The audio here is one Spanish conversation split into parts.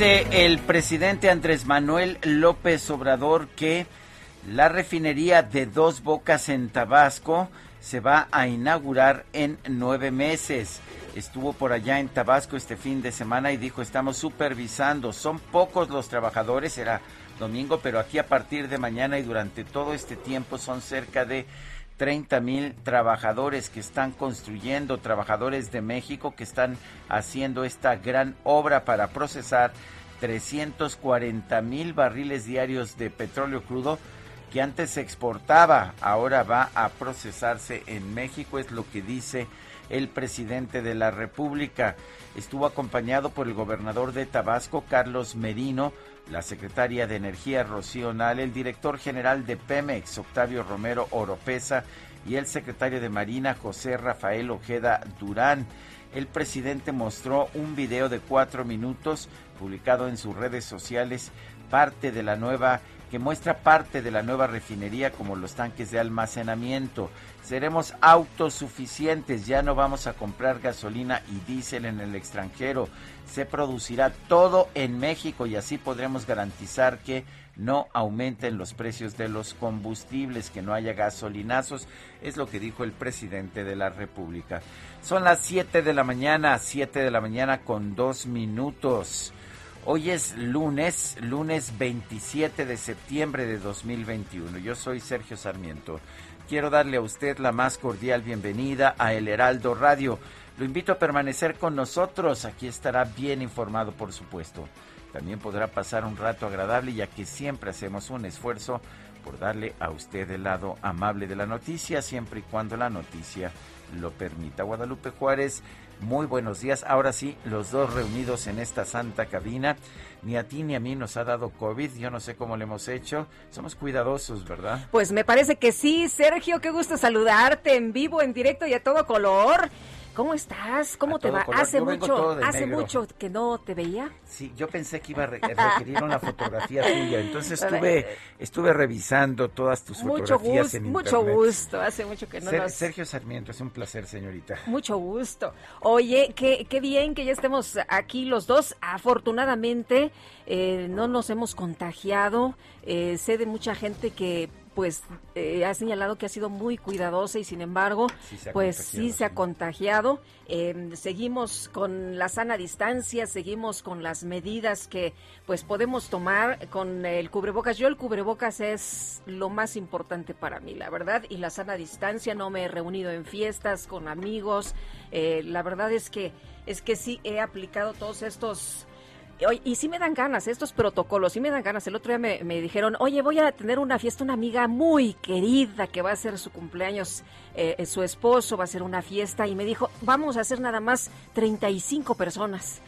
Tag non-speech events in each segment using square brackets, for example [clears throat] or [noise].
Dice el presidente Andrés Manuel López Obrador que la refinería de Dos Bocas en Tabasco se va a inaugurar en nueve meses. Estuvo por allá en Tabasco este fin de semana y dijo, estamos supervisando, son pocos los trabajadores, era domingo, pero aquí a partir de mañana y durante todo este tiempo son cerca de 30 mil trabajadores que están construyendo, trabajadores de México que están haciendo esta gran obra para procesar 340 mil barriles diarios de petróleo crudo que antes se exportaba, ahora va a procesarse en México, es lo que dice el presidente de la República. Estuvo acompañado por el gobernador de Tabasco, Carlos Merino, la secretaria de Energía Rocío el director general de Pemex, Octavio Romero Oropesa, y el secretario de Marina, José Rafael Ojeda Durán. El presidente mostró un video de cuatro minutos publicado en sus redes sociales, parte de la nueva que muestra parte de la nueva refinería como los tanques de almacenamiento. Seremos autosuficientes, ya no vamos a comprar gasolina y diésel en el extranjero. Se producirá todo en México y así podremos garantizar que no aumenten los precios de los combustibles, que no haya gasolinazos, es lo que dijo el presidente de la República. Son las 7 de la mañana, 7 de la mañana con dos minutos. Hoy es lunes, lunes 27 de septiembre de 2021. Yo soy Sergio Sarmiento. Quiero darle a usted la más cordial bienvenida a El Heraldo Radio. Lo invito a permanecer con nosotros. Aquí estará bien informado, por supuesto. También podrá pasar un rato agradable ya que siempre hacemos un esfuerzo por darle a usted el lado amable de la noticia, siempre y cuando la noticia lo permita. Guadalupe Juárez muy buenos días. Ahora sí, los dos reunidos en esta santa cabina. Ni a ti ni a mí nos ha dado COVID. Yo no sé cómo le hemos hecho. Somos cuidadosos, ¿verdad? Pues me parece que sí. Sergio, qué gusto saludarte en vivo, en directo y a todo color. ¿Cómo estás? ¿Cómo te va? Hace mucho, hace mucho que no te veía. Sí, yo pensé que iba a requerir una fotografía tuya, entonces [laughs] estuve estuve revisando todas tus fotografías en internet. Mucho gusto, hace mucho que no nos... Sergio Sarmiento, es un placer, señorita. Mucho gusto. Oye, qué, qué bien que ya estemos aquí los dos. Afortunadamente eh, no nos hemos contagiado. Eh, sé de mucha gente que pues eh, ha señalado que ha sido muy cuidadosa y sin embargo, pues sí se ha contagiado. Em, seguimos con la sana distancia, seguimos con las medidas que pues podemos tomar con el cubrebocas. Yo el cubrebocas es lo más importante para mí, la verdad, y la sana distancia. No me he reunido en fiestas con amigos. Eh, la verdad es que es que sí he aplicado todos estos y sí me dan ganas, estos protocolos, sí me dan ganas. El otro día me, dijeron, oye, voy a tener una fiesta, una amiga muy querida que va a ser su cumpleaños, eh, su esposo va a hacer una fiesta y me dijo, vamos a hacer nada más 35 personas.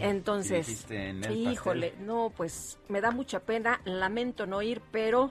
Entonces, híjole, no, pues me da mucha pena, lamento no ir, pero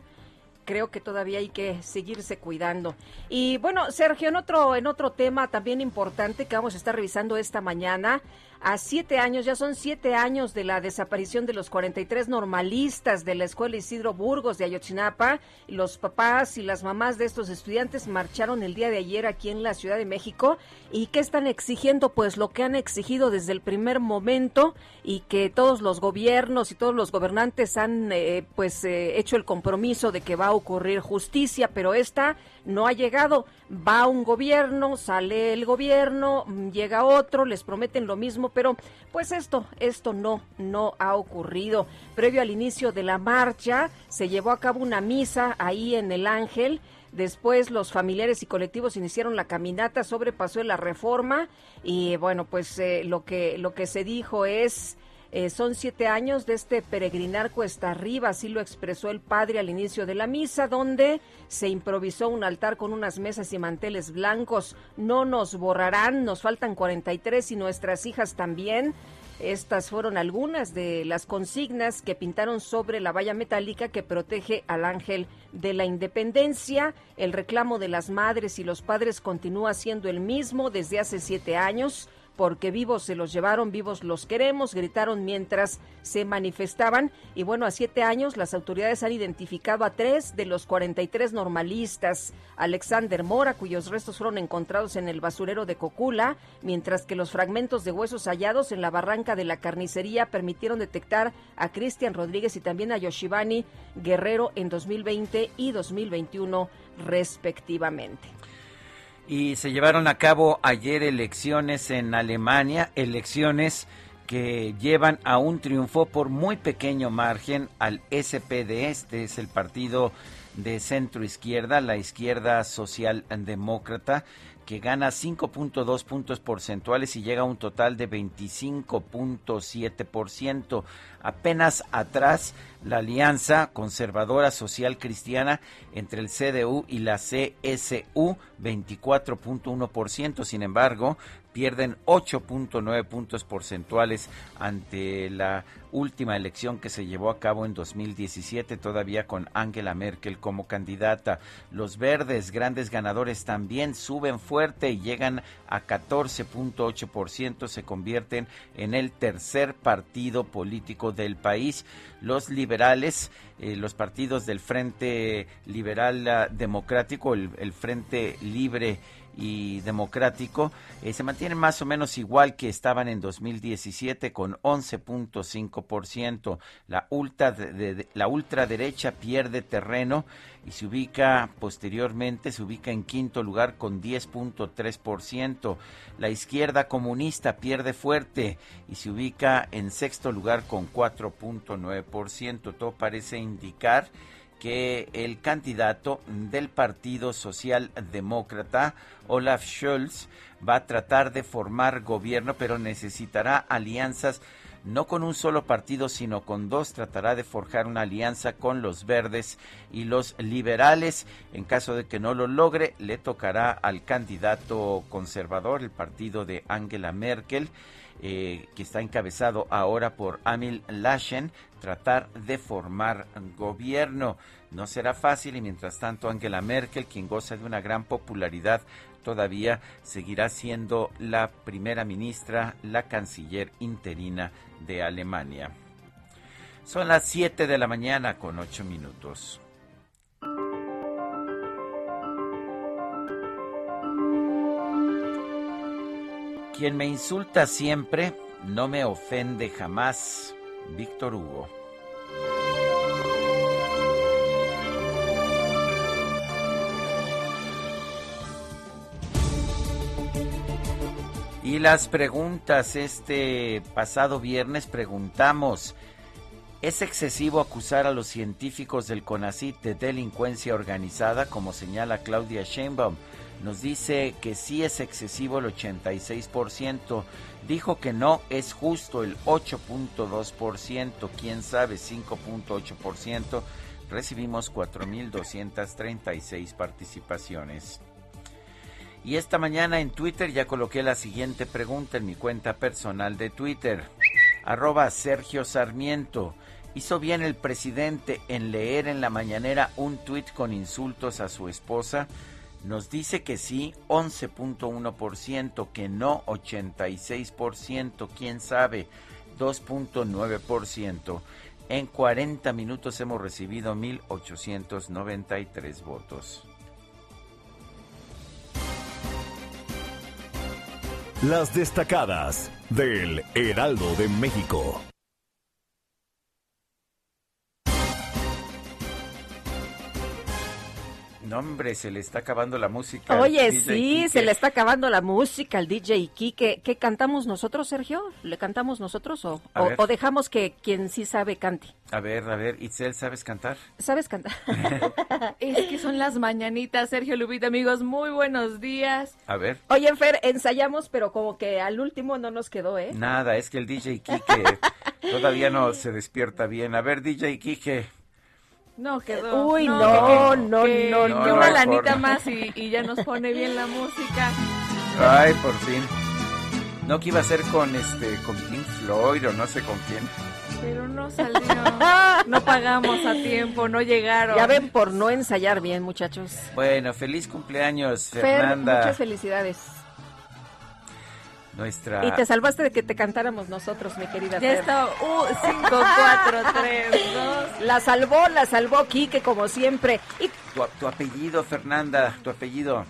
creo que todavía hay que seguirse cuidando. Y bueno, Sergio, en otro, en otro tema también importante que vamos a estar revisando esta mañana, a siete años, ya son siete años de la desaparición de los 43 normalistas de la Escuela Isidro Burgos de Ayotzinapa. Los papás y las mamás de estos estudiantes marcharon el día de ayer aquí en la Ciudad de México. ¿Y qué están exigiendo? Pues lo que han exigido desde el primer momento y que todos los gobiernos y todos los gobernantes han eh, pues eh, hecho el compromiso de que va a ocurrir justicia, pero esta no ha llegado. Va un gobierno, sale el gobierno, llega otro, les prometen lo mismo, pero pues esto, esto no, no ha ocurrido. Previo al inicio de la marcha, se llevó a cabo una misa ahí en el Ángel. Después los familiares y colectivos iniciaron la caminata sobre Paso de la Reforma y bueno, pues eh, lo que lo que se dijo es eh, son siete años de este peregrinar cuesta arriba, así lo expresó el padre al inicio de la misa, donde se improvisó un altar con unas mesas y manteles blancos. No nos borrarán, nos faltan 43 y nuestras hijas también. Estas fueron algunas de las consignas que pintaron sobre la valla metálica que protege al ángel de la independencia. El reclamo de las madres y los padres continúa siendo el mismo desde hace siete años porque vivos se los llevaron, vivos los queremos, gritaron mientras se manifestaban. Y bueno, a siete años las autoridades han identificado a tres de los 43 normalistas. Alexander Mora, cuyos restos fueron encontrados en el basurero de Cocula, mientras que los fragmentos de huesos hallados en la barranca de la carnicería permitieron detectar a Cristian Rodríguez y también a Yoshibani Guerrero en 2020 y 2021 respectivamente. Y se llevaron a cabo ayer elecciones en Alemania, elecciones que llevan a un triunfo por muy pequeño margen al SPD, este es el partido de centro izquierda, la izquierda socialdemócrata, que gana 5.2 puntos porcentuales y llega a un total de 25.7%. Apenas atrás la alianza conservadora social cristiana entre el CDU y la CSU, 24.1%. Sin embargo, pierden 8.9 puntos porcentuales ante la última elección que se llevó a cabo en 2017, todavía con Angela Merkel como candidata. Los verdes, grandes ganadores, también suben fuerte y llegan a 14.8%, se convierten en el tercer partido político del país. Los liberales, eh, los partidos del Frente Liberal Democrático, el Frente Libre, y democrático eh, se mantienen más o menos igual que estaban en 2017 con 11.5%. La, ultra de, la ultraderecha pierde terreno y se ubica posteriormente, se ubica en quinto lugar con 10.3%. La izquierda comunista pierde fuerte y se ubica en sexto lugar con 4.9%. Todo parece indicar que el candidato del Partido Socialdemócrata, Olaf Scholz, va a tratar de formar gobierno, pero necesitará alianzas no con un solo partido, sino con dos. Tratará de forjar una alianza con los verdes y los liberales. En caso de que no lo logre, le tocará al candidato conservador, el partido de Angela Merkel. Eh, que está encabezado ahora por Amil Laschen, tratar de formar gobierno. No será fácil y mientras tanto Angela Merkel, quien goza de una gran popularidad, todavía seguirá siendo la primera ministra, la canciller interina de Alemania. Son las 7 de la mañana con 8 minutos. Quien me insulta siempre no me ofende jamás. Víctor Hugo. Y las preguntas, este pasado viernes preguntamos, ¿es excesivo acusar a los científicos del CONACYT de delincuencia organizada, como señala Claudia Sheinbaum? Nos dice que sí es excesivo el 86%, dijo que no es justo el 8.2%, quién sabe 5.8%. Recibimos 4.236 participaciones. Y esta mañana en Twitter ya coloqué la siguiente pregunta en mi cuenta personal de Twitter. Arroba Sergio Sarmiento. ¿Hizo bien el presidente en leer en la mañanera un tuit con insultos a su esposa? Nos dice que sí 11.1%, que no 86%, quién sabe 2.9%. En 40 minutos hemos recibido 1.893 votos. Las destacadas del Heraldo de México. Hombre, se le está acabando la música. Oye, sí, se le está acabando la música al DJ Kike. ¿Qué cantamos nosotros, Sergio? ¿Le cantamos nosotros o, o, dejamos que quien sí sabe cante? A ver, a ver, Itzel, ¿sabes cantar? ¿Sabes cantar? [laughs] es que son las mañanitas, Sergio Lupita, amigos, muy buenos días. A ver. Oye, Fer, ensayamos, pero como que al último no nos quedó, ¿eh? Nada, es que el DJ Kike [laughs] todavía no se despierta bien. A ver, DJ Kike. No, quedó. Uy, no, no, no, no, una lanita más y, ya nos pone bien la música. Ay, por fin. No que iba a ser con este, con Pink Floyd o no sé con quién. Pero no salió. No pagamos a tiempo, no llegaron. Ya ven por no ensayar bien, muchachos. Bueno, feliz cumpleaños, Fernanda. muchas felicidades. Nuestra... Y te salvaste de que te cantáramos nosotros, mi querida Ya está, uh, 5, 4, 3, 2. La salvó, la salvó Quique, como siempre. Y... Tu, apellido, Fernanda, tu apellido.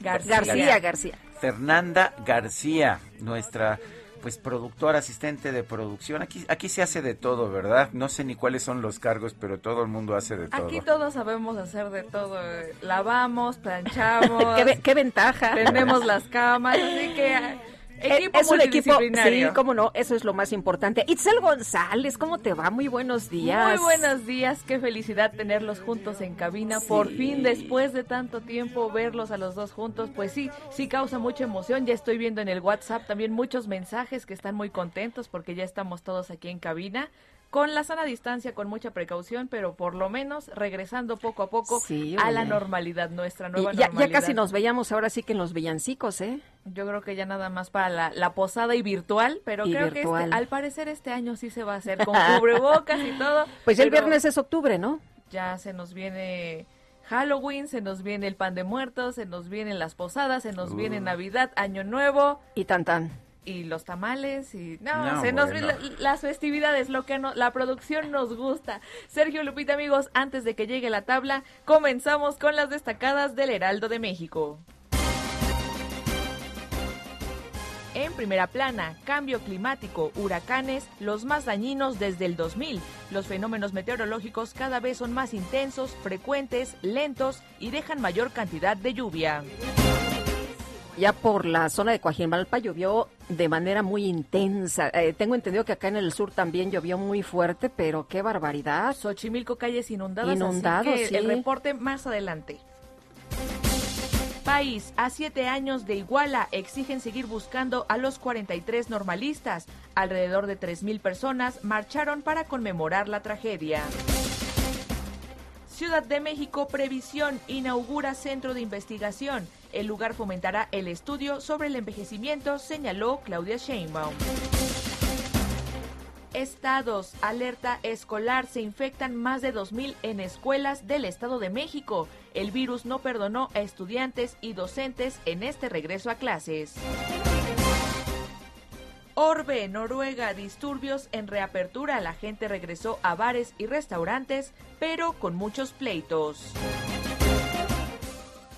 García. García, García. Fernanda García, nuestra pues productor, asistente de producción. Aquí, aquí se hace de todo, ¿verdad? No sé ni cuáles son los cargos, pero todo el mundo hace de todo. Aquí todos sabemos hacer de todo. Lavamos, planchamos. [laughs] ¿Qué, ventaja. Tenemos las camas, así que Equipo es un equipo, sí, cómo no, eso es lo más importante. Itzel González, ¿cómo te va? Muy buenos días. Muy buenos días, qué felicidad tenerlos juntos en cabina. Por fin, después de tanto tiempo, verlos a los dos juntos, pues sí, sí causa mucha emoción. Ya estoy viendo en el WhatsApp también muchos mensajes que están muy contentos porque ya estamos todos aquí en cabina con la sana distancia, con mucha precaución, pero por lo menos regresando poco a poco a la normalidad, nuestra nueva ya, normalidad. Ya casi nos veíamos ahora sí que en los villancicos, ¿eh? Yo creo que ya nada más para la, posada y virtual, pero creo que este, al parecer este año sí se va a hacer [laughs] con cubrebocas y todo. Pues el viernes es octubre, ¿no? Ya se nos viene... Halloween, se nos viene el pan de muertos, se nos vienen las posadas, se nos viene uh. Navidad, Año Nuevo. Y tan tan y los tamales y no, se nos las festividades, lo que no, la producción nos gusta. Sergio Lupita, amigos, antes de que llegue la tabla, comenzamos con las destacadas del Heraldo de México. En primera plana, cambio climático, huracanes, los más dañinos desde el 2000. Los fenómenos meteorológicos cada vez son más intensos, frecuentes, lentos y dejan mayor cantidad de lluvia. Ya por la zona de Coajimalpa llovió de manera muy intensa. Eh, tengo entendido que acá en el sur también llovió muy fuerte, pero qué barbaridad. Xochimilco, calles inundadas. Inundados, sí. El reporte más adelante. País, a siete años de Iguala exigen seguir buscando a los 43 normalistas. Alrededor de 3.000 personas marcharon para conmemorar la tragedia. Ciudad de México Previsión inaugura centro de investigación. El lugar fomentará el estudio sobre el envejecimiento, señaló Claudia Sheinbaum. Estados, alerta escolar, se infectan más de 2.000 en escuelas del Estado de México. El virus no perdonó a estudiantes y docentes en este regreso a clases. Orbe, Noruega, disturbios en reapertura. La gente regresó a bares y restaurantes, pero con muchos pleitos.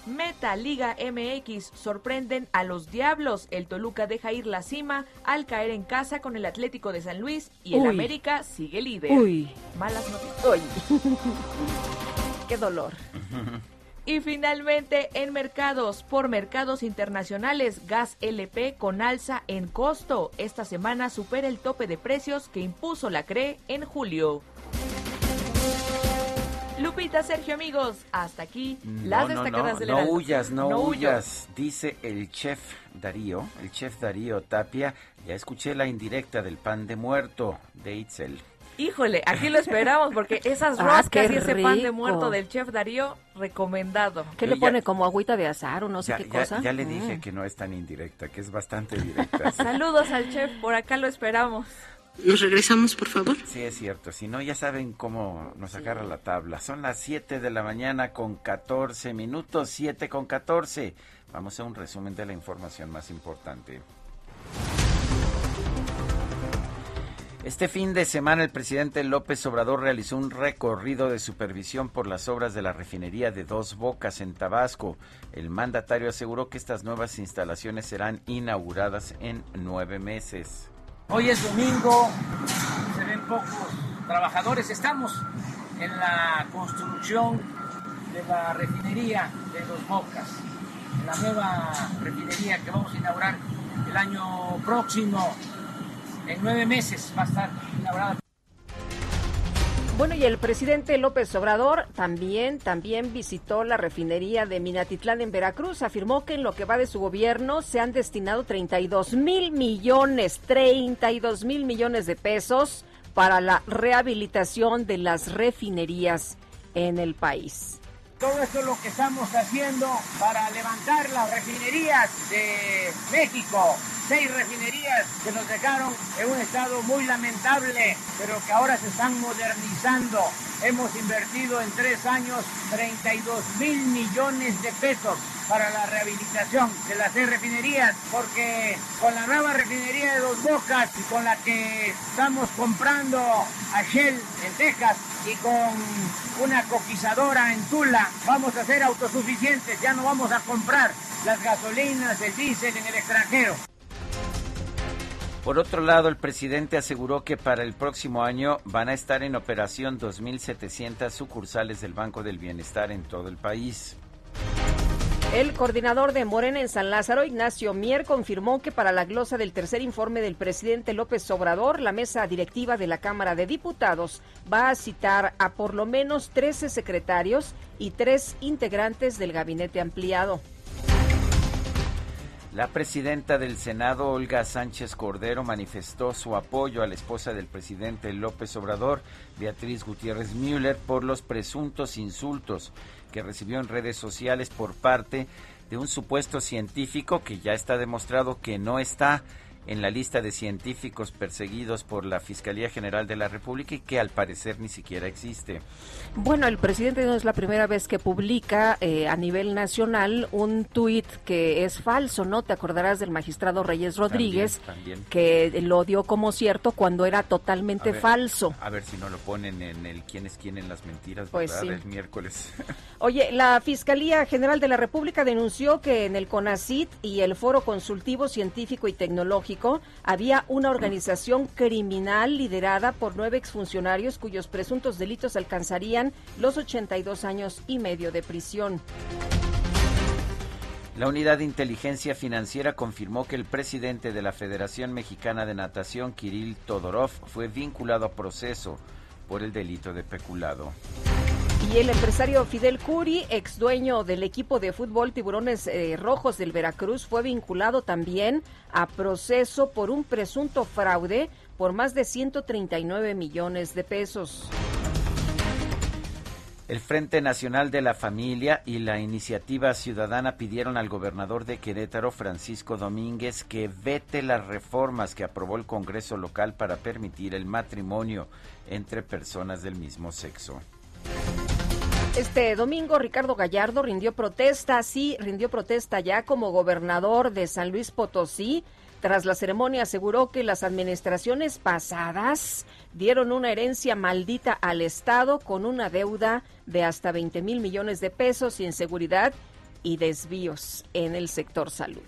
Meta Liga MX sorprenden a los Diablos. El Toluca deja ir la cima al caer en casa con el Atlético de San Luis y el América sigue líder. Uy. Malas noticias. [laughs] Qué dolor. [laughs] Y finalmente, en mercados, por mercados internacionales, gas LP con alza en costo. Esta semana supera el tope de precios que impuso la CRE en julio. Lupita, Sergio, amigos, hasta aquí las destacadas no, no, no huyas, no, huyas, dice el chef Darío, el chef Darío Tapia. Ya escuché la indirecta del pan de muerto de Itzel. Híjole, aquí lo esperamos porque esas [laughs] ah, roscas y ese pan de muerto del chef Darío, recomendado. ¿Qué le pone como agüita de azar o no sé qué cosa? Ya le dije mm. que no es tan indirecta, que es bastante directa. [laughs] Saludos al chef, por acá lo esperamos. Nos regresamos, por favor. Sí, es cierto. Si no, ya saben cómo nos agarra la tabla. Son las 7 de la mañana con 14 minutos, 7 con 14. Vamos a un resumen de la información más importante. Este fin de semana el presidente López Obrador realizó un recorrido de supervisión por las obras de la refinería de Dos Bocas en Tabasco. El mandatario aseguró que estas nuevas instalaciones serán inauguradas en nueve meses. Hoy es domingo, se ven pocos trabajadores. Estamos en la construcción de la refinería de Dos Bocas, la nueva refinería que vamos a inaugurar el año próximo en nueve meses va a estar. Bueno, y el presidente López Obrador también, también visitó la refinería de Minatitlán en Veracruz. Afirmó que en lo que va de su gobierno se han destinado 32 mil millones, 32 mil millones de pesos para la rehabilitación de las refinerías en el país. Todo esto es lo que estamos haciendo para levantar las refinerías de México, seis refinerías que nos dejaron en un estado muy lamentable, pero que ahora se están modernizando. Hemos invertido en tres años 32 mil millones de pesos para la rehabilitación de las seis refinerías, porque con la nueva refinería de Dos Bocas y con la que estamos comprando a Shell en Texas y con una coquizadora en Tula, vamos a ser autosuficientes, ya no vamos a comprar las gasolinas, el diésel en el extranjero. Por otro lado, el presidente aseguró que para el próximo año van a estar en operación 2.700 sucursales del Banco del Bienestar en todo el país. El coordinador de Morena en San Lázaro, Ignacio Mier, confirmó que para la glosa del tercer informe del presidente López Obrador, la mesa directiva de la Cámara de Diputados va a citar a por lo menos 13 secretarios y tres integrantes del gabinete ampliado. La presidenta del Senado, Olga Sánchez Cordero, manifestó su apoyo a la esposa del presidente López Obrador, Beatriz Gutiérrez Müller, por los presuntos insultos que recibió en redes sociales por parte de un supuesto científico que ya está demostrado que no está en la lista de científicos perseguidos por la Fiscalía General de la República y que al parecer ni siquiera existe. Bueno, el presidente no es la primera vez que publica eh, a nivel nacional un tuit que es falso, ¿no? Te acordarás del magistrado Reyes Rodríguez, que lo dio como cierto cuando era totalmente falso. A ver si no lo ponen en el quién es quién en las mentiras, pues. El miércoles. [laughs] Oye, la Fiscalía General de la República denunció que en el CONACIT y el Foro Consultivo Científico y Tecnológico había una organización criminal liderada por nueve exfuncionarios cuyos presuntos delitos alcanzarían los 82 años y medio de prisión. La Unidad de Inteligencia Financiera confirmó que el presidente de la Federación Mexicana de Natación, Kirill Todorov, fue vinculado a proceso por el delito de peculado. Y el empresario Fidel Curi, ex dueño del equipo de fútbol Tiburones eh, Rojos del Veracruz, fue vinculado también a proceso por un presunto fraude por más de 139 millones de pesos. El Frente Nacional de la Familia y la Iniciativa Ciudadana pidieron al gobernador de Querétaro, Francisco Domínguez, que vete las reformas que aprobó el Congreso local para permitir el matrimonio entre personas del mismo sexo. Este domingo Ricardo Gallardo rindió protesta, sí, rindió protesta ya como gobernador de San Luis Potosí. Tras la ceremonia aseguró que las administraciones pasadas dieron una herencia maldita al Estado con una deuda de hasta 20 mil millones de pesos, inseguridad y desvíos en el sector salud.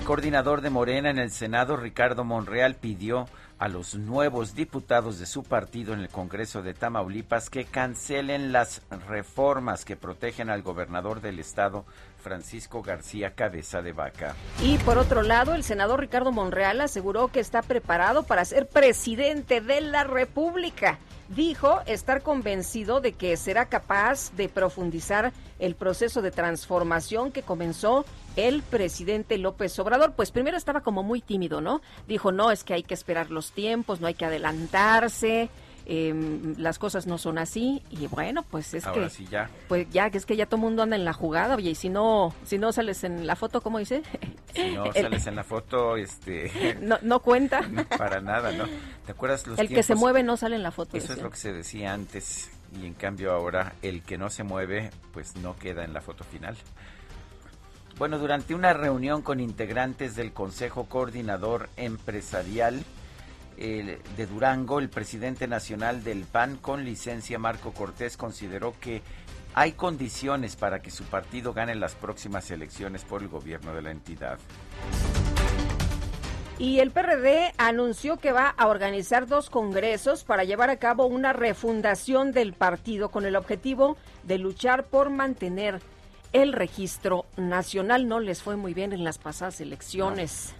El coordinador de Morena en el Senado, Ricardo Monreal, pidió a los nuevos diputados de su partido en el Congreso de Tamaulipas que cancelen las reformas que protegen al gobernador del estado, Francisco García Cabeza de Vaca. Y por otro lado, el senador Ricardo Monreal aseguró que está preparado para ser presidente de la República. Dijo estar convencido de que será capaz de profundizar el proceso de transformación que comenzó el presidente López Obrador. Pues primero estaba como muy tímido, ¿no? Dijo, no, es que hay que esperar los tiempos, no hay que adelantarse. Em, las cosas no son así y bueno, pues es Ahora que sí ya. pues ya que es que ya todo mundo anda en la jugada, oye, y si no si no sales en la foto, ¿cómo dice? Si no [laughs] sales en la foto, este, [laughs] no, no cuenta. [laughs] no, para nada, ¿no? ¿Te acuerdas los El que se mueve no sale en la foto. Eso es lo que se decía antes y en cambio ahora el que no se mueve pues no queda en la foto final. Bueno, durante una reunión con integrantes del Consejo Coordinador Empresarial eh, de Durango, el presidente nacional del PAN con licencia Marco Cortés consideró que hay condiciones para que su partido gane las próximas elecciones por el gobierno de la entidad. Y el PRD anunció que va a organizar dos congresos para llevar a cabo una refundación del partido con el objetivo de luchar por mantener el registro nacional. No les fue muy bien en las pasadas elecciones.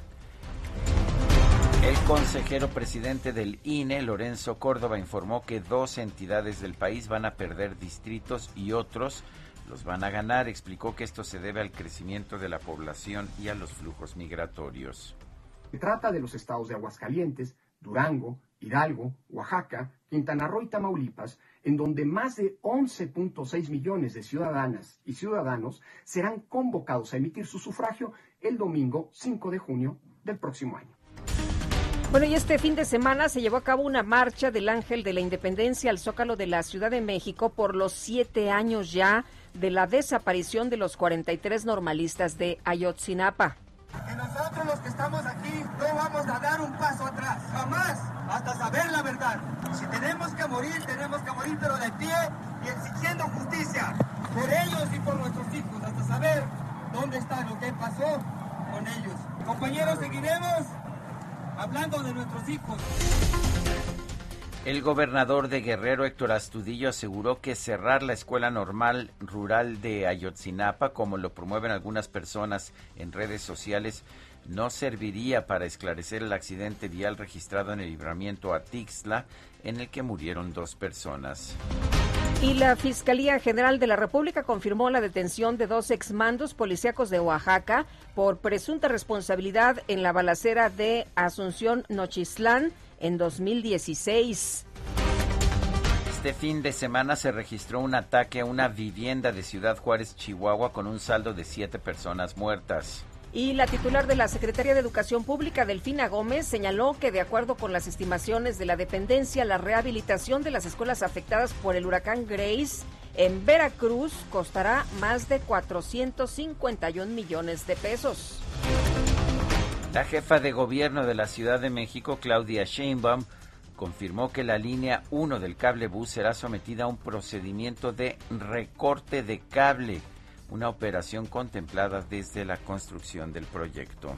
El consejero presidente del INE, Lorenzo Córdoba, informó que dos entidades del país van a perder distritos y otros los van a ganar. Explicó que esto se debe al crecimiento de la población y a los flujos migratorios. Se trata de los estados de Aguascalientes, Durango, Hidalgo, Oaxaca, Quintana Roo y Tamaulipas, en donde más de 11.6 millones de ciudadanas y ciudadanos serán convocados a emitir su sufragio el domingo 5 de junio del próximo año. Bueno, y este fin de semana se llevó a cabo una marcha del Ángel de la Independencia al Zócalo de la Ciudad de México por los siete años ya de la desaparición de los 43 normalistas de Ayotzinapa. Que nosotros los que estamos aquí no vamos a dar un paso atrás, jamás, hasta saber la verdad. Si tenemos que morir, tenemos que morir, pero de pie y exigiendo justicia por ellos y por nuestros hijos, hasta saber dónde están o qué pasó con ellos. Compañeros, seguiremos hablando de nuestros hijos. El gobernador de Guerrero, Héctor Astudillo, aseguró que cerrar la escuela normal rural de Ayotzinapa, como lo promueven algunas personas en redes sociales, no serviría para esclarecer el accidente vial registrado en el libramiento a Tixla, en el que murieron dos personas. Y la Fiscalía General de la República confirmó la detención de dos exmandos policíacos de Oaxaca por presunta responsabilidad en la balacera de Asunción Nochislán en 2016. Este fin de semana se registró un ataque a una vivienda de Ciudad Juárez, Chihuahua, con un saldo de siete personas muertas. Y la titular de la Secretaría de Educación Pública, Delfina Gómez, señaló que de acuerdo con las estimaciones de la dependencia, la rehabilitación de las escuelas afectadas por el huracán Grace en Veracruz costará más de 451 millones de pesos. La jefa de gobierno de la Ciudad de México, Claudia Sheinbaum, confirmó que la línea 1 del cable bus será sometida a un procedimiento de recorte de cable, una operación contemplada desde la construcción del proyecto.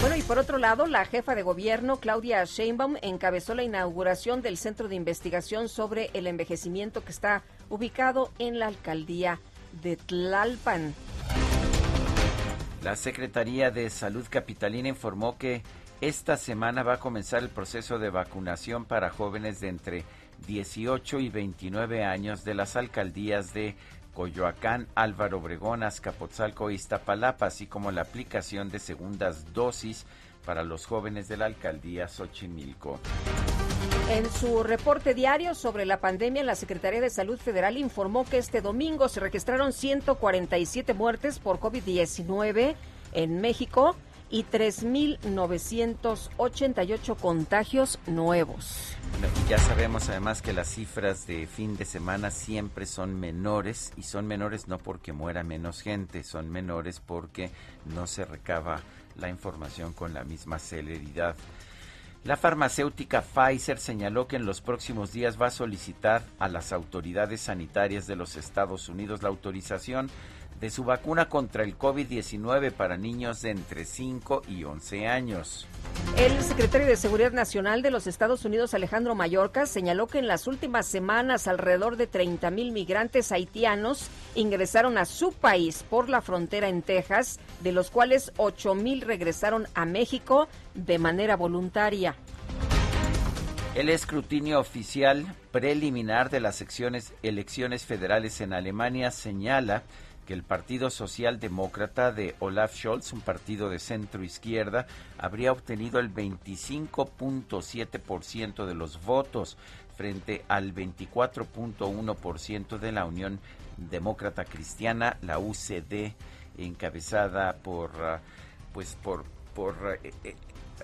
Bueno, y por otro lado, la jefa de gobierno, Claudia Sheinbaum, encabezó la inauguración del Centro de Investigación sobre el Envejecimiento que está ubicado en la alcaldía de Tlalpan. La Secretaría de Salud Capitalina informó que esta semana va a comenzar el proceso de vacunación para jóvenes de entre 18 y 29 años de las alcaldías de Coyoacán, Álvaro Obregón, Azcapotzalco e Iztapalapa, así como la aplicación de segundas dosis para los jóvenes de la alcaldía Xochimilco. En su reporte diario sobre la pandemia, la Secretaría de Salud Federal informó que este domingo se registraron 147 muertes por COVID-19 en México y 3.988 contagios nuevos. Bueno, ya sabemos además que las cifras de fin de semana siempre son menores y son menores no porque muera menos gente, son menores porque no se recaba la información con la misma celeridad. La farmacéutica Pfizer señaló que en los próximos días va a solicitar a las autoridades sanitarias de los Estados Unidos la autorización de su vacuna contra el COVID-19 para niños de entre 5 y 11 años. El secretario de Seguridad Nacional de los Estados Unidos, Alejandro Mayorkas, señaló que en las últimas semanas alrededor de 30 mil migrantes haitianos ingresaron a su país por la frontera en Texas, de los cuales 8 mil regresaron a México de manera voluntaria. El escrutinio oficial preliminar de las secciones, elecciones federales en Alemania señala que el Partido Socialdemócrata de Olaf Scholz, un partido de centro izquierda, habría obtenido el 25.7% de los votos frente al 24.1% de la Unión Demócrata Cristiana, la UCD, encabezada por, ah, pues por, por eh, eh,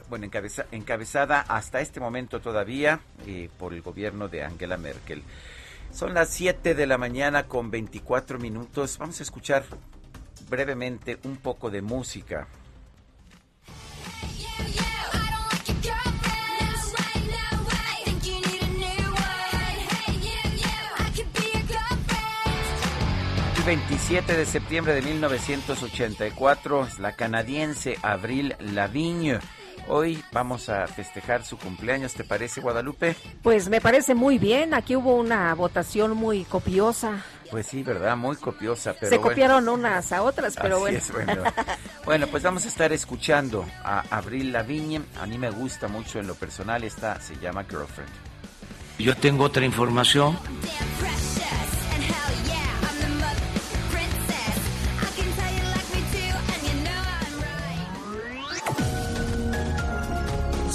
bueno, encabezada hasta este momento todavía eh, por el gobierno de Angela Merkel. Son las 7 de la mañana con 24 minutos. Vamos a escuchar brevemente un poco de música. 27 de septiembre de 1984 es la canadiense Avril Lavigne. Hoy vamos a festejar su cumpleaños, ¿te parece Guadalupe? Pues me parece muy bien, aquí hubo una votación muy copiosa. Pues sí, ¿verdad? Muy copiosa. Pero Se copiaron unas a otras, pero bueno. bueno. [laughs] bueno. pues vamos a estar escuchando a Avril Lavigne. A mí me gusta mucho en lo personal, esta se llama Girlfriend. Yo tengo otra información.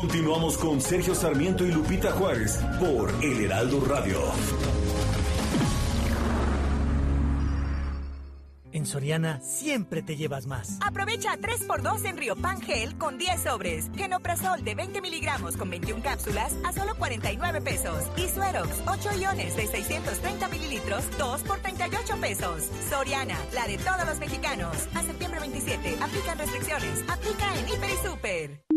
Continuamos con Sergio Sarmiento y Lupita Juárez por El Heraldo Radio. En Soriana siempre te llevas más. Aprovecha 3x2 en Río Gel con 10 sobres. Genoprazol de 20 miligramos con 21 cápsulas a solo 49 pesos. Y Suerox 8 iones de 630 mililitros, 2 por 38 pesos. Soriana, la de todos los mexicanos. A septiembre 27, aplican restricciones. Aplica en Hiper y Super.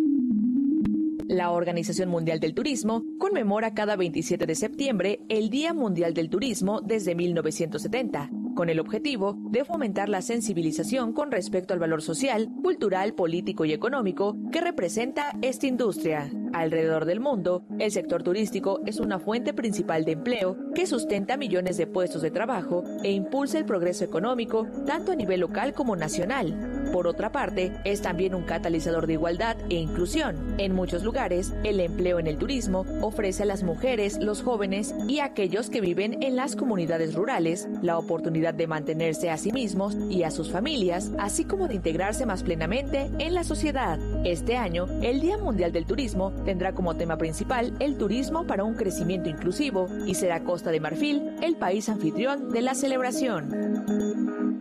La Organización Mundial del Turismo conmemora cada 27 de septiembre el Día Mundial del Turismo desde 1970 con el objetivo de fomentar la sensibilización con respecto al valor social, cultural, político y económico que representa esta industria. Alrededor del mundo, el sector turístico es una fuente principal de empleo que sustenta millones de puestos de trabajo e impulsa el progreso económico tanto a nivel local como nacional. Por otra parte, es también un catalizador de igualdad e inclusión. En muchos lugares, el empleo en el turismo ofrece a las mujeres, los jóvenes y aquellos que viven en las comunidades rurales la oportunidad de mantenerse a sí mismos y a sus familias, así como de integrarse más plenamente en la sociedad. Este año, el Día Mundial del Turismo tendrá como tema principal el turismo para un crecimiento inclusivo y será Costa de Marfil el país anfitrión de la celebración.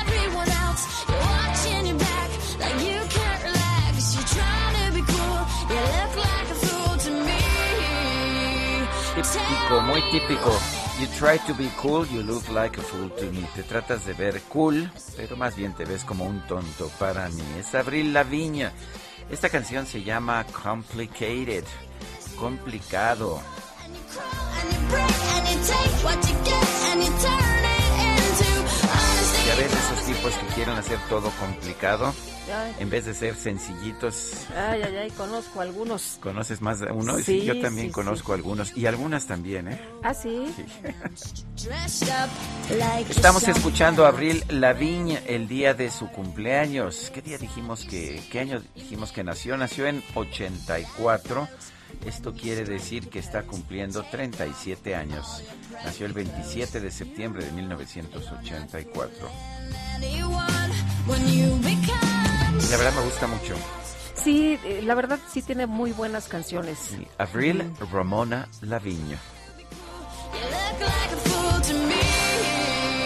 muy típico. You try to be cool, you look like a fool to me. Te tratas de ver cool, pero más bien te ves como un tonto para mí. Es Abril Laviña. Esta canción se llama Complicated, complicado. Ya ves esos tipos que quieren hacer todo complicado Ay, en vez de ser sencillitos. ay, ay, ay, conozco algunos. ¿Conoces más de uno? Sí, yo también sí, conozco algunos y algunas también, ¿eh? Ah, sí. [laughs] Estamos escuchando a Abril Lavigne el día de su cumpleaños. ¿Qué día dijimos que, qué año dijimos que nació? Nació en 84. Esto quiere decir que está cumpliendo 37 años. Nació el 27 de septiembre de 1984. La verdad me gusta mucho. Sí, eh, la verdad sí tiene muy buenas canciones. Sí, Avril Ramona Lavigne.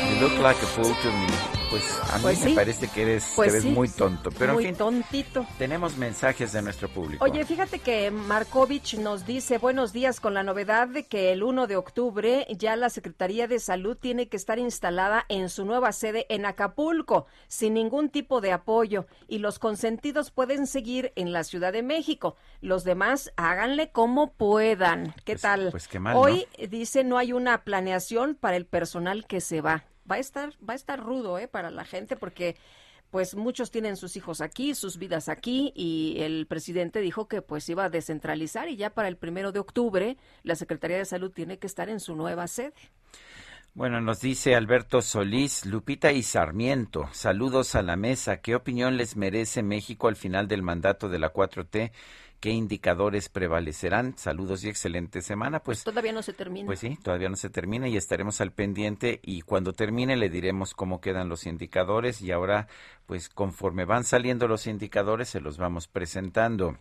You look like a fool to me. Pues a mí Pues me sí. parece que eres, Pues sí, muy tonto. Pero muy en fin, tontito. tenemos mensajes de nuestro público. Oye, fíjate que Markovich nos dice buenos días con la novedad de que el 1 de octubre ya la Secretaría de Salud tiene que estar instalada en su nueva sede en Acapulco, sin ningún tipo de apoyo, y los consentidos pueden seguir en la Ciudad de México. Los demás háganle como puedan. ¿Qué tal? pues qué mal. Hoy dice no hay una planeación para el personal que se va. Va a estar, va a estar rudo, ¿eh? Para la gente porque pues muchos tienen sus hijos aquí, sus vidas aquí, y el presidente dijo que pues iba a descentralizar y ya para el primero de octubre la Secretaría de Salud tiene que estar en su nueva sede. Bueno, nos dice Alberto Solís, Lupita y Sarmiento, saludos a la mesa. ¿Qué opinión les merece México al final del mandato de la 4T? ¿Qué indicadores prevalecerán? Saludos y excelente semana. Pues, Todavía no se termina. pues sí, todavía no se termina y estaremos al pendiente y cuando termine le diremos cómo quedan los indicadores y ahora, pues conforme van saliendo los indicadores se los vamos presentando.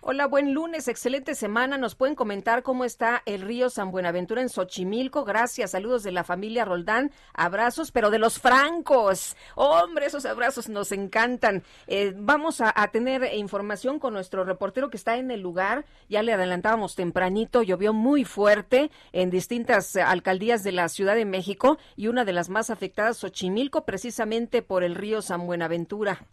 Hola, buen lunes, excelente semana. Nos pueden comentar cómo está el río San Buenaventura en Xochimilco. Gracias, saludos de la familia Roldán. Abrazos, pero de los francos. Hombre, esos abrazos nos encantan. Eh, vamos a, a tener información con nuestro reportero que está en el lugar. Ya le adelantábamos tempranito, llovió muy fuerte en distintas alcaldías de la Ciudad de México y una de las más afectadas, Xochimilco, precisamente por el río San Buenaventura.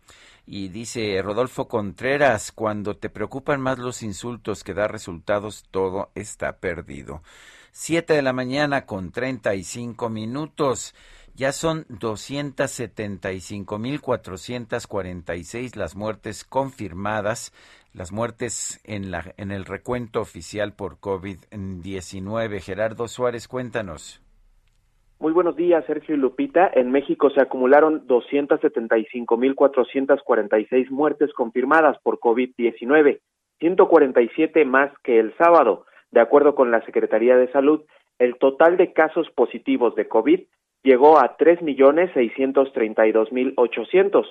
Y dice Rodolfo Contreras, cuando te preocupan más los insultos que dar resultados, todo está perdido. Siete de la mañana con treinta y cinco minutos. Ya son 275.446 las muertes confirmadas, las muertes en, la, en el recuento oficial por COVID-19. Gerardo Suárez, cuéntanos. Muy buenos días, Sergio y Lupita. En México se acumularon 275.446 muertes confirmadas por COVID-19, 147 más que el sábado. De acuerdo con la Secretaría de Salud, el total de casos positivos de COVID llegó a 3.632.800,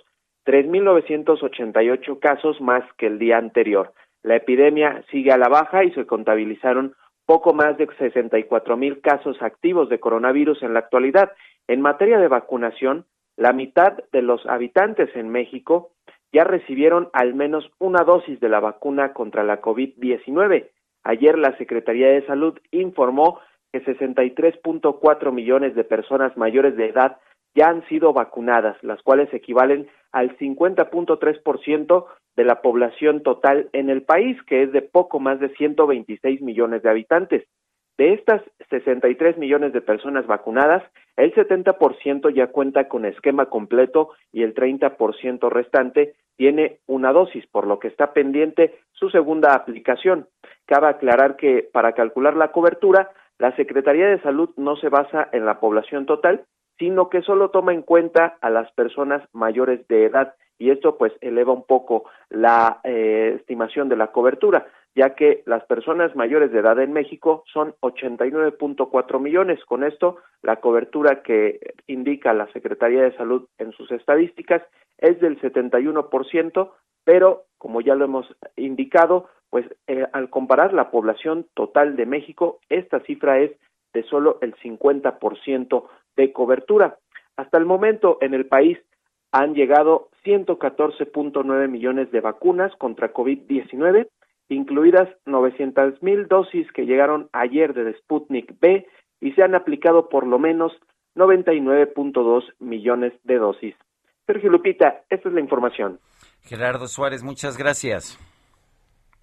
3.988 casos más que el día anterior. La epidemia sigue a la baja y se contabilizaron poco más de 64 mil casos activos de coronavirus en la actualidad. En materia de vacunación, la mitad de los habitantes en México ya recibieron al menos una dosis de la vacuna contra la COVID-19. Ayer la Secretaría de Salud informó que 63.4 millones de personas mayores de edad ya han sido vacunadas, las cuales equivalen al 50.3% de la población total en el país, que es de poco más de 126 millones de habitantes. De estas 63 millones de personas vacunadas, el 70% ya cuenta con esquema completo y el 30% restante tiene una dosis, por lo que está pendiente su segunda aplicación. Cabe aclarar que para calcular la cobertura, la Secretaría de Salud no se basa en la población total, sino que solo toma en cuenta a las personas mayores de edad y esto pues eleva un poco la eh, estimación de la cobertura, ya que las personas mayores de edad en México son 89.4 millones. Con esto, la cobertura que indica la Secretaría de Salud en sus estadísticas es del 71%, pero como ya lo hemos indicado, pues eh, al comparar la población total de México, esta cifra es de solo el 50% de cobertura. Hasta el momento en el país han llegado 114.9 millones de vacunas contra COVID-19, incluidas 900 mil dosis que llegaron ayer de Sputnik B y se han aplicado por lo menos 99.2 millones de dosis. Sergio Lupita, esta es la información. Gerardo Suárez, muchas gracias.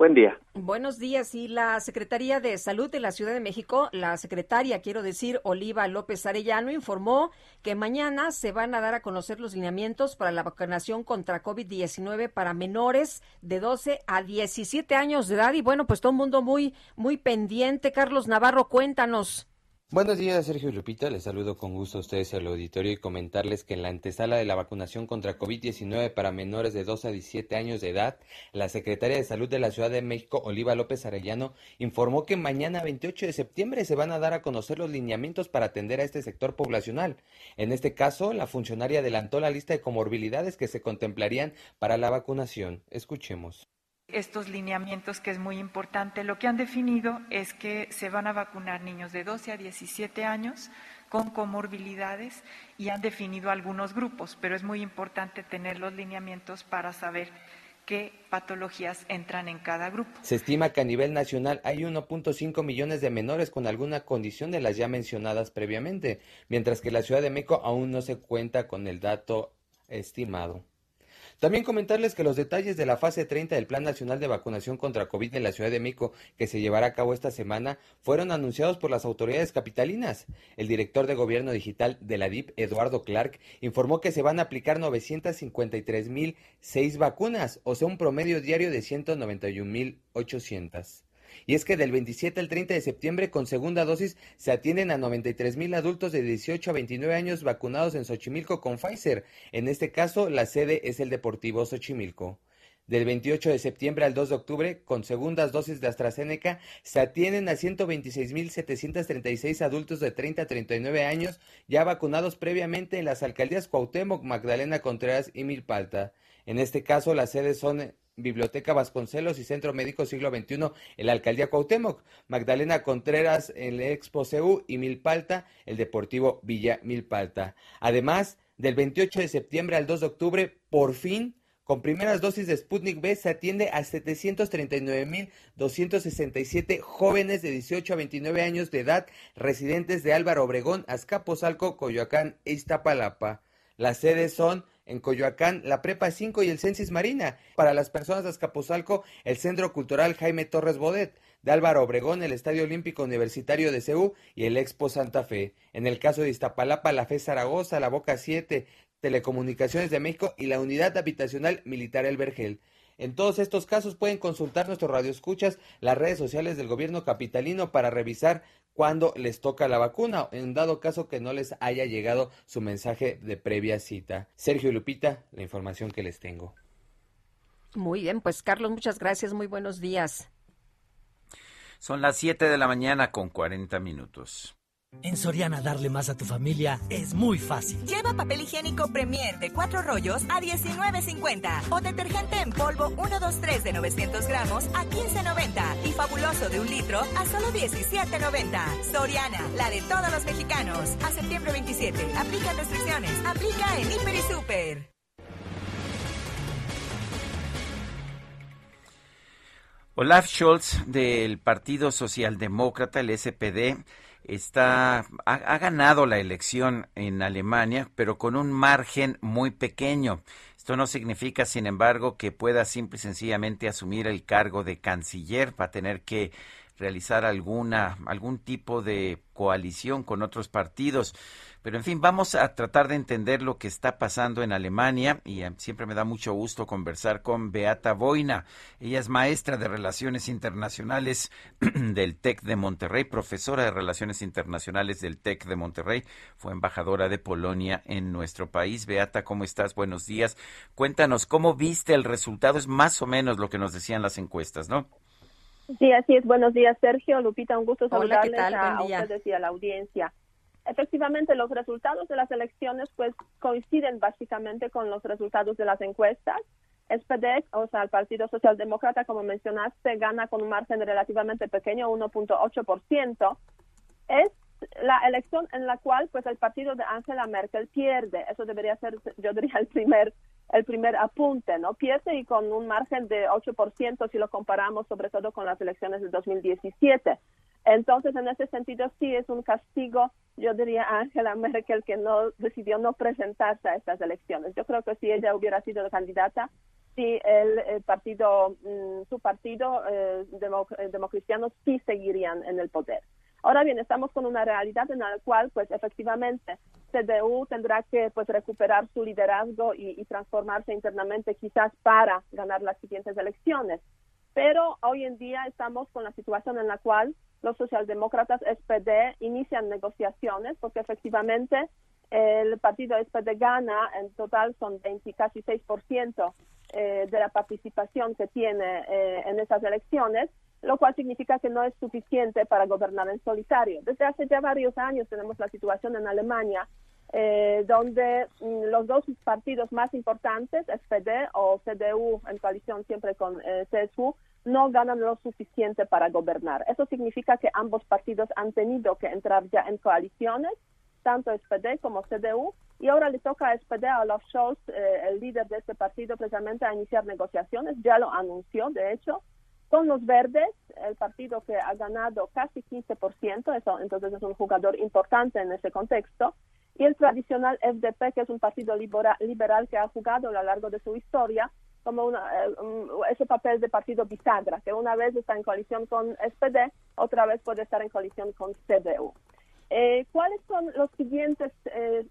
Buen día. Buenos días. Y la Secretaría de Salud de la Ciudad de México, la secretaria, quiero decir, Oliva López Arellano, informó que mañana se van a dar a conocer los lineamientos para la vacunación contra COVID-19 para menores de 12 a 17 años de edad. Y bueno, pues todo el mundo muy, muy pendiente. Carlos Navarro, cuéntanos. Buenos días, Sergio Lupita. Les saludo con gusto a ustedes al auditorio y comentarles que en la antesala de la vacunación contra COVID-19 para menores de 12 a 17 años de edad, la Secretaria de Salud de la Ciudad de México, Oliva López Arellano, informó que mañana 28 de septiembre se van a dar a conocer los lineamientos para atender a este sector poblacional. En este caso, la funcionaria adelantó la lista de comorbilidades que se contemplarían para la vacunación. Escuchemos estos lineamientos que es muy importante. Lo que han definido es que se van a vacunar niños de 12 a 17 años con comorbilidades y han definido algunos grupos, pero es muy importante tener los lineamientos para saber qué patologías entran en cada grupo. Se estima que a nivel nacional hay 1.5 millones de menores con alguna condición de las ya mencionadas previamente, mientras que la Ciudad de México aún no se cuenta con el dato estimado. También comentarles que los detalles de la fase 30 del Plan Nacional de Vacunación contra COVID en la Ciudad de México, que se llevará a cabo esta semana, fueron anunciados por las autoridades capitalinas. El director de Gobierno Digital de la DIP, Eduardo Clark, informó que se van a aplicar 953.006 vacunas, o sea, un promedio diario de 191.800. Y es que del 27 al 30 de septiembre con segunda dosis se atienden a 93 mil adultos de 18 a 29 años vacunados en Xochimilco con Pfizer. En este caso, la sede es el Deportivo Xochimilco. Del 28 de septiembre al 2 de octubre, con segundas dosis de AstraZeneca, se atienden a 126.736 adultos de 30 a 39 años ya vacunados previamente en las alcaldías Cuauhtémoc, Magdalena Contreras y Milpalta. En este caso, las sedes son Biblioteca Vasconcelos y Centro Médico Siglo XXI en la Alcaldía Cuauhtémoc, Magdalena Contreras en el Expo CEU y Milpalta, el Deportivo Villa Milpalta. Además, del 28 de septiembre al 2 de octubre, por fin, con primeras dosis de Sputnik B se atiende a 739.267 jóvenes de 18 a 29 años de edad residentes de Álvaro Obregón, Azcapotzalco, Coyoacán e Iztapalapa. Las sedes son en Coyoacán, la Prepa 5 y el Censis Marina. Para las personas de Azcapotzalco, el Centro Cultural Jaime Torres Bodet. De Álvaro Obregón, el Estadio Olímpico Universitario de CEU y el Expo Santa Fe. En el caso de Iztapalapa, la FE Zaragoza, la Boca 7, Telecomunicaciones de México y la Unidad Habitacional Militar El Vergel. En todos estos casos pueden consultar nuestro radio escuchas, las redes sociales del gobierno capitalino para revisar cuándo les toca la vacuna, en dado caso que no les haya llegado su mensaje de previa cita. Sergio y Lupita, la información que les tengo. Muy bien, pues Carlos, muchas gracias, muy buenos días. Son las 7 de la mañana con 40 minutos. En Soriana darle más a tu familia es muy fácil. Lleva papel higiénico Premier de cuatro rollos a 19.50 o detergente en polvo 123 de 900 gramos a 15.90 y fabuloso de un litro a solo 17.90. Soriana, la de todos los mexicanos. A septiembre 27. Aplica restricciones. Aplica en Hiper y Super. Olaf Scholz del Partido Socialdemócrata, el SPD, está ha, ha, ganado la elección en Alemania, pero con un margen muy pequeño. Esto no significa, sin embargo, que pueda simple y sencillamente asumir el cargo de canciller. Va a tener que realizar alguna algún tipo de coalición con otros partidos. Pero en fin, vamos a tratar de entender lo que está pasando en Alemania y eh, siempre me da mucho gusto conversar con Beata Boina. Ella es maestra de Relaciones Internacionales [clears throat] del TEC de Monterrey, profesora de Relaciones Internacionales del TEC de Monterrey, fue embajadora de Polonia en nuestro país. Beata, ¿cómo estás? Buenos días. Cuéntanos, ¿cómo viste el resultado? Es más o menos lo que nos decían las encuestas, ¿no? Sí, así es. Buenos días, Sergio. Lupita, un gusto saludarles a ustedes y a la audiencia. Efectivamente, los resultados de las elecciones pues coinciden básicamente con los resultados de las encuestas. SPD, o sea, el Partido Socialdemócrata, como mencionaste, gana con un margen relativamente pequeño, 1.8%. Es la elección en la cual pues el partido de Angela Merkel pierde. Eso debería ser, yo diría, el primer el primer apunte, ¿no? Pierde y con un margen de 8% si lo comparamos sobre todo con las elecciones de 2017. Entonces, en ese sentido, sí es un castigo, yo diría, a Angela Merkel que no decidió no presentarse a estas elecciones. Yo creo que si ella hubiera sido candidata, si el, partido, mm, su partido, eh, eh, democristianos, sí seguirían en el poder. Ahora bien, estamos con una realidad en la cual, pues, efectivamente, CDU tendrá que, pues, recuperar su liderazgo y, y transformarse internamente, quizás para ganar las siguientes elecciones. Pero hoy en día estamos con la situación en la cual los socialdemócratas SPD inician negociaciones porque efectivamente el partido SPD gana, en total son 20, casi 6% eh, de la participación que tiene eh, en esas elecciones, lo cual significa que no es suficiente para gobernar en solitario. Desde hace ya varios años tenemos la situación en Alemania eh, donde mm, los dos partidos más importantes, SPD o CDU en coalición siempre con eh, CSU, no ganan lo suficiente para gobernar. Eso significa que ambos partidos han tenido que entrar ya en coaliciones tanto SPD como CDU, y ahora le toca a SPD, a Olaf Scholz, eh, el líder de este partido, precisamente a iniciar negociaciones, ya lo anunció, de hecho, con los verdes, el partido que ha ganado casi 15%, eso, entonces es un jugador importante en ese contexto, y el tradicional FDP, que es un partido liberal que ha jugado a lo largo de su historia como una, eh, ese papel de partido bisagra, que una vez está en coalición con SPD, otra vez puede estar en coalición con CDU. Eh, ¿Cuáles son los siguientes eh,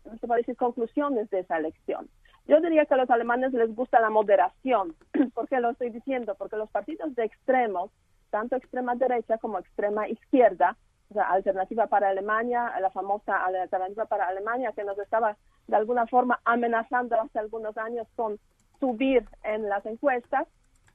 conclusiones de esa elección? Yo diría que a los alemanes les gusta la moderación. [clears throat] ¿Por qué lo estoy diciendo? Porque los partidos de extremos, tanto extrema derecha como extrema izquierda, o sea, Alternativa para Alemania, la famosa Alternativa para Alemania, que nos estaba de alguna forma amenazando hace algunos años con subir en las encuestas,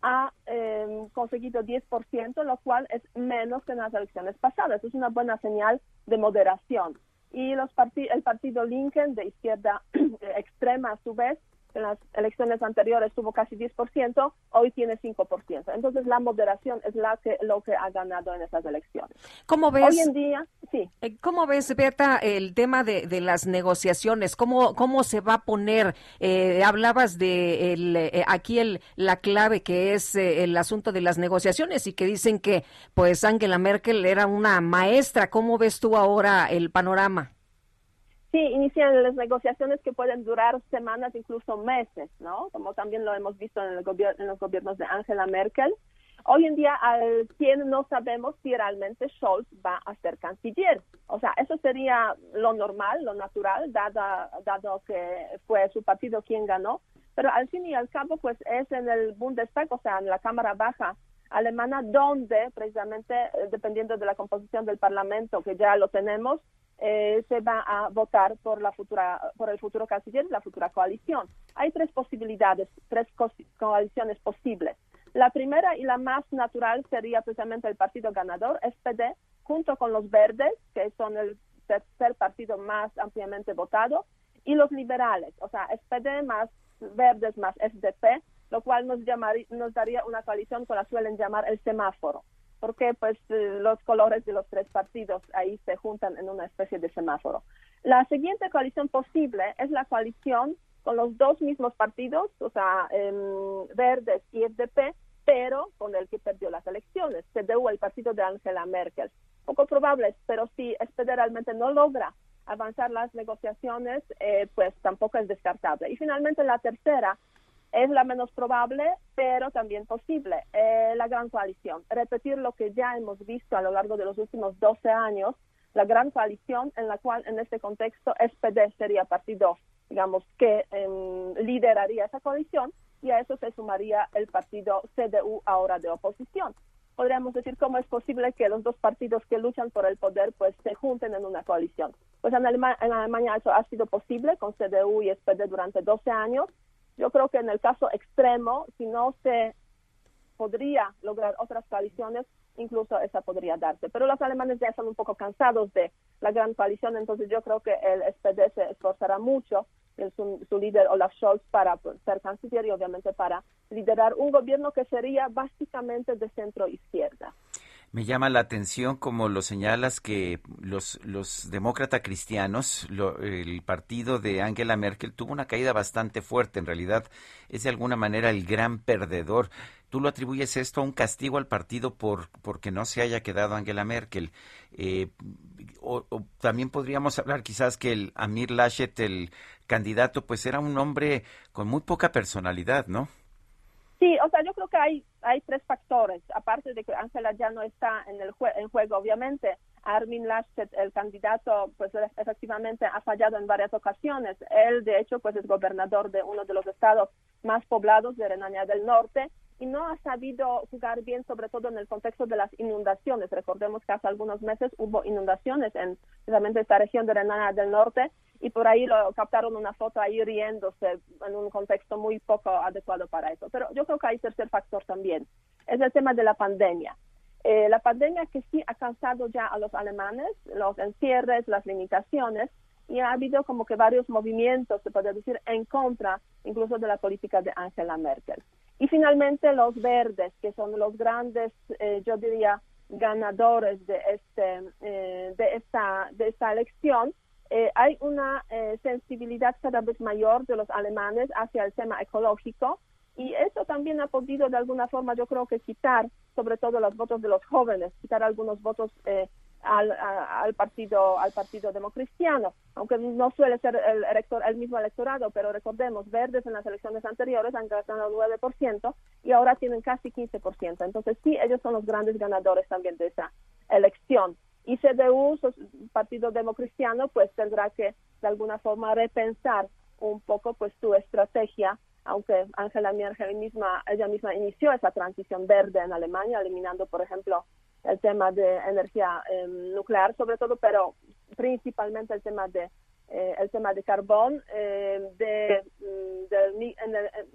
ha em, conseguido 10%, lo cual es menos que en las elecciones pasadas. Es una buena señal de moderación. Y los el partido Lincoln, de izquierda [clears throat] extrema, a su vez, en las elecciones anteriores tuvo casi 10%, hoy tiene 5%. Entonces la moderación es la que lo que ha ganado en esas elecciones. ¿Cómo ves? Hoy en día, sí. Eh, ¿Cómo ves, Berta, el tema de, de las negociaciones? ¿Cómo, cómo se va a poner? Eh, hablabas de el, eh, aquí el, la clave que es el asunto de las negociaciones y que dicen que pues Angela Merkel era una maestra. ¿Cómo ves tú ahora el panorama? Sí, inician las negociaciones que pueden durar semanas, incluso meses, ¿no? Como también lo hemos visto en, el en los gobiernos de Angela Merkel. Hoy en día, al quien no sabemos si realmente Scholz va a ser canciller. O sea, eso sería lo normal, lo natural, dado, dado que fue su partido quien ganó. Pero al fin y al cabo, pues es en el Bundestag, o sea, en la Cámara Baja alemana, donde precisamente, eh, dependiendo de la composición del Parlamento, que ya lo tenemos, eh, se va a votar por la futura por el futuro canciller la futura coalición. Hay tres posibilidades, tres coaliciones posibles. La primera y la más natural sería precisamente el partido ganador, SPD, junto con los verdes, que son el tercer partido más ampliamente votado, y los liberales, o sea, SPD más verdes más SDP, lo cual nos, nos daría una coalición que la suelen llamar el semáforo porque pues eh, los colores de los tres partidos ahí se juntan en una especie de semáforo. La siguiente coalición posible es la coalición con los dos mismos partidos, o sea, em, Verdes y FDP, pero con el que perdió las elecciones, CDU, el partido de Angela Merkel. Poco probable, pero si SPD realmente no logra avanzar las negociaciones, eh, pues tampoco es descartable. Y finalmente la tercera es la menos probable, pero también posible, eh, la gran coalición. Repetir lo que ya hemos visto a lo largo de los últimos 12 años, la gran coalición en la cual en este contexto SPD sería partido, digamos, que em, lideraría esa coalición y a eso se sumaría el partido CDU ahora de oposición. Podríamos decir cómo es posible que los dos partidos que luchan por el poder pues se junten en una coalición. Pues en, en Alemania eso ha sido posible con CDU y SPD durante 12 años yo creo que en el caso extremo, si no se podría lograr otras coaliciones, incluso esa podría darse. Pero los alemanes ya están un poco cansados de la gran coalición, entonces yo creo que el SPD se esforzará mucho, en su, su líder Olaf Scholz, para ser canciller y obviamente para liderar un gobierno que sería básicamente de centro izquierda. Me llama la atención, como lo señalas, que los, demócratas cristianos, el partido de Angela Merkel, tuvo una caída bastante fuerte. En realidad, es de alguna manera el gran perdedor. ¿Tú lo atribuyes esto a un castigo al partido por porque no se haya quedado Angela Merkel? Eh, también podríamos hablar quizás que Amir Laschet, el candidato, pues era un hombre con muy poca personalidad, ¿no? Sí, o sea, yo creo que hay, hay tres factores. Aparte de que Ángela ya no está en el en juego, obviamente, Armin Laschet, el candidato, pues efectivamente ha fallado en varias ocasiones. Él, de hecho, pues es gobernador de uno de los estados más poblados de Renania del Norte y no ha sabido jugar bien, sobre todo en el contexto de las inundaciones. Recordemos que hace algunos meses hubo inundaciones en precisamente esta región de Renania del Norte y por ahí lo captaron una foto ahí riéndose en un contexto muy poco adecuado para eso. Pero yo creo que hay tercer factor también, es el tema de la pandemia. Eh, la pandemia que sí ha cansado ya a los alemanes, los encierres, las limitaciones, y ha habido como que varios movimientos, se puede decir, en contra incluso de la política de Angela Merkel. Y finalmente los verdes, que son los grandes, eh, yo diría, ganadores de, este, eh, de, esta, de esta elección, eh, hay una eh, sensibilidad cada vez mayor de los alemanes hacia el tema ecológico. Y eso también ha podido de alguna forma, yo creo que quitar sobre todo los votos de los jóvenes, quitar algunos votos al, partido al partido democristiano, aunque no suele ser el mismo electorado, pero recordemos, verdes en las elecciones anteriores han ganado 9% y ahora tienen casi 15%. Entonces sí, ellos son los grandes ganadores también de esa elección. Y CDU, Partido Democristiano, pues tendrá que de alguna forma repensar un poco pues su estrategia, aunque Angela Merkel misma, ella misma inició esa transición verde en Alemania, eliminando, por ejemplo, el tema de energía em, nuclear, sobre todo, pero principalmente el tema de eh, el tema de carbón, em, de, mm, del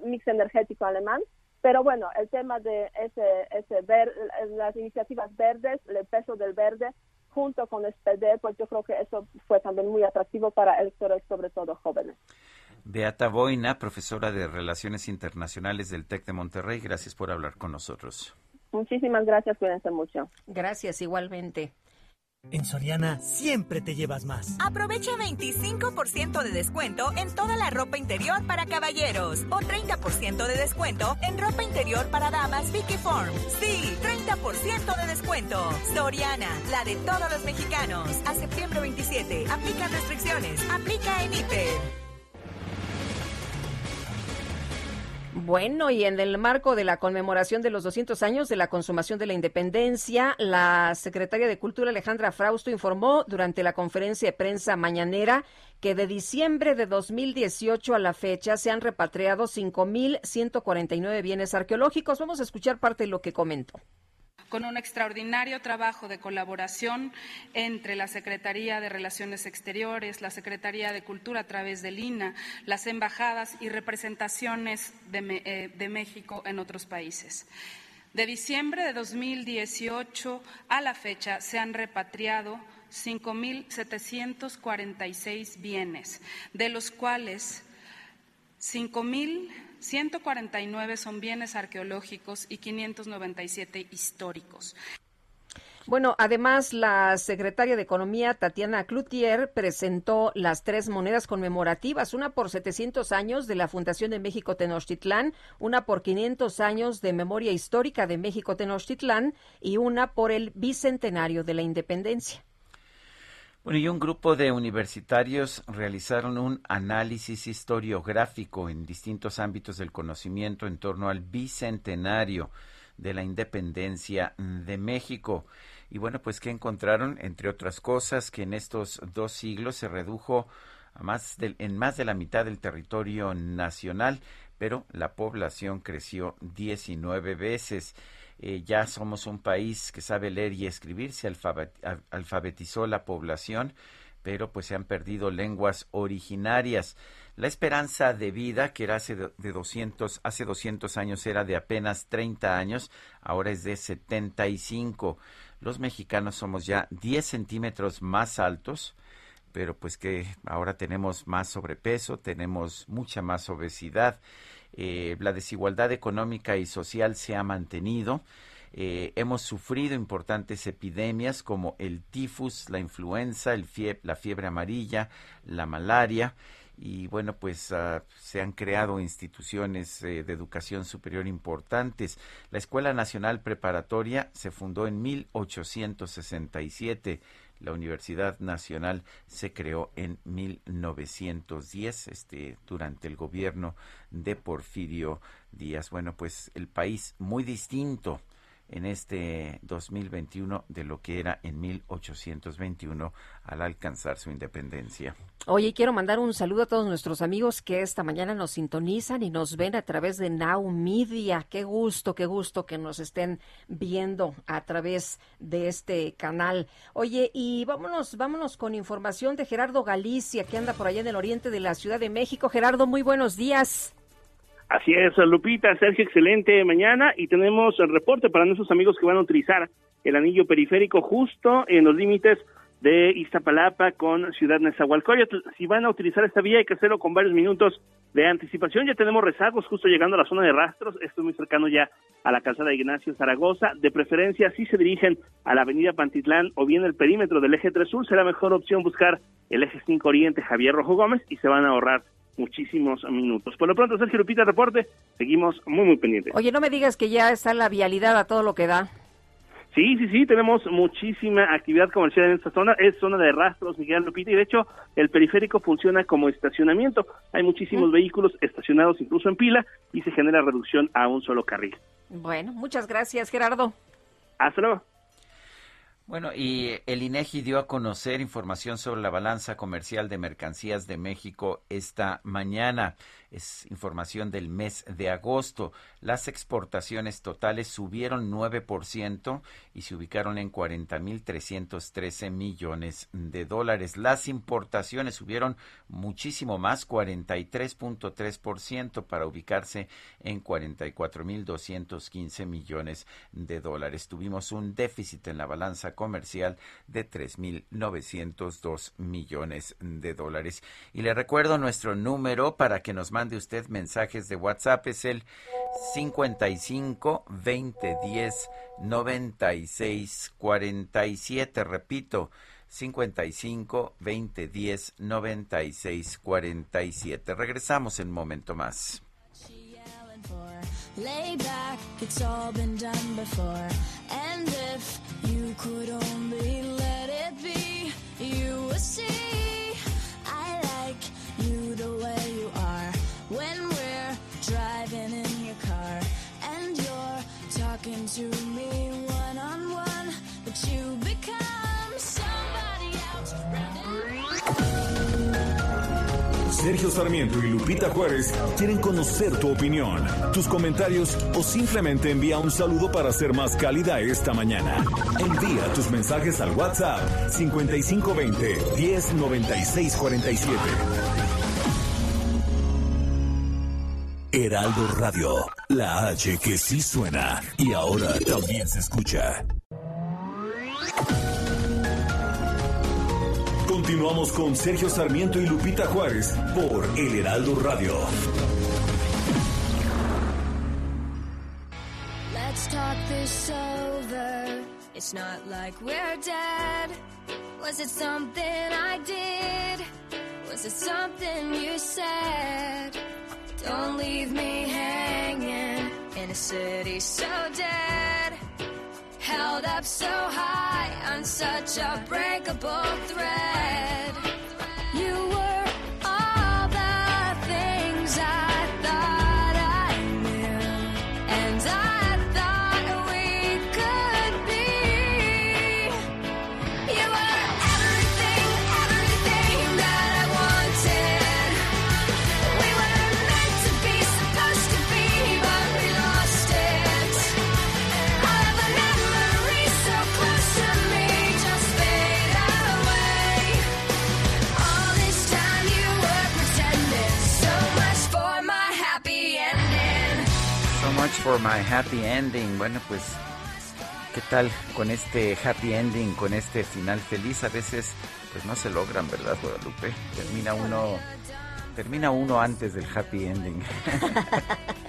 mix energético alemán. Pero bueno, el tema de ese, ese ver, las iniciativas verdes, el peso del verde, junto con SPD, pues yo creo que eso fue también muy atractivo para electores, sobre todo jóvenes. Beata Boina, profesora de Relaciones Internacionales del TEC de Monterrey, gracias por hablar con nosotros. Muchísimas gracias, cuídense mucho. Gracias, igualmente. En Soriana siempre te llevas más. Aprovecha 25% de descuento en toda la ropa interior para caballeros o 30% de descuento en ropa interior para damas Vicky Form. Sí, 30% de descuento. Soriana, la de todos los mexicanos. A septiembre 27. Aplica restricciones. Aplica en hiper. Bueno, y en el marco de la conmemoración de los 200 años de la consumación de la independencia, la secretaria de Cultura Alejandra Frausto informó durante la conferencia de prensa mañanera que de diciembre de 2018 a la fecha se han repatriado 5.149 bienes arqueológicos. Vamos a escuchar parte de lo que comentó con un extraordinario trabajo de colaboración entre la Secretaría de Relaciones Exteriores, la Secretaría de Cultura a través del INA, las embajadas y representaciones de, eh, de México en otros países. De diciembre de 2018 a la fecha se han repatriado 5.746 bienes, de los cuales 5.000 149 son bienes arqueológicos y 597 históricos. Bueno, además, la secretaria de Economía, Tatiana Cloutier, presentó las tres monedas conmemorativas, una por 700 años de la Fundación de México Tenochtitlán, una por 500 años de Memoria Histórica de México Tenochtitlán y una por el Bicentenario de la Independencia. Bueno, y un grupo de universitarios realizaron un análisis historiográfico en distintos ámbitos del conocimiento en torno al bicentenario de la independencia de México. Y bueno, pues que encontraron, entre otras cosas, que en estos dos siglos se redujo a más en más de la mitad del territorio nacional, pero la población creció 19 veces. Eh, ya somos un país que sabe leer y escribir, se alfabetizó la población, pero pues se han perdido lenguas originarias. La esperanza de vida, que era hace, de 200, hace 200 años era de apenas 30 años, ahora es de 75. Los mexicanos somos ya 10 centímetros más altos, pero pues que ahora tenemos más sobrepeso, tenemos mucha más obesidad eh, la desigualdad económica y social se ha mantenido. Eh, hemos sufrido importantes epidemias como el tifus, la influenza, la fiebre amarilla, la malaria y bueno, pues ah, se han creado instituciones eh, de educación superior importantes. La Escuela Nacional Preparatoria se fundó en 1867 la Universidad Nacional se creó en 1910, este, durante el gobierno de Porfirio Díaz. Bueno, pues el país muy distinto en este 2021 de lo que era en 1821 al alcanzar su independencia. Oye, quiero mandar un saludo a todos nuestros amigos que esta mañana nos sintonizan y nos ven a través de Now Media. Qué gusto, qué gusto que nos estén viendo a través de este canal. Oye, y vámonos, vámonos con información de Gerardo Galicia, que anda por allá en el oriente de la Ciudad de México. Gerardo, muy buenos días. Así es, Lupita, Sergio, excelente mañana y tenemos el reporte para nuestros amigos que van a utilizar el anillo periférico justo en los límites de Iztapalapa con Ciudad Nezahualcóyotl. Si van a utilizar esta vía hay que hacerlo con varios minutos de anticipación. Ya tenemos rezagos justo llegando a la zona de rastros. Esto es muy cercano ya a la calzada de Ignacio Zaragoza. De preferencia, si se dirigen a la avenida Pantitlán o bien el perímetro del eje 3 Sur, será mejor opción buscar el eje 5 Oriente Javier Rojo Gómez y se van a ahorrar muchísimos minutos. Por lo pronto, Sergio Lupita, reporte, seguimos muy, muy pendientes. Oye, no me digas que ya está la vialidad a todo lo que da. Sí, sí, sí, tenemos muchísima actividad comercial en esta zona. Es zona de rastros, Miguel Lupita, y de hecho el periférico funciona como estacionamiento. Hay muchísimos vehículos estacionados incluso en pila y se genera reducción a un solo carril. Bueno, muchas gracias, Gerardo. Hasta luego. Bueno, y el INEGI dio a conocer información sobre la balanza comercial de mercancías de México esta mañana. Es información del mes de agosto. Las exportaciones totales subieron 9% y se ubicaron en 40.313 millones de dólares. Las importaciones subieron muchísimo más, 43.3% para ubicarse en 44.215 millones de dólares. Tuvimos un déficit en la balanza comercial de 3.902 millones de dólares. Y le recuerdo nuestro número para que nos mande usted mensajes de WhatsApp. Es el 55 20 10 96 47. Repito, 55 20 10 96 47. Regresamos en un momento más. Lay back, it's all been done before. And if you could only. When we're driving in your car and you're talking to me one on one, but you become somebody else. Sergio Sarmiento y Lupita Juárez quieren conocer tu opinión, tus comentarios o simplemente envía un saludo para ser más cálida esta mañana. Envía tus mensajes al WhatsApp 5520 109647. Heraldo Radio, la H que sí suena y ahora también se escucha. Continuamos con Sergio Sarmiento y Lupita Juárez por El Heraldo Radio. Let's talk this over. It's not like we're dead. Was it something I did? Was it something you said? Don't leave me hanging in a city so dead. Held up so high on such a breakable thread. Much for my happy ending. Bueno, pues, ¿qué tal con este happy ending, con este final feliz? A veces, pues no se logran, ¿verdad, Guadalupe? Termina uno, termina uno antes del happy ending. [laughs]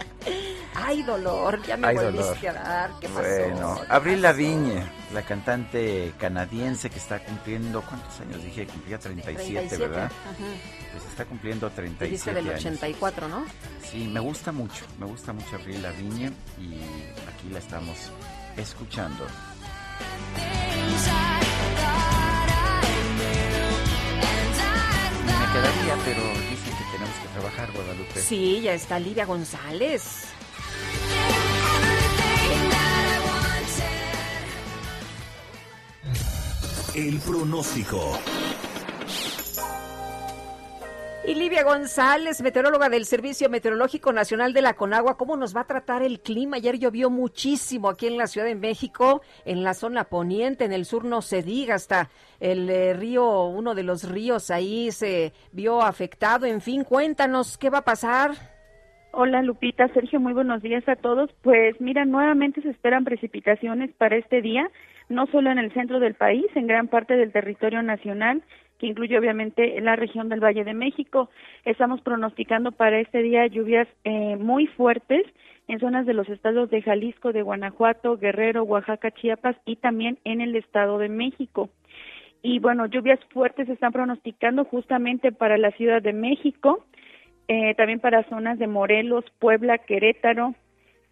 Ay, dolor, ya me Ay, volviste dolor. a dar. ¿Qué pasó? Bueno, ¿Qué Abril pasó? Lavigne, la cantante canadiense que está cumpliendo, ¿cuántos años dije? Cumplía 37, 37, ¿verdad? ajá. Pues está cumpliendo Dice 37 del años. 84, ¿no? Sí, me gusta mucho, me gusta mucho Abril Lavigne y aquí la estamos escuchando. Me quedaría, pero dicen que tenemos que trabajar, Guadalupe. Sí, ya está Lidia González. El pronóstico. Y Livia González, meteoróloga del Servicio Meteorológico Nacional de la Conagua, ¿cómo nos va a tratar el clima? Ayer llovió muchísimo aquí en la Ciudad de México, en la zona poniente, en el sur no se diga, hasta el eh, río, uno de los ríos ahí se vio afectado. En fin, cuéntanos, ¿qué va a pasar? Hola Lupita, Sergio, muy buenos días a todos. Pues mira, nuevamente se esperan precipitaciones para este día, no solo en el centro del país, en gran parte del territorio nacional, que incluye obviamente la región del Valle de México. Estamos pronosticando para este día lluvias eh, muy fuertes en zonas de los estados de Jalisco, de Guanajuato, Guerrero, Oaxaca, Chiapas y también en el Estado de México. y bueno, lluvias fuertes se están pronosticando justamente para la Ciudad de México, eh, también para zonas de Morelos, Puebla, Querétaro,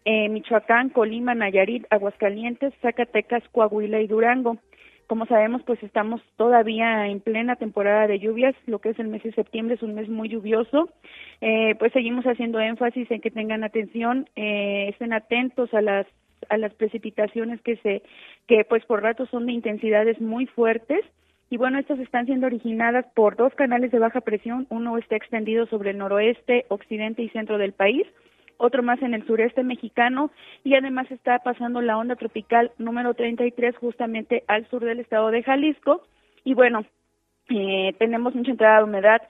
eh, Michoacán, Colima, Nayarit, Aguascalientes, Zacatecas, Coahuila y Durango. Como sabemos, pues estamos todavía en plena temporada de lluvias, lo que es el mes de septiembre es un mes muy lluvioso. Eh, pues seguimos haciendo énfasis en que tengan atención, eh, estén atentos a las a las precipitaciones que se que pues por ratos son de intensidades muy fuertes y bueno, estas están siendo originadas por dos canales de baja presión, uno está extendido sobre el noroeste, occidente y centro del país, otro más en el sureste mexicano y además está pasando la onda tropical número 33 justamente al sur del estado de Jalisco. Y bueno, eh, tenemos mucha entrada de humedad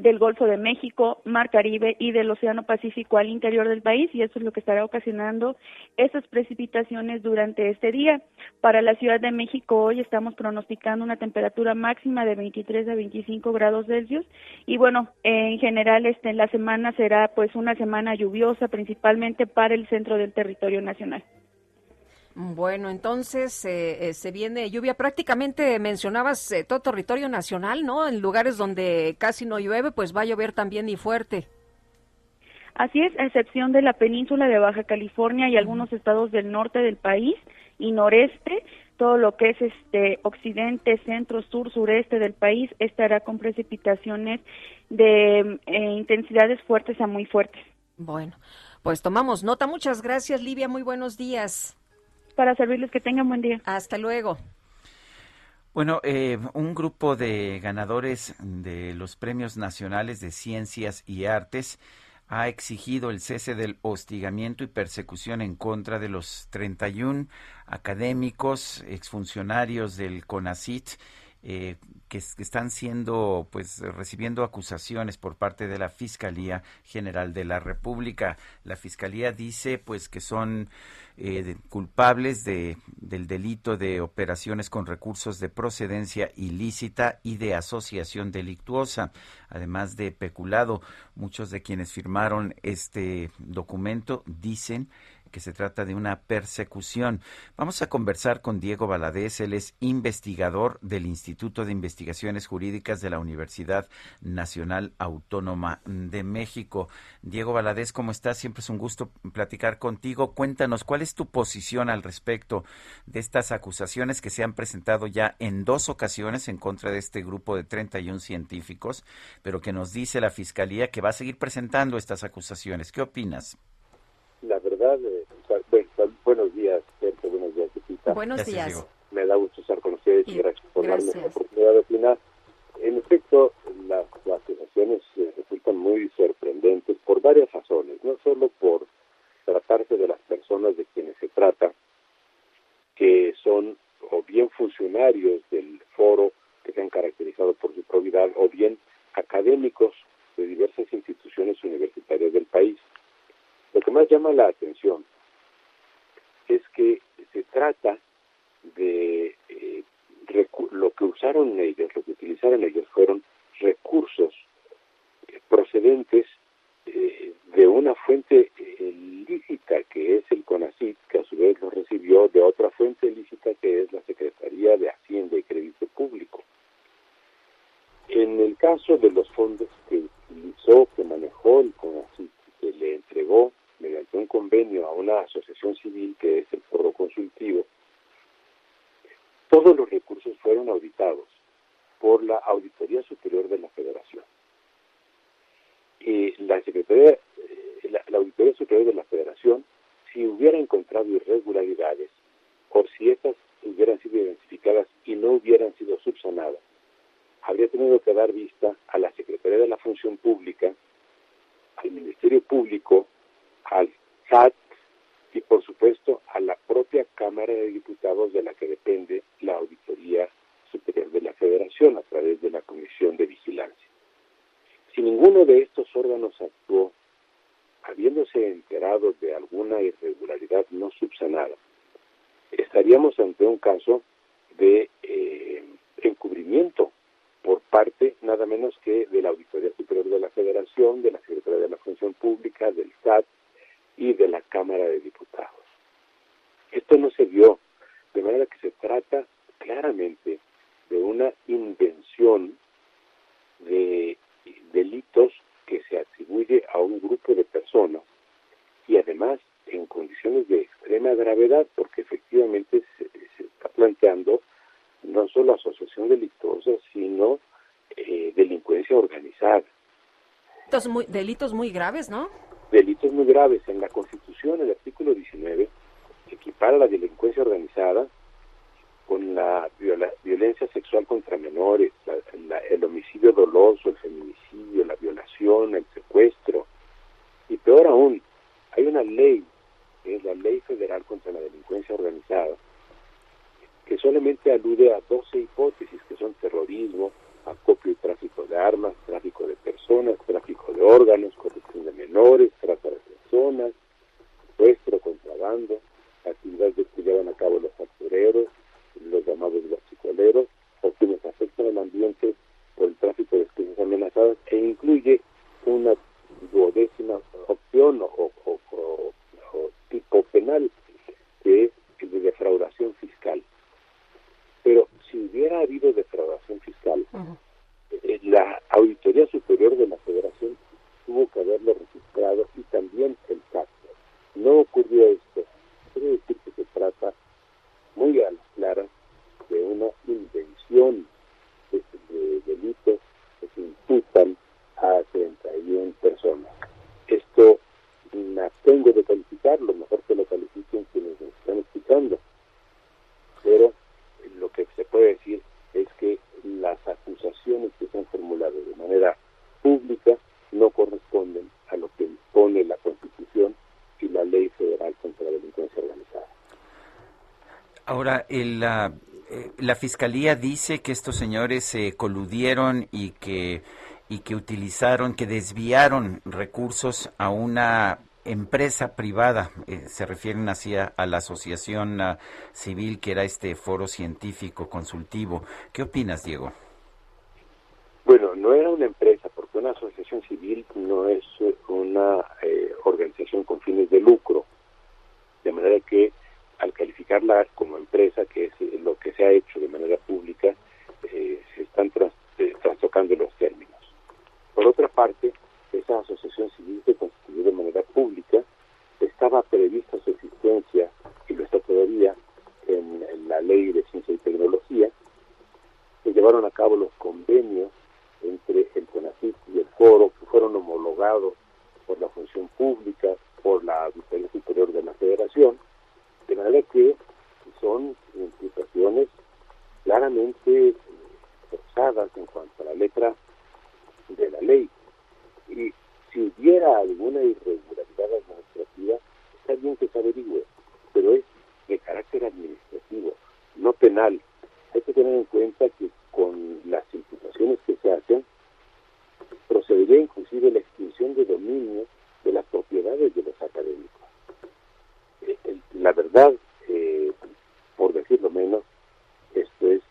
del Golfo de México, Mar Caribe y del Océano Pacífico al interior del país y eso es lo que estará ocasionando esas precipitaciones durante este día. Para la Ciudad de México hoy estamos pronosticando una temperatura máxima de 23 a 25 grados Celsius y bueno, en general este la semana será pues una semana lluviosa principalmente para el centro del territorio nacional. Bueno, entonces eh, eh, se viene lluvia. Prácticamente mencionabas eh, todo territorio nacional, ¿no? En lugares donde casi no llueve, pues va a llover también y fuerte. Así es, a excepción de la península de Baja California y algunos estados del norte del país y noreste, todo lo que es este occidente, centro, sur, sureste del país estará con precipitaciones de intensidades fuertes a muy fuertes. Bueno, pues tomamos nota. Muchas gracias, Livia. Muy buenos días para servirles. Que tengan buen día. Hasta luego. Bueno, eh, un grupo de ganadores de los premios nacionales de ciencias y artes ha exigido el cese del hostigamiento y persecución en contra de los 31 académicos, exfuncionarios del CONACIT, eh, que, están siendo, pues, recibiendo acusaciones por parte de la Fiscalía General de la República. La Fiscalía dice, pues, que son eh, culpables de, del delito de operaciones con recursos de procedencia ilícita y de asociación delictuosa, además de peculado. Muchos de quienes firmaron este documento dicen que se trata de una persecución. Vamos a conversar con Diego Valadez, él es investigador del Instituto de Investigaciones Jurídicas de la Universidad Nacional Autónoma de México. Diego Valadez, ¿cómo estás? Siempre es un gusto platicar contigo. Cuéntanos, ¿cuál es tu posición al respecto de estas acusaciones que se han presentado ya en dos ocasiones en contra de este grupo de 31 científicos, pero que nos dice la Fiscalía que va a seguir presentando estas acusaciones? ¿Qué opinas? Verdad, eh, buenos días, Sergio, buenos días, Lupita. Buenos días. Me da gusto estar con ustedes y, gracias por darme la oportunidad de opinar. En efecto, las, acusaciones eh, resultan muy sorprendentes por varias razones, no solo por tratarse de las personas de quienes se trata, que son o bien funcionarios del foro que se han caracterizado por su probidad, o bien académicos de diversas instituciones universitarias del país. Lo que más llama la atención es que se trata de eh, lo que usaron ellos, lo que utilizaron ellos fueron recursos eh, procedentes eh, de una fuente lícita que es el CONACIT, que a su vez lo recibió de otra fuente lícita que es la Secretaría de Hacienda y Crédito Público. En el caso de los fondos que utilizó, que manejó el CONACIT, que le entregó mediante un convenio a una asociación civil que es el Foro Consultivo, todos los recursos fueron auditados por la Auditoría Superior de la Federación. Y la Secretaría, eh, la, Auditoría Superior de la Federación, si hubiera encontrado irregularidades o si estas hubieran sido identificadas y no hubieran sido subsanadas, habría tenido que dar vista a la Secretaría de la Función Pública, al Ministerio Público al SAT y por supuesto a la propia Cámara de Diputados de la que depende la Auditoría Superior de la Federación a través de la Comisión de Vigilancia. Si ninguno de estos órganos actuó, habiéndose enterado de alguna irregularidad no subsanada, estaríamos ante un caso de eh, encubrimiento por parte nada menos que de la Auditoría Superior de la Federación, de la Secretaría de la Función Pública, del SAT y de la Cámara de Diputados. Esto no se vio, de manera que se trata claramente de una invención de delitos que se atribuye a un grupo de personas y además en condiciones de extrema gravedad, porque efectivamente se, está planteando no solo asociación delictuosa, sino eh, delincuencia organizada. Muy, delitos muy graves, ¿no? Delitos muy graves. En la Constitución, el artículo 19, equipara la delincuencia organizada con la violencia sexual contra menores, el homicidio doloso, el feminicidio, la violación, el secuestro. Y peor aún, hay una ley, que es la Ley Federal contra la Delincuencia Organizada, que solamente alude a 12 hipótesis, que son terrorismo, acopio y tráfico de armas, tráfico de personas, tráfico de órganos, corrupción de menores, trata de personas, secuestro, contrabando, actividades que llevan a cabo los factureros, los llamados guachicoleros, o quienes afectan al ambiente por el tráfico de especies amenazadas, e incluye una duodécima opción o, tipo penal, que es el de defraudación fiscal. Pero si hubiera habido defraudación fiscal, eh, la Auditoría Superior de la Federación tuvo que haberlo registrado y también el SAT. No ocurrió esto. Quiere decir que se trata muy a las claras de una invención de, delitos que se imputan a 31 personas. Esto me tengo de calificarlo, mejor que lo califiquen quienes nos están escuchando. Pero lo que se puede decir es que las acusaciones que se han formulado de manera pública no corresponden a lo que impone la Constitución y la Ley Federal contra la Delincuencia Organizada. Ahora, la, eh, Fiscalía dice que estos señores se coludieron y que, y que utilizaron, que desviaron recursos a una empresa privada, eh, se refieren así a, la asociación ah, civil que era este foro científico consultivo. ¿Qué opinas, Diego? Bueno, no era una empresa, porque una asociación civil no es una eh, organización con fines de lucro, de manera que al calificarla como empresa, que es eh, lo que se ha hecho de manera pública, se están trastocando los términos. Por otra parte, esa asociación civil se constituyó de manera pública, estaba prevista su existencia, y lo está todavía, en, la ley de ciencia y tecnología, se llevaron a cabo los convenios entre el CONACYT y el foro, que fueron homologados por la función pública, por la Auditoría Superior de la Federación, de manera que son implicaciones claramente forzadas en cuanto a la letra de la ley. Y si hubiera alguna irregularidad administrativa, está bien que se averigüe, pero es de carácter administrativo, no penal. Hay que tener en cuenta que con las imputaciones que se hacen, procedería inclusive la extinción de dominio de las propiedades de los académicos. Eh, la verdad, eh, por decirlo menos, esto es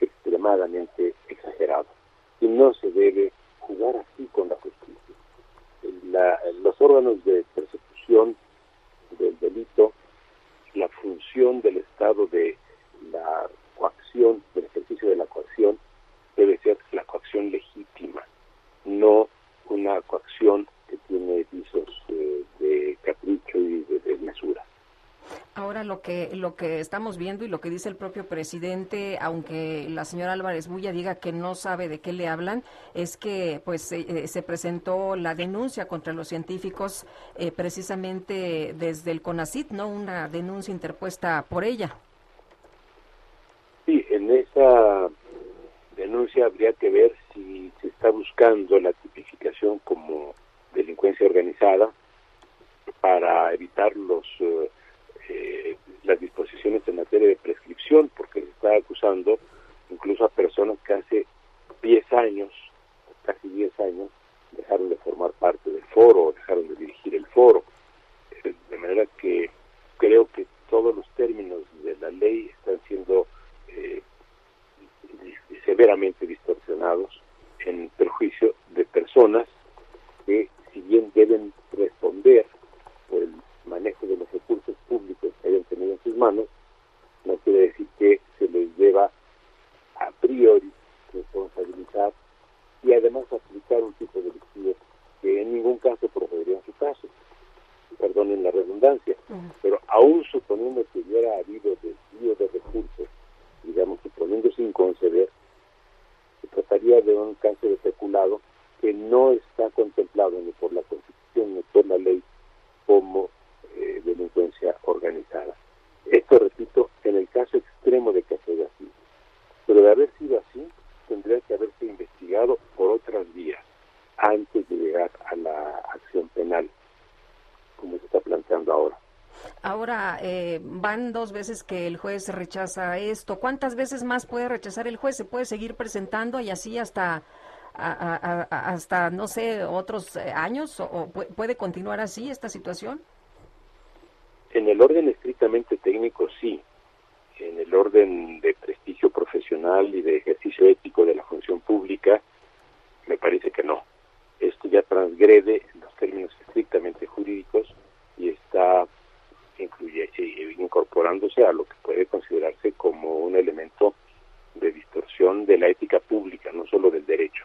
extremadamente exagerado y no se debe jugar así con la justicia. los órganos de persecución del delito, la función del Estado de la coacción, del ejercicio de la coacción, debe ser la coacción legítima, no una coacción que tiene visos eh, de capricho y de desmesura. Ahora lo estamos viendo y lo que dice el propio presidente, aunque la señora Álvarez Bulla diga que no sabe de qué le hablan, es que pues se eh, presentó la denuncia contra los científicos eh, precisamente desde el CONACIT, no una denuncia interpuesta por ella. Sí, en esa denuncia habría que ver si se está buscando la tipificación como delincuencia organizada para evitar los eh, eh, las disposiciones en materia de prescripción, porque se está acusando incluso a personas que hace 10 años, casi 10 años, dejaron de formar parte del foro, dejaron de dirigir el foro. Eh, de manera que creo que todos los términos de la ley están siendo eh, severamente distorsionados en perjuicio de personas que, si bien deben responder por el manejo de los recursos públicos que hayan tenido en sus manos, no quiere decir que se les deba a priori aún suponiendo que hubiera habido desvío de recursos, digamos, suponiendo sin conceder, se trataría de un cáncer especulado que no está contemplado ni por la Constitución ni por la ley como eh, delincuencia organizada. Esto, repito, en el caso extremo de que sea así. Pero de haber sido así, tendría que haberse investigado por otras vías antes de llegar a la acción penal, como se está planteando ahora. Ahora, eh, dos veces que el juez rechaza esto. ¿Cuántas veces más puede rechazar el juez? ¿Se puede seguir presentando y así hasta, hasta no sé, otros eh, años? ¿O puede continuar así esta situación? En el orden estrictamente técnico, sí. En el orden de prestigio profesional y de ejercicio ético de la función pública, me parece que no. Esto ya transgrede los términos estrictamente jurídicos y está incluye, eh, incorporándose a lo que puede considerarse como un elemento de distorsión de la ética pública, no solo del derecho.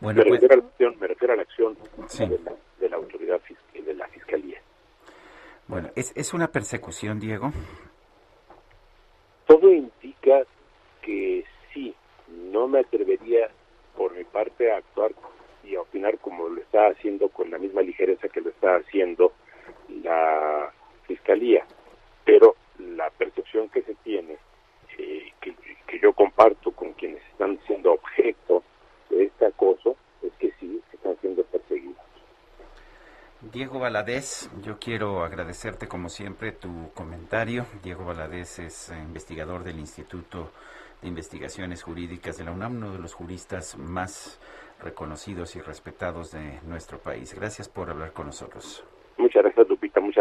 Bueno, me, pues refiero a la acción, me refiero a la acción de, la, autoridad fiscal, de la fiscalía. Bueno, ¿es, ¿es una persecución, Diego? Todo indica que sí. No me atrevería por mi parte a actuar y a opinar como lo está haciendo con la misma ligereza que lo está haciendo la Fiscalía. Pero la percepción que se tiene, eh, que, yo comparto con quienes están siendo objeto de este acoso, es que sí, están siendo perseguidos. Diego Valadez, yo quiero agradecerte como siempre tu comentario. Diego Valadez es investigador del Instituto de Investigaciones Jurídicas de la UNAM, uno de los juristas más reconocidos y respetados de nuestro país. Gracias por hablar con nosotros. Muchas gracias,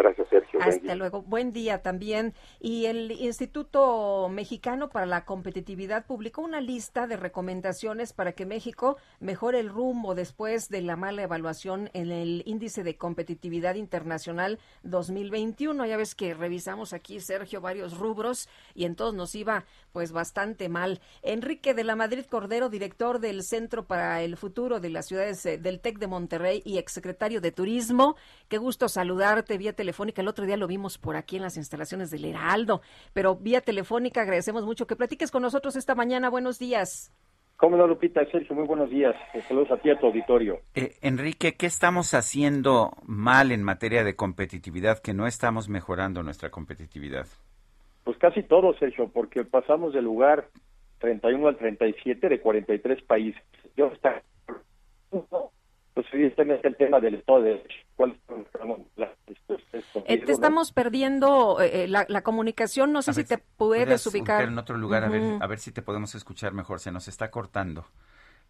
gracias, Sergio. Hasta luego. Buen día también. Y el Instituto Mexicano para la Competitividad publicó una lista de recomendaciones para que México mejore el rumbo después de la mala evaluación en el Índice de Competitividad Internacional 2021. Ya ves que revisamos aquí, Sergio, varios rubros y en todos nos iba pues bastante mal. Enrique de la Madrid Cordero, director del Centro para el Futuro de las Ciudades eh, del TEC de Monterrey y exsecretario de Turismo. Qué gusto saludarte vía telefónica. El otro día lo vimos por aquí en las instalaciones del Heraldo, pero vía telefónica agradecemos mucho que platiques con nosotros esta mañana. Buenos días. ¿Cómo no, Lupita? Sergio, muy buenos días. Saludos a ti, a tu auditorio. Eh, Enrique, ¿qué estamos haciendo mal en materia de competitividad que no estamos mejorando nuestra competitividad? Pues casi todo, Sergio, porque pasamos del lugar 31 al 37 de 43 países. Yo está pues evidentemente el tema del Estado de eh, te estamos perdiendo eh, eh, la, comunicación, no sé si te puedes ubicar. en otro lugar, a, ver, a ver si te podemos escuchar mejor, se nos está cortando.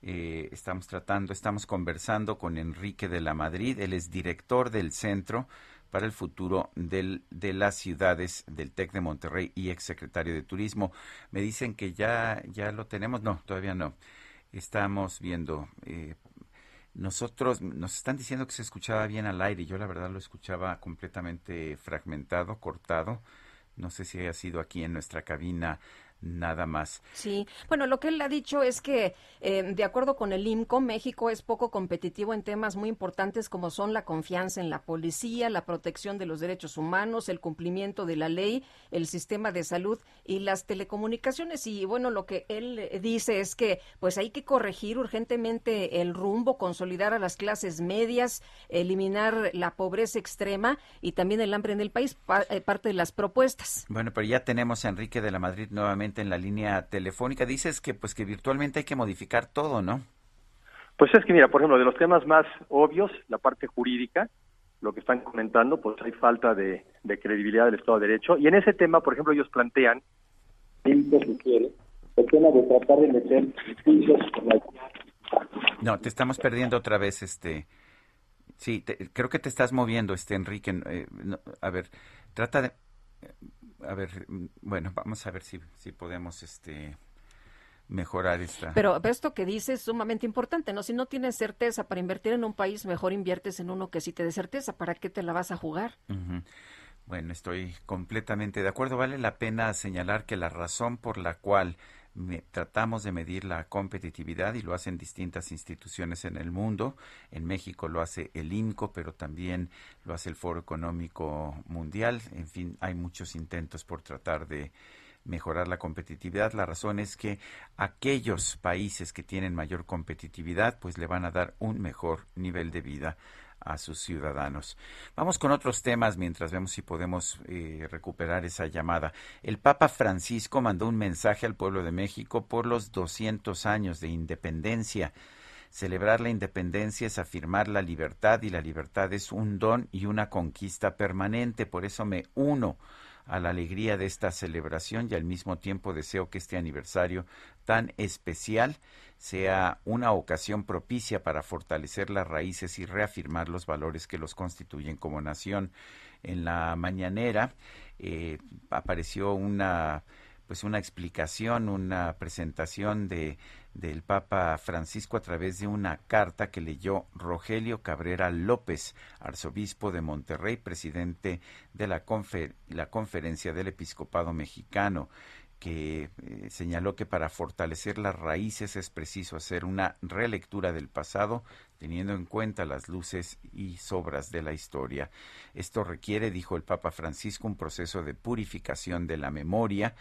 estamos tratando, estamos conversando con Enrique de la Madrid, él es director del Centro para el Futuro del, de las Ciudades del TEC de Monterrey y exsecretario de Turismo. Me dicen que ya, ya lo tenemos, no, todavía no. Estamos viendo nosotros nos están diciendo que se escuchaba bien al aire. Yo la verdad lo escuchaba completamente fragmentado, cortado. No sé si haya sido aquí en nuestra cabina nada más. Sí, bueno, lo que él ha dicho es que, eh, de acuerdo con el IMCO, México es poco competitivo en temas muy importantes como son la confianza en la policía, la protección de los derechos humanos, el cumplimiento de la ley, el sistema de salud y las telecomunicaciones. Y bueno, lo que él eh, dice es que pues hay que corregir urgentemente el rumbo, consolidar a las clases medias, eliminar la pobreza extrema y también el hambre en el país, eh, parte de las propuestas. Bueno, pero ya tenemos a Enrique de la Madrid nuevamente en la línea telefónica. Dices que pues que virtualmente hay que modificar todo, ¿no? Pues es que mira, por ejemplo, de los temas más obvios, la parte jurídica, lo que están comentando, pues hay falta de, credibilidad del Estado de Derecho. Y en ese tema, por ejemplo, ellos plantean, el tema de tratar de meter No, te estamos perdiendo otra vez, este... Sí, creo que te estás moviendo, este Enrique. Eh, a ver, trata de a ver, bueno, vamos a ver si, si podemos este mejorar esta. Pero esto que dices es sumamente importante, ¿no? Si no tienes certeza para invertir en un país, mejor inviertes en uno que sí te dé certeza. ¿Para qué te la vas a jugar? Bueno, estoy completamente de acuerdo. Vale la pena señalar que la razón por la cual tratamos de medir la competitividad y lo hacen distintas instituciones en el mundo. En México lo hace el INCO, pero también lo hace el Foro Económico Mundial. En fin, hay muchos intentos por tratar de mejorar la competitividad. La razón es que aquellos países que tienen mayor competitividad, pues le van a dar un mejor nivel de vida a sus ciudadanos. Vamos con otros temas mientras vemos si podemos eh, recuperar esa llamada. El Papa Francisco mandó un mensaje al pueblo de México por los 200 años de independencia. Celebrar la independencia es afirmar la libertad y la libertad es un don y una conquista permanente. Por eso me uno a la alegría de esta celebración y al mismo tiempo deseo que este aniversario tan especial sea una ocasión propicia para fortalecer las raíces y reafirmar los valores que los constituyen como nación. En la mañanera eh, apareció una pues una explicación, una presentación de del Papa Francisco a través de una carta que leyó Rogelio Cabrera López, arzobispo de Monterrey, presidente de la, la Conferencia del Episcopado Mexicano que eh, señaló que para fortalecer las raíces es preciso hacer una relectura del pasado teniendo en cuenta las luces y sobras de la historia. Esto requiere, dijo el Papa Francisco, un proceso de purificación de la memoria,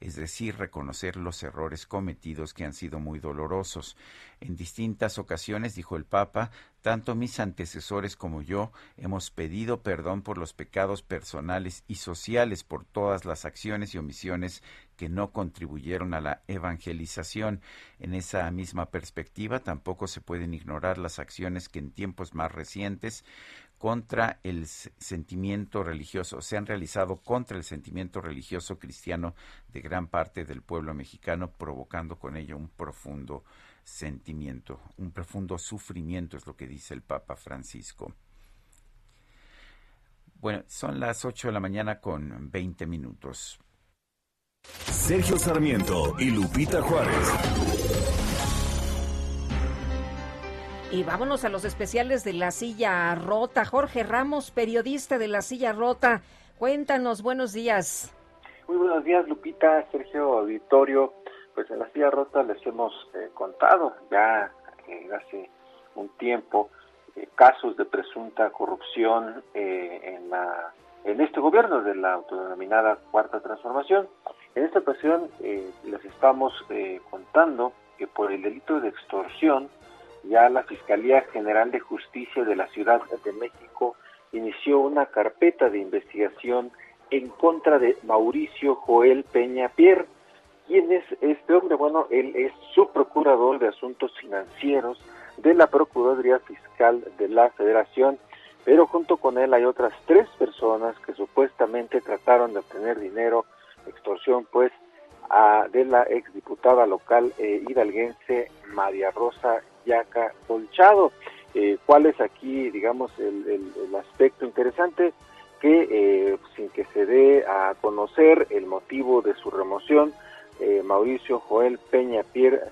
es decir, reconocer los errores cometidos que han sido muy dolorosos. En distintas ocasiones, dijo el Papa, tanto mis antecesores como yo hemos pedido perdón por los pecados personales y sociales, por todas las acciones y omisiones que no contribuyeron a la evangelización. En esa misma perspectiva, tampoco se pueden ignorar las acciones que en tiempos más recientes contra el sentimiento religioso, se han realizado contra el sentimiento religioso cristiano de gran parte del pueblo mexicano, provocando con ello un profundo sentimiento, un profundo sufrimiento, es lo que dice el Papa Francisco. Bueno, son las 8 de la mañana con 20 minutos. Sergio Sarmiento y Lupita Juárez. Y vámonos a los especiales de La Silla Rota. Jorge Ramos, periodista de La Silla Rota. Cuéntanos, buenos días. Muy buenos días, Lupita, Sergio Auditorio. Pues en La Silla Rota les hemos eh, contado ya eh, hace un tiempo eh, casos de presunta corrupción en, la, en este gobierno de la autodenominada Cuarta Transformación. En esta ocasión les estamos contando que por el delito de extorsión, ya la Fiscalía General de Justicia de la Ciudad de México inició una carpeta de investigación en contra de Mauricio Joel Peña Pierre. ¿Quién es este hombre? Bueno, él es subprocurador de asuntos financieros de la Procuraduría Fiscal de la Federación, pero junto con él hay otras tres personas que supuestamente trataron de obtener dinero, extorsión, pues, a, de la exdiputada local eh, hidalguense María Rosa Yaca Colchado. Eh, ¿Cuál es aquí, digamos, el, aspecto interesante? Que eh, sin que se dé a conocer el motivo de su remoción, eh, Mauricio Joel Peña Pierre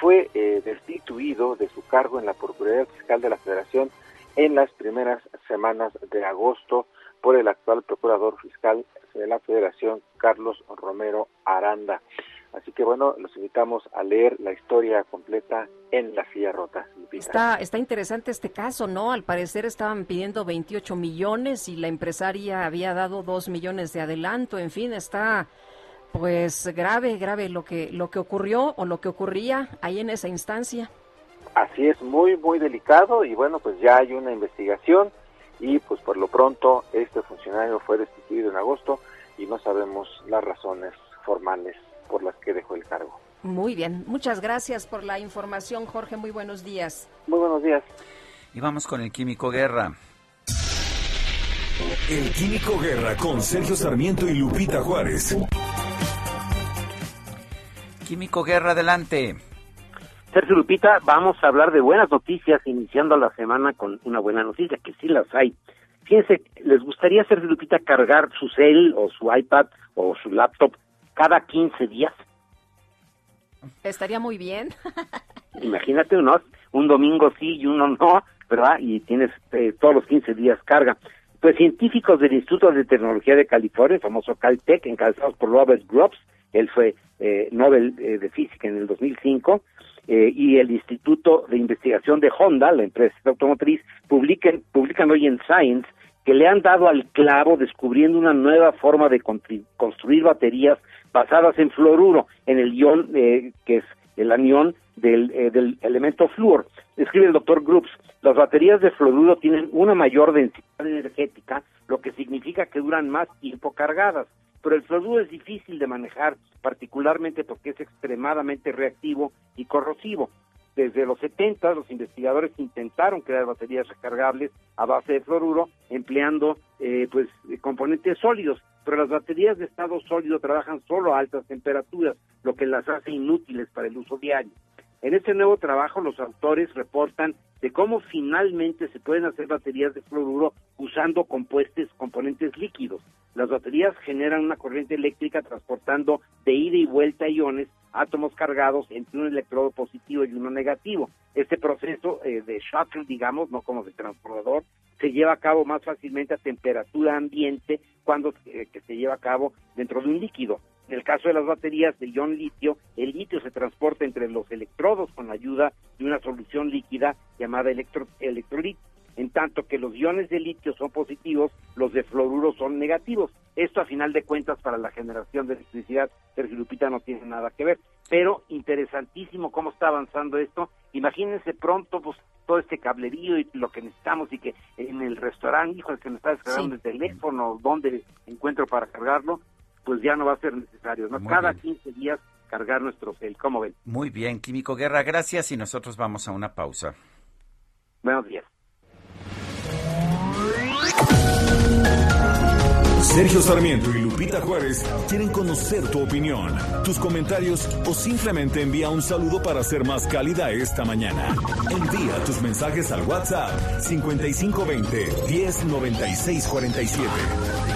fue destituido de su cargo en la Procuraduría Fiscal de la Federación en las primeras semanas de agosto por el actual Procurador Fiscal de la Federación, Carlos Romero Aranda. Así que bueno, los invitamos a leer la historia completa en La Silla Rota. Está, está interesante este caso, ¿no? Al parecer estaban pidiendo 28 millones y la empresaria había dado 2 millones de adelanto. En fin, está pues grave, grave lo que, lo que ocurrió o lo que ocurría ahí en esa instancia. Así es, muy, muy delicado y bueno, pues ya hay una investigación y pues por lo pronto este funcionario fue destituido en agosto y no sabemos las razones formales por las que dejó el cargo. Muy bien, muchas gracias por la información, Jorge. Muy buenos días. Muy buenos días. Y vamos con el Químico Guerra. El Químico Guerra con Sergio Sarmiento y Lupita Juárez. Químico Guerra, adelante. Sergio Lupita, vamos a hablar de buenas noticias, iniciando la semana con una buena noticia, que sí las hay. Fíjense, ¿les gustaría, Sergio Lupita, cargar su cel o su iPad o su laptop cada 15 días. Estaría muy bien. [laughs] Imagínate, ¿no? Un domingo sí y uno no, ¿verdad? Y tienes eh, todos los 15 días carga. Pues científicos del Instituto de Tecnología de California, el famoso Caltech, encabezados por Robert Grubbs, él fue eh, Nobel eh, de Física en el 2005, eh, y el Instituto de Investigación de Honda, la empresa automotriz, publican, publican hoy en Science que le han dado al clavo descubriendo una nueva forma de construir baterías basadas en fluoruro, en el ion que es el anión del, del elemento flúor. Escribe el doctor Grubbs, las baterías de fluoruro tienen una mayor densidad energética, lo que significa que duran más tiempo cargadas pero el fluoruro es difícil de manejar, particularmente porque es extremadamente reactivo y corrosivo. Desde los 70 los investigadores intentaron crear baterías recargables a base de fluoruro empleando eh, pues componentes sólidos, pero las baterías de estado sólido trabajan solo a altas temperaturas, lo que las hace inútiles para el uso diario. En este nuevo trabajo los autores reportan de cómo finalmente se pueden hacer baterías de fluoruro usando compuestos, componentes líquidos. Las baterías generan una corriente eléctrica transportando de ida y vuelta iones, átomos cargados entre un electrodo positivo y uno negativo. Este proceso eh, de shuttle, digamos, no como de transportador, se lleva a cabo más fácilmente a temperatura ambiente cuando eh, que se lleva a cabo dentro de un líquido. En el caso de las baterías de ion litio, el litio se transporta entre los electrodos con la ayuda de una solución líquida llamada electro, electrolit. En tanto que los iones de litio son positivos, los de fluoruro son negativos. Esto a final de cuentas para la generación de electricidad, Sergio Lupita no tiene nada que ver. Pero interesantísimo cómo está avanzando esto. Imagínense pronto pues todo este cablerío y lo que necesitamos y que en el restaurante, hijo, el que me está descargando el teléfono, dónde encuentro para cargarlo, pues ya no va a ser necesario, ¿no? Cada 15 días cargar nuestro cel, ¿cómo ven? Muy bien, Químico Guerra, gracias y nosotros vamos a una pausa. Buenos días. Sergio Sarmiento y Lupita Juárez quieren conocer tu opinión, tus comentarios o simplemente envía un saludo para ser más cálida esta mañana. Envía tus mensajes al WhatsApp 5520 109647.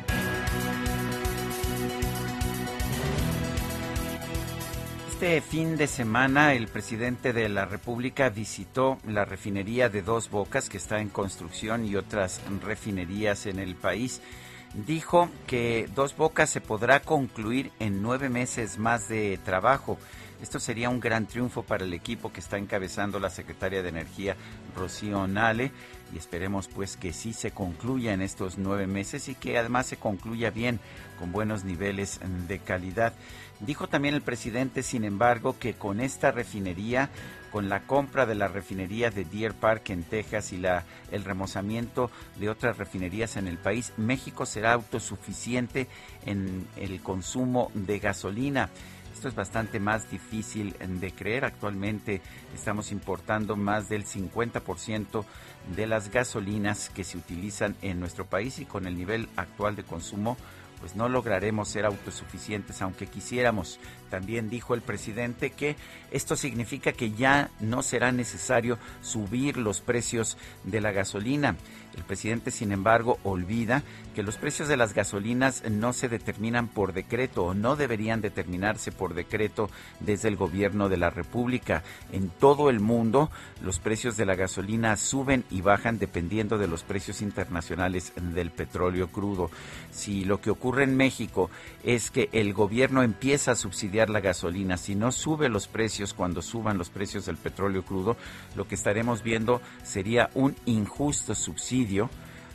Este fin de semana el presidente de la República visitó la refinería de Dos Bocas que está en construcción y otras refinerías en el país. Dijo que Dos Bocas se podrá concluir en nueve meses más de trabajo. Esto sería un gran triunfo para el equipo que está encabezando la secretaria de Energía, Rocío Nale, y esperemos pues que sí se concluya en estos nueve meses y que además se concluya bien, con buenos niveles de calidad. Dijo también el presidente, sin embargo, que con esta refinería, con la compra de la refinería de Deer Park en Texas y la, el remozamiento de otras refinerías en el país, México será autosuficiente en el consumo de gasolina. Esto es bastante más difícil de creer. Actualmente estamos importando más del 50% de las gasolinas que se utilizan en nuestro país y con el nivel actual de consumo pues no lograremos ser autosuficientes aunque quisiéramos. También dijo el presidente que esto significa que ya no será necesario subir los precios de la gasolina. El presidente, sin embargo, olvida que los precios de las gasolinas no se determinan por decreto o no deberían determinarse por decreto desde el gobierno de la República. En todo el mundo, los precios de la gasolina suben y bajan dependiendo de los precios internacionales del petróleo crudo. Si lo que ocurre en México es que el gobierno empieza a subsidiar la gasolina, si no sube los precios cuando suban los precios del petróleo crudo, lo que estaremos viendo sería un injusto subsidio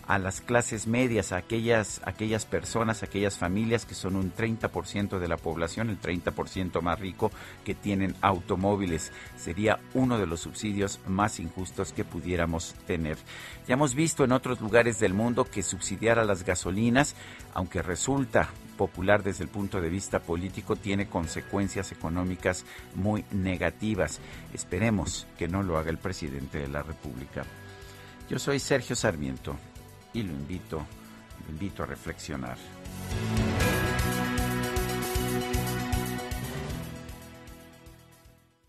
a las clases medias, a aquellas, aquellas personas, aquellas familias que son un 30% de la población, el 30% más rico que tienen automóviles. Sería uno de los subsidios más injustos que pudiéramos tener. Ya hemos visto en otros lugares del mundo que subsidiar a las gasolinas, aunque resulta popular desde el punto de vista político, tiene consecuencias económicas muy negativas. Esperemos que no lo haga el presidente de la República. Yo soy Sergio Sarmiento y lo invito, lo invito a reflexionar.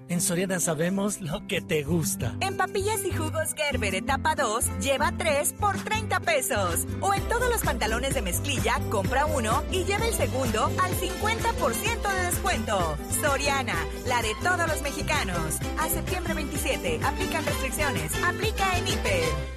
En Soriana sabemos lo que te gusta. En papillas y jugos Gerber etapa 2, lleva 3 por 30 pesos. O en todos los pantalones de mezclilla, compra uno y lleva el segundo al 50% de descuento. Soriana, la de todos los mexicanos. A septiembre 27, aplican restricciones. Aplica en IPE.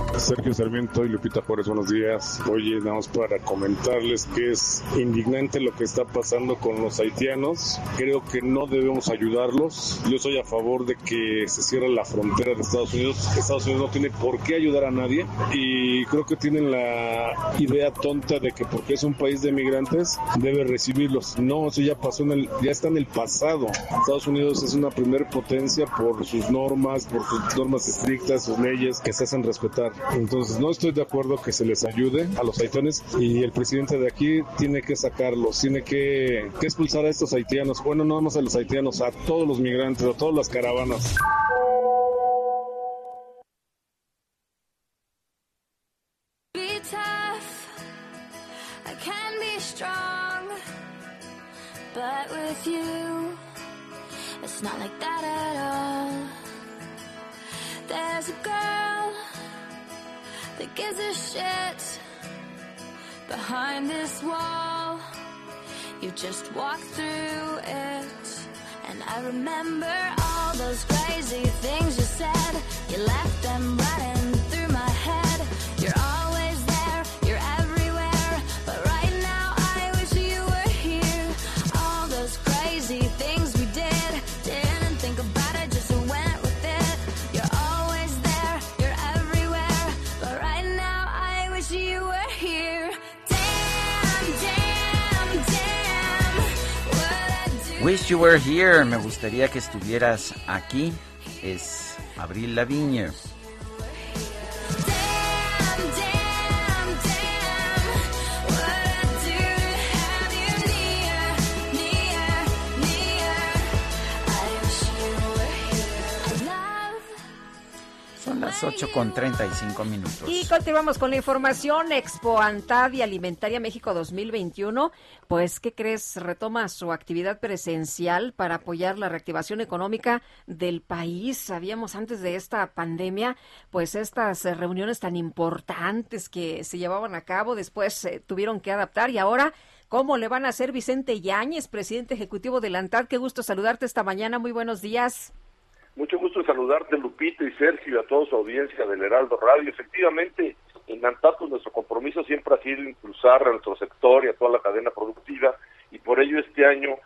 Sergio Sarmiento y Lupita Juárez, buenos días. Oye, nada para comentarles que es indignante lo que está pasando con los haitianos. Creo que no debemos ayudarlos. Yo soy a favor de que se cierre la frontera de Estados Unidos. Estados Unidos no tiene por qué ayudar a nadie y creo que tienen la idea tonta de que porque es un país de migrantes debe recibirlos. No, eso ya pasó en el, ya está en el pasado. Estados Unidos es una primer potencia por sus normas, por sus normas estrictas, sus leyes que se hacen respetar. Entonces no estoy de acuerdo que se les ayude a los haitianos y el presidente de aquí tiene que sacarlos, tiene que, expulsar a estos haitianos. Bueno, no más a los haitianos, a todos los migrantes, a todas las caravanas. It's not like that at all. There's a girl that gives a shit behind this wall. You just walk through it. And I remember all those crazy things you said. You left them running Wish you were here. Me gustaría que estuvieras aquí. Es Abril Lavigne. Las 8 con 35 minutos. Y continuamos con la información. Expo Antad y Alimentaria México 2021. Pues, ¿qué crees? Retoma su actividad presencial para apoyar la reactivación económica del país. Sabíamos antes de esta pandemia, pues estas eh, reuniones tan importantes que se llevaban a cabo, después se tuvieron que adaptar y ahora ¿Cómo le van a hacer Vicente Yáñez, presidente ejecutivo de la ANTAD? Qué gusto saludarte esta mañana. Muy buenos días. Mucho gusto saludarte, Lupita y Sergio, a toda su audiencia del Heraldo Radio. Efectivamente, en Antad, pues, nuestro compromiso siempre ha sido impulsar a nuestro sector y a toda la cadena productiva, y por ello este año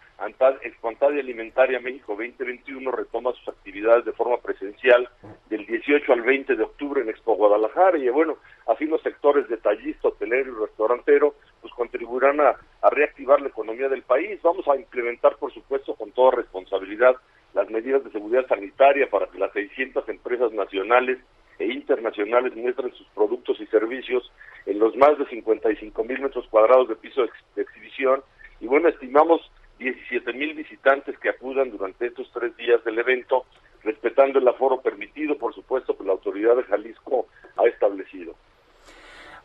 y Alimentaria México 2021 retoma sus actividades de forma presencial del 18 al 20 de octubre en Expo Guadalajara, y bueno, así los sectores detallista, hotelero y restaurantero, pues contribuirán a reactivar la economía del país. Vamos a implementar, por supuesto, con toda responsabilidad, las medidas de seguridad sanitaria para que las 600 empresas nacionales e internacionales muestren sus productos y servicios en los más de 55 mil metros cuadrados de piso de, ex de exhibición. Y bueno, estimamos 17 mil visitantes que acudan durante estos tres días del evento, respetando el aforo permitido, por supuesto, que la autoridad de Jalisco ha establecido.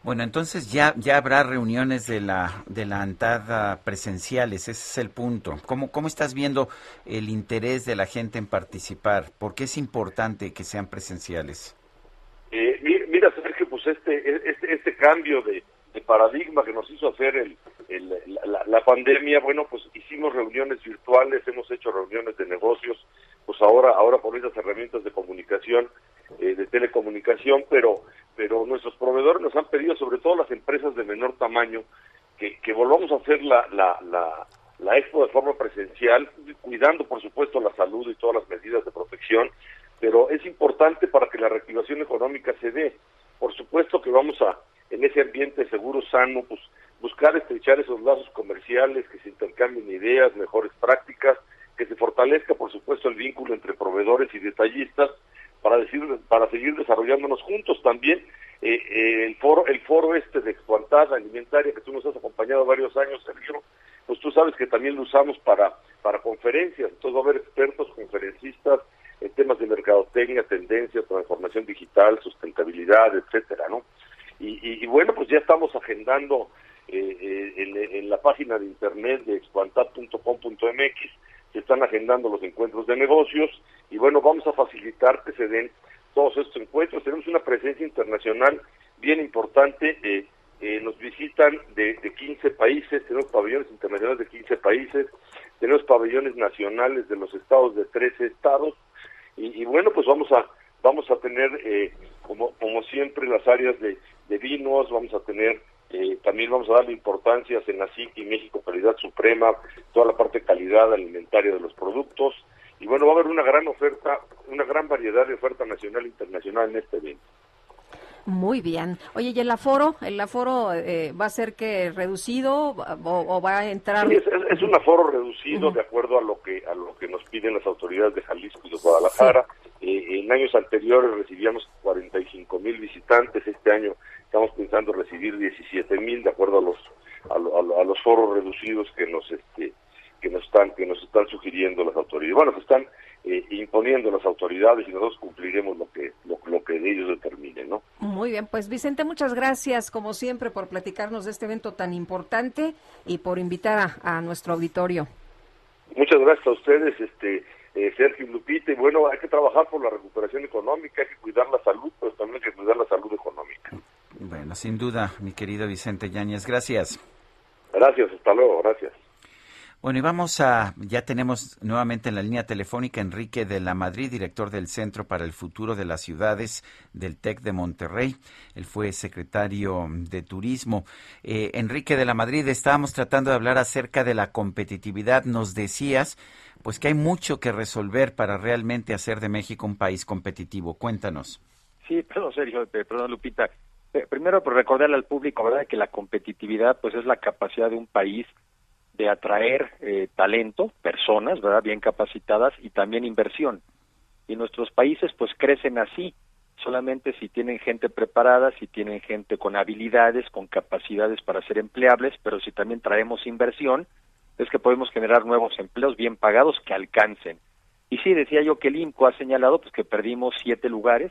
Bueno, entonces ya ya habrá reuniones de la de la ANTAD presenciales, ese es el punto. ¿Cómo cómo estás viendo el interés de la gente en participar? ¿Por qué es importante que sean presenciales? Eh, mira, Sergio, pues este este este cambio de, de paradigma que nos hizo hacer el, el la, la, pandemia, bueno, pues hicimos reuniones virtuales, hemos hecho reuniones de negocios, pues ahora ahora por esas herramientas de comunicación, eh, de telecomunicación, pero pero nuestros proveedores nos han pedido, sobre todo las empresas de menor tamaño, que, que volvamos a hacer la, la, la, la, expo de forma presencial, cuidando por supuesto la salud y todas las medidas de protección, pero es importante para que la reactivación económica se dé. Por supuesto que vamos a, en ese ambiente seguro, sano, pues buscar estrechar esos lazos comerciales, que se intercambien ideas, mejores prácticas, que se fortalezca por supuesto el vínculo entre proveedores y detallistas, para decir para seguir desarrollándonos juntos también. Eh, eh, el foro el foro este de expantada alimentaria que tú nos has acompañado varios años Sergio pues tú sabes que también lo usamos para para conferencias. Entonces va a haber expertos conferencistas en temas de mercadotecnia tendencia transformación digital sustentabilidad etcétera no y, bueno pues ya estamos agendando eh, en, la página de internet de expantat.com.mx se están agendando los encuentros de negocios y bueno, vamos a facilitar que se den todos estos encuentros. Tenemos una presencia internacional bien importante. Eh, eh, nos visitan de, de 15 países, tenemos pabellones internacionales de 15 países, tenemos pabellones nacionales de los estados de 13 estados y, bueno, pues vamos a vamos a tener eh, como como siempre las áreas de vinos, vamos a tener eh, también vamos a darle importancia en la y México Calidad Suprema, toda la parte de calidad alimentaria de los productos. Y bueno, va a haber una gran oferta, una gran variedad de oferta nacional e internacional en este evento. Muy bien. Oye, ¿y el aforo? ¿El aforo eh, va a ser que reducido o, va a entrar? es, un aforo reducido de acuerdo a lo que a lo que nos piden las autoridades de Jalisco y de Guadalajara. Eh, en años anteriores recibíamos 45 mil visitantes. Este año estamos pensando recibir 17 mil de acuerdo a los a, los foros reducidos que nos este que nos están que nos están sugiriendo las autoridades. Bueno, se están eh, imponiendo las autoridades y nosotros cumpliremos lo que lo, lo, que ellos determinen, ¿no? Muy bien, pues Vicente, muchas gracias como siempre por platicarnos de este evento tan importante y por invitar a, nuestro auditorio. Muchas gracias a ustedes, este eh, Sergio Lupita, y bueno, hay que trabajar por la recuperación económica, hay que cuidar la salud, pero también hay que cuidar la salud económica. Bueno, sin duda, mi querido Vicente Yáñez, gracias. Gracias, hasta luego, gracias. Bueno, y vamos a, ya tenemos nuevamente en la línea telefónica Enrique de la Madrid, director del Centro para el Futuro de las Ciudades del TEC de Monterrey. Él fue secretario de Turismo. Eh, Enrique de la Madrid, estábamos tratando de hablar acerca de la competitividad. Nos decías, pues que hay mucho que resolver para realmente hacer de México un país competitivo. Cuéntanos. Sí, perdón, Sergio, perdón, Lupita. Eh, primero, por recordarle al público, ¿verdad?, que la competitividad, pues es la capacidad de un país de atraer eh, talento, personas, ¿verdad?, bien capacitadas y también inversión. Y nuestros países pues crecen así, solamente si tienen gente preparada, si tienen gente con habilidades, con capacidades para ser empleables, pero si también traemos inversión, es que podemos generar nuevos empleos bien pagados que alcancen. Y sí, decía yo que el INCO ha señalado pues que perdimos siete lugares,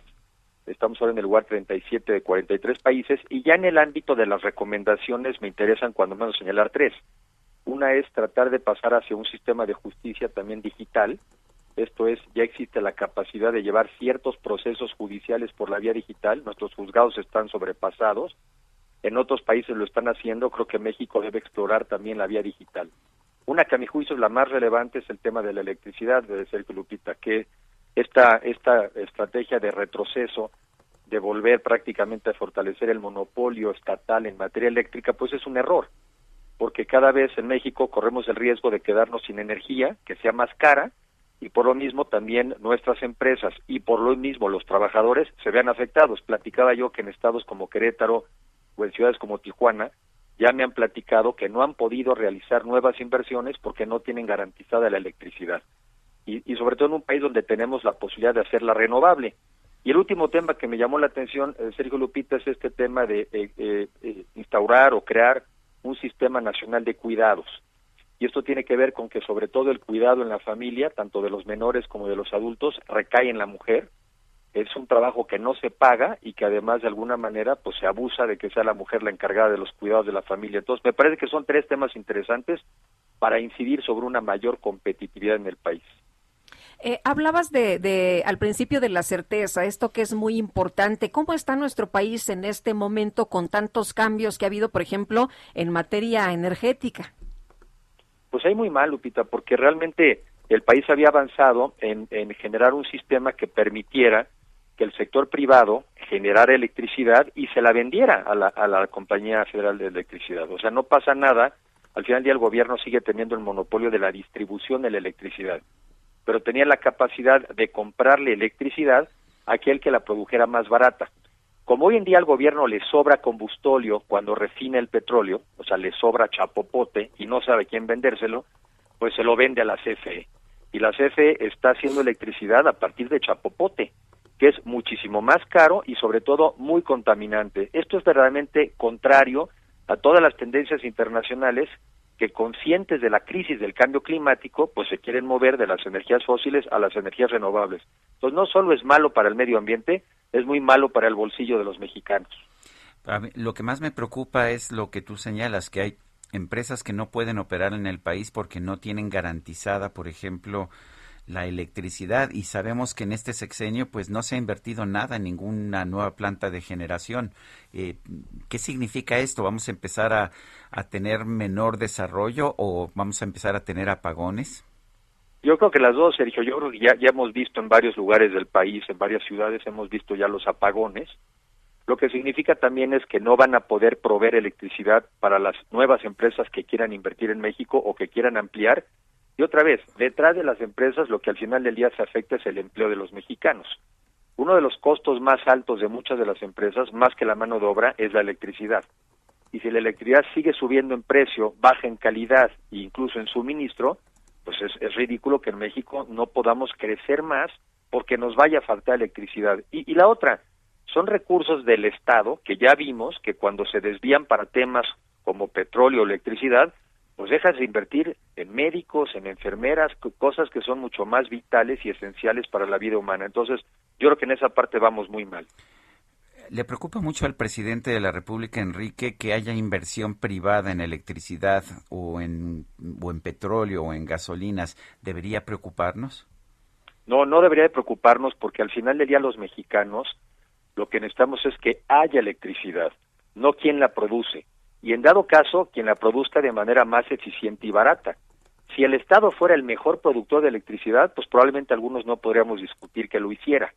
estamos ahora en el lugar 37 de 43 países, y ya en el ámbito de las recomendaciones me interesan cuando menos señalar tres. Una es tratar de pasar hacia un sistema de justicia también digital. Esto es, ya existe la capacidad de llevar ciertos procesos judiciales por la vía digital. Nuestros juzgados están sobrepasados. En otros países lo están haciendo. Creo que México debe explorar también la vía digital. Una que a mi juicio es la más relevante es el tema de la electricidad, debe ser Lupita, que esta, esta estrategia de retroceso, de volver prácticamente a fortalecer el monopolio estatal en materia eléctrica, pues es un error porque cada vez en México corremos el riesgo de quedarnos sin energía, que sea más cara, y por lo mismo también nuestras empresas y por lo mismo los trabajadores se vean afectados. Platicaba yo que en estados como Querétaro o en ciudades como Tijuana ya me han platicado que no han podido realizar nuevas inversiones porque no tienen garantizada la electricidad. Y, sobre todo en un país donde tenemos la posibilidad de hacerla renovable. Y el último tema que me llamó la atención, eh, Sergio Lupita, es este tema de eh, eh, instaurar o crear un sistema nacional de cuidados. Y esto tiene que ver con que sobre todo el cuidado en la familia, tanto de los menores como de los adultos, recae en la mujer. Es un trabajo que no se paga y que además de alguna manera pues se abusa de que sea la mujer la encargada de los cuidados de la familia. Entonces me parece que son tres temas interesantes para incidir sobre una mayor competitividad en el país. Eh, hablabas de, al principio de la certeza, esto que es muy importante. ¿Cómo está nuestro país en este momento con tantos cambios que ha habido, por ejemplo, en materia energética? Pues hay muy mal, Lupita, porque realmente el país había avanzado en, generar un sistema que permitiera que el sector privado generara electricidad y se la vendiera a la, a la Compañía Federal de Electricidad. O sea, no pasa nada. Al final del día el gobierno sigue teniendo el monopolio de la distribución de la electricidad pero tenía la capacidad de comprarle electricidad a aquel que la produjera más barata. Como hoy en día al gobierno le sobra combustóleo cuando refina el petróleo, o sea, le sobra chapopote y no sabe quién vendérselo, pues se lo vende a la CFE. Y la CFE está haciendo electricidad a partir de chapopote, que es muchísimo más caro y sobre todo muy contaminante. Esto es verdaderamente contrario a todas las tendencias internacionales que conscientes de la crisis del cambio climático, pues se quieren mover de las energías fósiles a las energías renovables. Entonces no solo es malo para el medio ambiente, es muy malo para el bolsillo de los mexicanos. lo que más me preocupa es lo que tú señalas, que hay empresas que no pueden operar en el país porque no tienen garantizada, por ejemplo, la electricidad y sabemos que en este sexenio pues no se ha invertido nada en ninguna nueva planta de generación. Eh, ¿Qué significa esto? ¿Vamos a empezar a, a, tener menor desarrollo o vamos a empezar a tener apagones? Yo creo que las dos, Sergio. Yo creo que ya, ya hemos visto en varios lugares del país, en varias ciudades, hemos visto ya los apagones. Lo que significa también es que no van a poder proveer electricidad para las nuevas empresas que quieran invertir en México o que quieran ampliar y otra vez, detrás de las empresas lo que al final del día se afecta es el empleo de los mexicanos. Uno de los costos más altos de muchas de las empresas, más que la mano de obra, es la electricidad. Y si la electricidad sigue subiendo en precio, baja en calidad e incluso en suministro, pues es, ridículo que en México no podamos crecer más porque nos vaya a faltar electricidad. Y, y la otra, son recursos del Estado que ya vimos que cuando se desvían para temas como petróleo o electricidad, pues dejas de invertir en médicos, en enfermeras, cosas que son mucho más vitales y esenciales para la vida humana. Entonces, yo creo que en esa parte vamos muy mal. ¿Le preocupa mucho al presidente de la República, Enrique, que haya inversión privada en electricidad o en, o en petróleo o en gasolinas? ¿Debería preocuparnos? No, no debería de preocuparnos porque al final del día los mexicanos lo que necesitamos es que haya electricidad, no quien la produce y en dado caso quien la produzca de manera más eficiente y barata. Si el Estado fuera el mejor productor de electricidad, pues probablemente algunos no podríamos discutir que lo hiciera.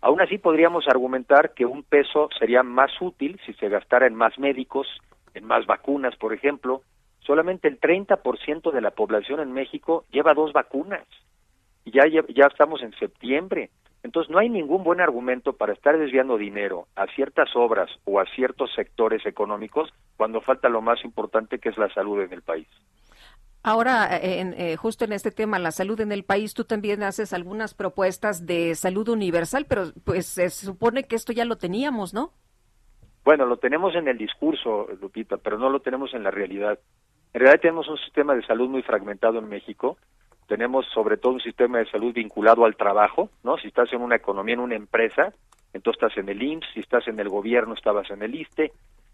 Aún así podríamos argumentar que un peso sería más útil si se gastara en más médicos, en más vacunas, por ejemplo. Solamente el 30% de la población en México lleva dos vacunas. Y ya, ya estamos en septiembre. Entonces, no hay ningún buen argumento para estar desviando dinero a ciertas obras o a ciertos sectores económicos cuando falta lo más importante que es la salud en el país. Ahora, eh, justo en este tema, la salud en el país, tú también haces algunas propuestas de salud universal, pero pues se supone que esto ya lo teníamos, ¿no? Bueno, lo tenemos en el discurso, Lupita, pero no lo tenemos en la realidad. En realidad tenemos un sistema de salud muy fragmentado en México tenemos sobre todo un sistema de salud vinculado al trabajo, ¿no? Si estás en una economía, en una empresa, entonces estás en el IMSS, si estás en el gobierno, estabas en el ISTE,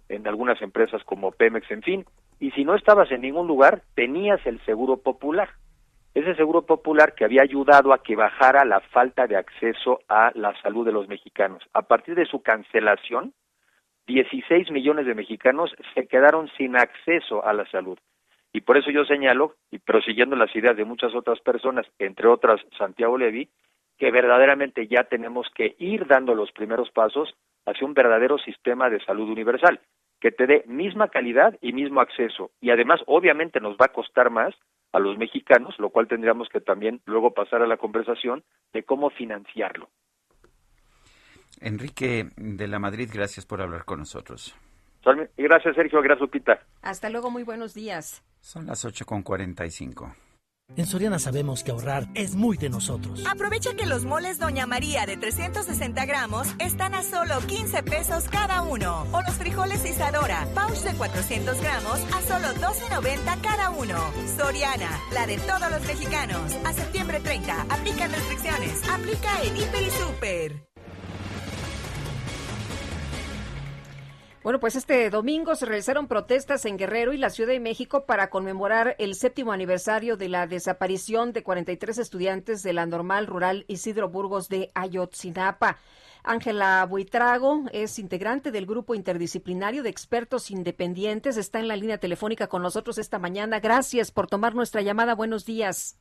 en algunas empresas como Pemex, en fin, y si no estabas en ningún lugar, tenías el seguro popular. Ese seguro popular que había ayudado a que bajara la falta de acceso a la salud de los mexicanos. A partir de su cancelación, 16 millones de mexicanos se quedaron sin acceso a la salud. Y por eso yo señalo, y prosiguiendo las ideas de muchas otras personas, entre otras Santiago Levy, que verdaderamente ya tenemos que ir dando los primeros pasos hacia un verdadero sistema de salud universal, que te dé misma calidad y mismo acceso. Y además, obviamente, nos va a costar más a los mexicanos, lo cual tendríamos que también luego pasar a la conversación de cómo financiarlo. Enrique de la Madrid, gracias por hablar con nosotros. Gracias, Sergio. Gracias, Lupita. Hasta luego, muy buenos días. Son las 8.45. En Soriana sabemos que ahorrar es muy de nosotros. Aprovecha que los moles Doña María de 360 gramos están a solo 15 pesos cada uno. O los frijoles Isadora, pouch de 400 gramos a solo 12.90 cada uno. Soriana, la de todos los mexicanos. A septiembre 30, aplican restricciones. Aplica en Hiper y Super. Bueno, pues este domingo se realizaron protestas en Guerrero y la Ciudad de México para conmemorar el séptimo aniversario de la desaparición de 43 estudiantes de la normal rural Isidro Burgos de Ayotzinapa. Ángela Buitrago es integrante del grupo interdisciplinario de expertos independientes. Está en la línea telefónica con nosotros esta mañana. Gracias por tomar nuestra llamada. Buenos días.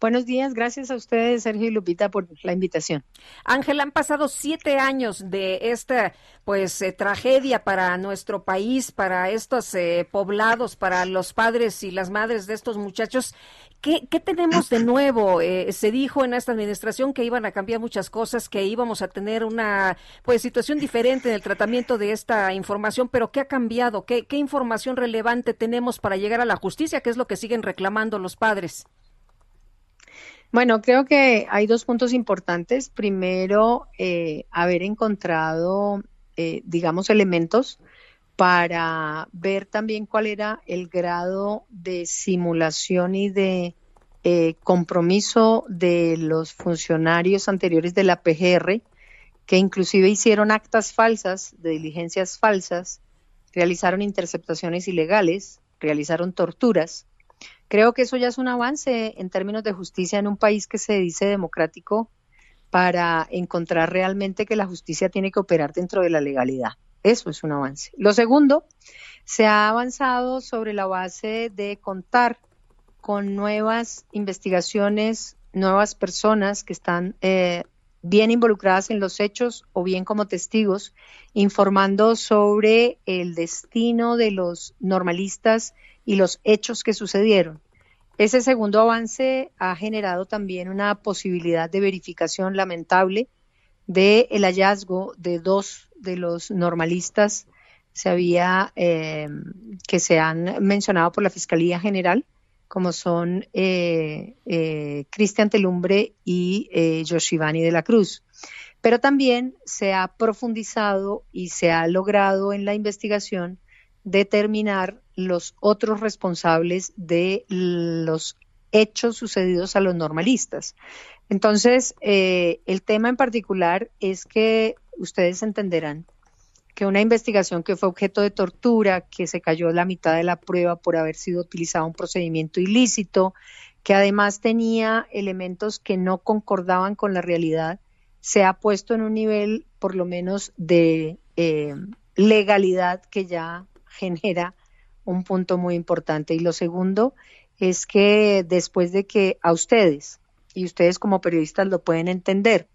Buenos días, gracias a ustedes, Sergio y Lupita, por la invitación. Ángel, han pasado siete años de esta, pues, eh, tragedia para nuestro país, para estos eh, poblados, para los padres y las madres de estos muchachos. ¿Qué, qué tenemos de nuevo? Eh, se dijo en esta administración que iban a cambiar muchas cosas, que íbamos a tener una, pues, situación diferente en el tratamiento de esta información, pero ¿qué ha cambiado? ¿Qué, qué información relevante tenemos para llegar a la justicia? ¿Qué es lo que siguen reclamando los padres? Bueno, creo que hay dos puntos importantes. Primero, eh, haber encontrado, eh, digamos, elementos para ver también cuál era el grado de simulación y de eh, compromiso de los funcionarios anteriores de la PGR que inclusive hicieron actas falsas, de diligencias falsas, realizaron interceptaciones ilegales, realizaron torturas. Creo que eso ya es un avance en términos de justicia en un país que se dice democrático para encontrar realmente que la justicia tiene que operar dentro de la legalidad. Eso es un avance. Lo segundo, se ha avanzado sobre la base de contar con nuevas investigaciones, nuevas personas que están eh, bien involucradas en los hechos o bien como testigos, informando sobre el destino de los normalistas y los hechos que sucedieron. Ese segundo avance ha generado también una posibilidad de verificación lamentable del el hallazgo de dos de los normalistas se había, eh, que se han mencionado por la Fiscalía General, como son eh, eh, Cristian Telumbre y eh, de la Cruz. Pero también se ha profundizado y se ha logrado en la investigación determinar los otros responsables de los hechos sucedidos a los normalistas. Entonces, el tema en particular es que ustedes entenderán que una investigación que fue objeto de tortura, que se cayó la mitad de la prueba por haber sido utilizado un procedimiento ilícito, que además tenía elementos que no concordaban con la realidad, se ha puesto en un nivel por lo menos de eh, legalidad que ya genera un punto muy importante. Y lo segundo es que después de que a ustedes, y ustedes como periodistas lo pueden entender,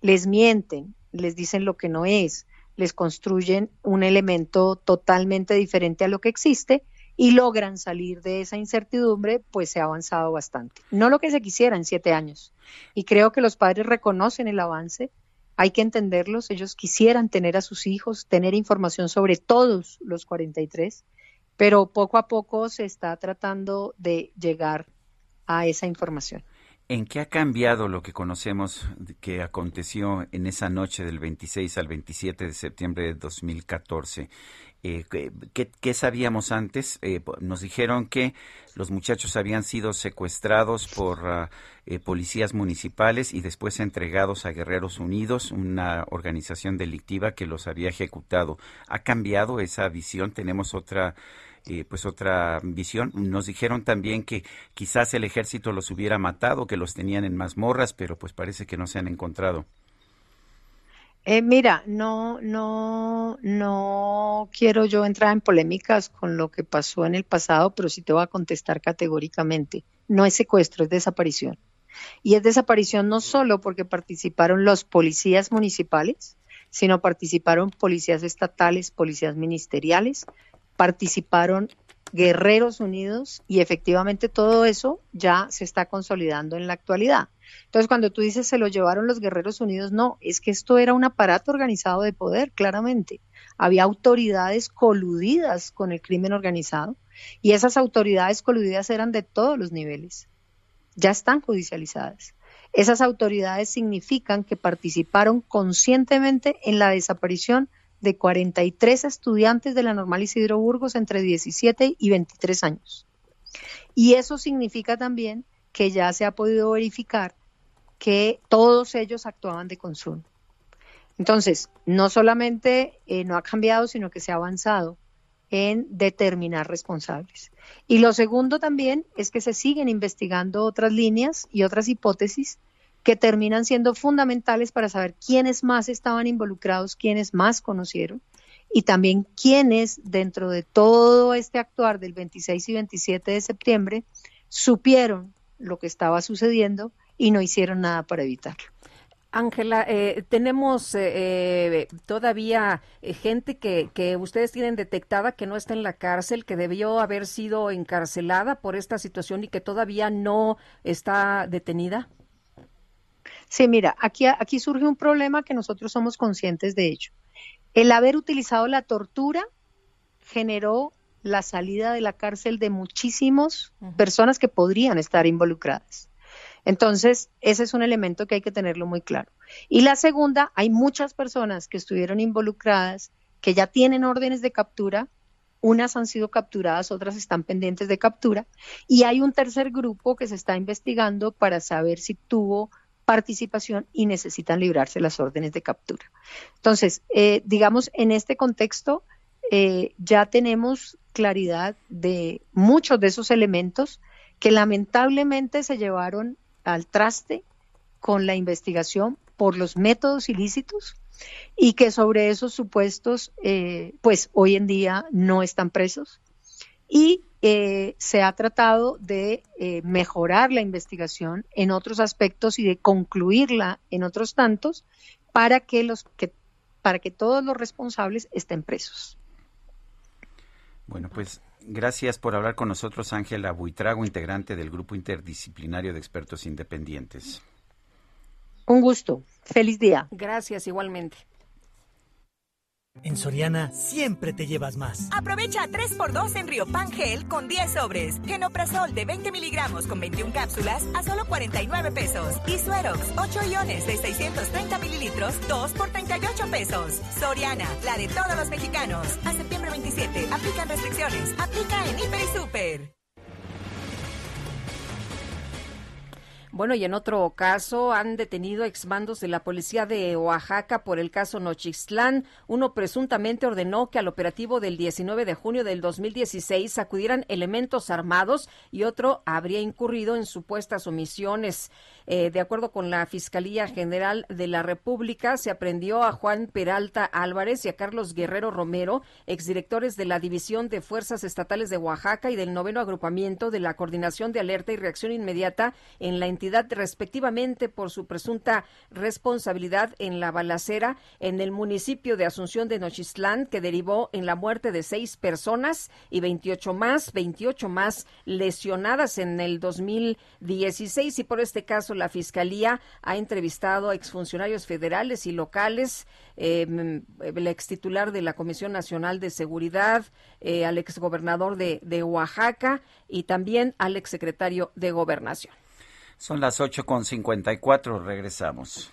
les mienten, les dicen lo que no es, les construyen un elemento totalmente diferente a lo que existe y logran salir de esa incertidumbre, pues se ha avanzado bastante. No lo que se quisiera en siete años. Y creo que los padres reconocen el avance, hay que entenderlos, ellos quisieran tener a sus hijos, tener información sobre todos los 43, pero poco a poco se está tratando de llegar a esa información. ¿En qué ha cambiado lo que conocemos que aconteció en esa noche del 26 al 27 de septiembre de 2014? Eh, ¿qué, sabíamos antes? Eh, nos dijeron que los muchachos habían sido secuestrados por ah, eh, policías municipales y después entregados a Guerreros Unidos, una organización delictiva que los había ejecutado. ¿Ha cambiado esa visión? ¿Tenemos otra eh, pues otra visión. Nos dijeron también que quizás el ejército los hubiera matado, que los tenían en mazmorras, pero pues parece que no se han encontrado. Eh, mira, no, no, no quiero yo entrar en polémicas con lo que pasó en el pasado, pero sí te voy a contestar categóricamente. No es secuestro, es desaparición. Y es desaparición no solo porque participaron los policías municipales, sino participaron policías estatales, policías ministeriales, participaron Guerreros Unidos y efectivamente todo eso ya se está consolidando en la actualidad. Entonces, cuando tú dices se lo llevaron los Guerreros Unidos, no, es que esto era un aparato organizado de poder, claramente. Había autoridades coludidas con el crimen organizado y esas autoridades coludidas eran de todos los niveles. Ya están judicializadas. Esas autoridades significan que participaron conscientemente en la desaparición de 43 estudiantes de la Normal Isidro Burgos entre 17 y 23 años. Y eso significa también que ya se ha podido verificar que todos ellos actuaban de consumo. Entonces, no solamente eh, no ha cambiado, sino que se ha avanzado en determinar responsables. Y lo segundo también es que se siguen investigando otras líneas y otras hipótesis que terminan siendo fundamentales para saber quiénes más estaban involucrados, quiénes más conocieron y también quiénes dentro de todo este actuar del 26 y 27 de septiembre supieron lo que estaba sucediendo y no hicieron nada para evitarlo. Ángela, eh, tenemos eh, eh, todavía gente que, que ustedes tienen detectada que no está en la cárcel, que debió haber sido encarcelada por esta situación y que todavía no está detenida. Sí, mira, aquí, aquí surge un problema que nosotros somos conscientes de ello. El haber utilizado la tortura generó la salida de la cárcel de muchísimas personas que podrían estar involucradas. Entonces, ese es un elemento que hay que tenerlo muy claro. Y la segunda, hay muchas personas que estuvieron involucradas, que ya tienen órdenes de captura, unas han sido capturadas, otras están pendientes de captura, y hay un tercer grupo que se está investigando para saber si tuvo participación y necesitan librarse las órdenes de captura. Entonces, eh, digamos, en este contexto eh, ya tenemos claridad de muchos de esos elementos que lamentablemente se llevaron al traste con la investigación por los métodos ilícitos y que sobre esos supuestos, eh, pues hoy en día no están presos. Y eh, se ha tratado de eh, mejorar la investigación en otros aspectos y de concluirla en otros tantos para que los que para que todos los responsables estén presos. Bueno, pues gracias por hablar con nosotros, Ángela Buitrago, integrante del Grupo Interdisciplinario de Expertos Independientes. Un gusto. Feliz día. Gracias igualmente. En Soriana siempre te llevas más. Aprovecha 3x2 en Río Gel con 10 sobres. Genoprazol de 20 miligramos con 21 cápsulas a solo 49 pesos. Y Suerox 8 iones de 630 mililitros, 2 por 38 pesos. Soriana, la de todos los mexicanos. A septiembre 27, aplican restricciones. Aplica en Hiper y Super. Bueno, y en otro caso han detenido exmandos de la policía de Oaxaca por el caso Nochistlán. Uno presuntamente ordenó que al operativo del 19 de junio del 2016 acudieran elementos armados y otro habría incurrido en supuestas omisiones. Eh, de acuerdo con la Fiscalía General de la República, se aprendió a Juan Peralta Álvarez y a Carlos Guerrero Romero, exdirectores de la División de Fuerzas Estatales de Oaxaca y del noveno agrupamiento de la Coordinación de Alerta y Reacción Inmediata en la respectivamente, por su presunta responsabilidad en la balacera en el municipio de Asunción de Nochistlán, que derivó en la muerte de seis personas y 28 más, 28 más lesionadas en el 2016. Y por este caso, la Fiscalía ha entrevistado a exfuncionarios federales y locales, eh, el ex titular de la Comisión Nacional de Seguridad, eh, al exgobernador de, de Oaxaca y también al exsecretario de Gobernación. Son las 8.54, regresamos.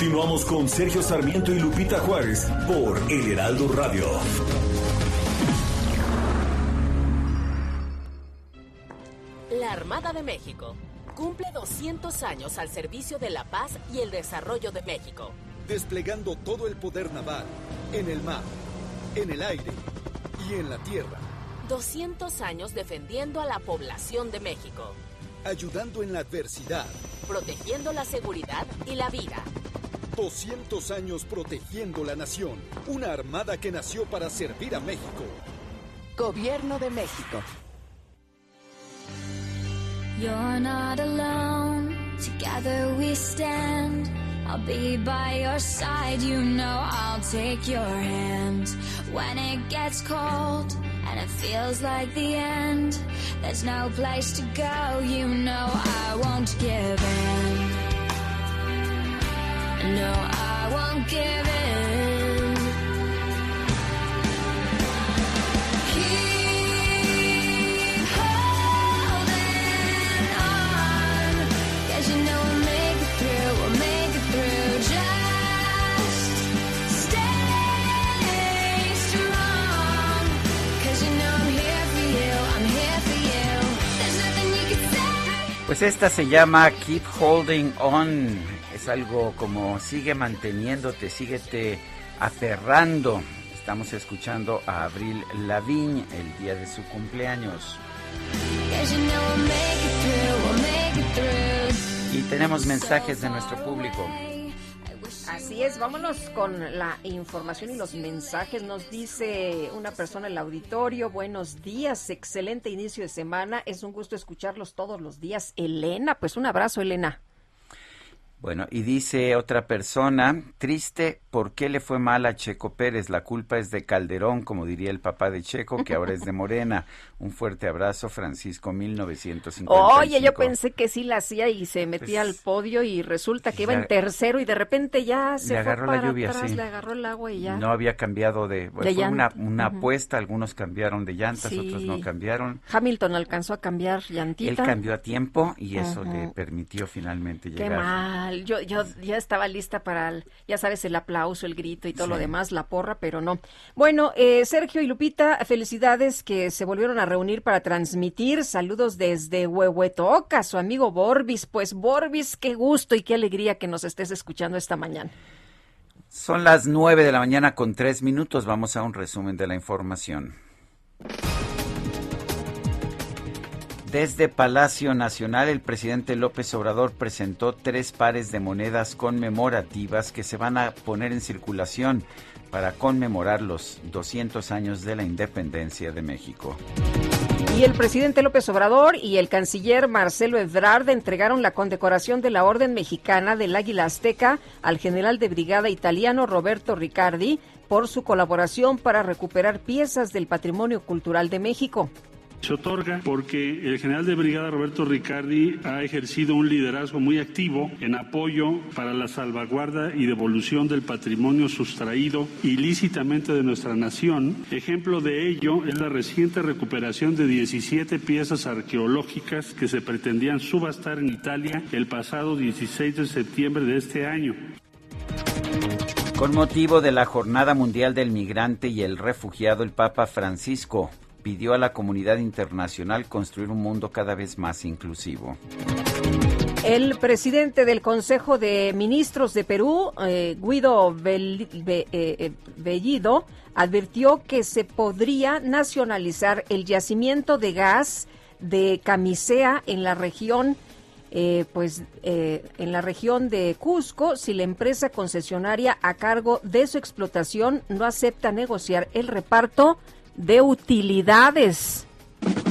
Continuamos con Sergio Sarmiento y Lupita Juárez por El Heraldo Radio. La Armada de México cumple 200 años al servicio de la paz y el desarrollo de México. Desplegando todo el poder naval, en el mar, en el aire y en la tierra. 200 años defendiendo a la población de México. Ayudando en la adversidad. Protegiendo la seguridad y la vida. 200 años protegiendo la nación. Una armada que nació para servir a México. Gobierno de México. You're not alone. Together we stand. I'll be by your side. You know I'll take your hand. When it gets cold and it feels like the end, there's no place to go. You know I won't give in. No, I won't give in. Keep holding you know we'll make it through. We'll make it through. Just stay you know I'm here for you. I'm here for you. There's nothing you can say. Pues esta se llama Keep Holding On. Es algo como sigue manteniéndote, síguete aferrando. Estamos escuchando a Abril Lavigne el día de su cumpleaños. Y tenemos mensajes de nuestro público. Así es, vámonos con la información y los mensajes. Nos dice una persona en el auditorio, buenos días, excelente inicio de semana, es un gusto escucharlos todos los días. Elena, pues un abrazo, Elena. Bueno, y dice otra persona, triste, ¿por qué le fue mal a Checo Pérez? La culpa es de Calderón, como diría el papá de Checo, que ahora es de Morena. [laughs] Un fuerte abrazo, Francisco, 1955. Oye, yo pensé que sí la hacía y se metía al podio y resulta que iba en tercero y de repente ya se le fue agarró para la lluvia, atrás, sí. le agarró el agua y ya. No había cambiado de... De fue una, apuesta, algunos cambiaron de llantas, Sí. otros no cambiaron. Hamilton alcanzó a cambiar llantita. Él cambió a tiempo y eso le permitió finalmente Qué llegar. Yo, yo ya estaba lista para, el- ya sabes, el aplauso, el grito y todo lo demás, la porra, pero no. Bueno, eh, Sergio y Lupita, felicidades que se volvieron a reunir para transmitir. Saludos desde Huehuetoca, su amigo Borbis. Pues Borbis, qué gusto y qué alegría que nos estés escuchando esta mañana. Son las nueve de la mañana con tres minutos. Vamos a un resumen de la información. Desde Palacio Nacional, el presidente López Obrador presentó tres pares de monedas conmemorativas que se van a poner en circulación para conmemorar los 200 años de la independencia de México. Y el presidente López Obrador y el canciller Marcelo Ebrard entregaron la condecoración de la Orden Mexicana del Águila Azteca al general de brigada italiano Roberto Riccardi por su colaboración para recuperar piezas del patrimonio cultural de México. Se otorga porque el general de brigada Roberto Riccardi ha ejercido un liderazgo muy activo en apoyo para la salvaguarda y devolución del patrimonio sustraído ilícitamente de nuestra nación. Ejemplo de ello es la reciente recuperación de 17 piezas arqueológicas que se pretendían subastar en Italia el pasado 16 de septiembre de este año. Con motivo de la Jornada Mundial del Migrante y el Refugiado, el Papa Francisco pidió a la comunidad internacional construir un mundo cada vez más inclusivo. El presidente del Consejo de Ministros de Perú, eh, Guido eh, eh, Bellido, advirtió que se podría nacionalizar el yacimiento de gas de Camisea en la región pues en la región de Cusco si la empresa concesionaria a cargo de su explotación no acepta negociar el reparto de utilidades.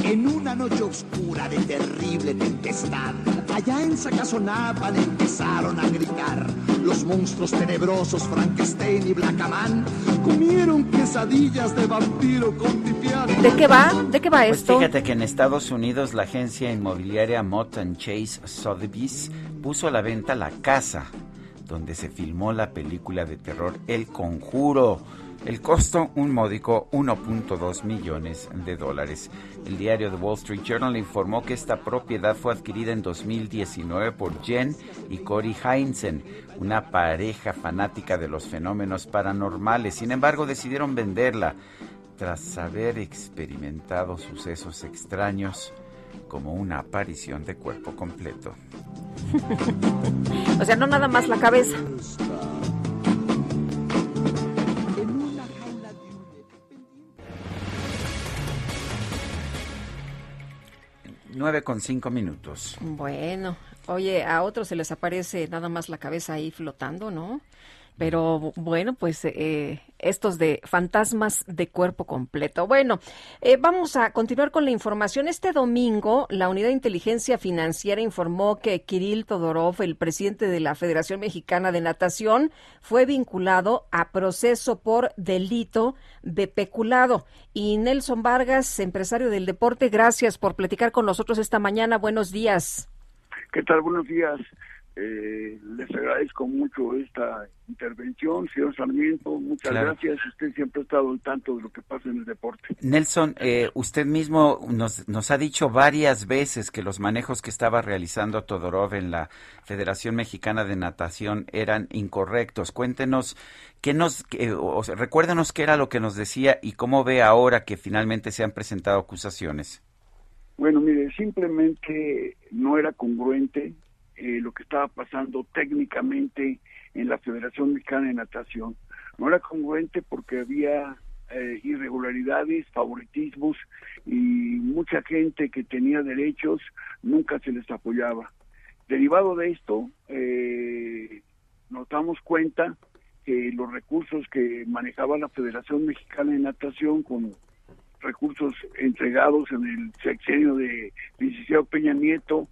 En una noche oscura de terrible tempestad, allá en Sacazonapan empezaron a gritar. Los monstruos tenebrosos Frankenstein y Blackaman comieron quesadillas de vampiro con pipián. ¿De qué va? ¿De qué va Pues esto? fíjate que en Estados Unidos la agencia inmobiliaria Mott Chase Sotheby's puso a la venta la casa donde se filmó la película de terror El Conjuro. El costo, un módico 1.2 millones de dólares. El diario The Wall Street Journal informó que esta propiedad fue adquirida en 2019 por Jen y Corey Heinzen, una pareja fanática de los fenómenos paranormales. Sin embargo, decidieron venderla tras haber experimentado sucesos extraños como una aparición de cuerpo completo. [laughs] O sea, no nada más la cabeza. 9 con 5 minutos. Bueno, oye, a otros se les aparece nada más la cabeza ahí flotando, ¿no? Pero bueno, pues eh, estos de fantasmas de cuerpo completo. Bueno, eh, vamos a continuar con la información. Este domingo, la Unidad de Inteligencia Financiera informó que Kirill Todorov, el presidente de la Federación Mexicana de Natación, fue vinculado a proceso por delito de peculado. Y Nelson Vargas, empresario del deporte, gracias por platicar con nosotros esta mañana. Buenos días. ¿Qué tal? Buenos días. Eh, les agradezco mucho esta intervención, señor Sarmiento. Muchas Claro. gracias. Usted siempre ha estado al tanto de lo que pasa en el deporte. Nelson, eh, usted mismo nos, nos ha dicho varias veces que los manejos que estaba realizando Todorov en la Federación Mexicana de Natación eran incorrectos. Cuéntenos, qué nos, qué- o sea, recuérdenos qué era lo que nos decía y cómo ve ahora que finalmente se han presentado acusaciones. Bueno, mire, simplemente no era congruente eh, lo que estaba pasando técnicamente en la Federación Mexicana de Natación. No era congruente porque había eh, irregularidades, favoritismos y mucha gente que tenía derechos nunca se les apoyaba. Derivado de esto, eh, nos damos cuenta que los recursos que manejaba la Federación Mexicana de Natación con recursos entregados en el sexenio de Liceo Peña Nieto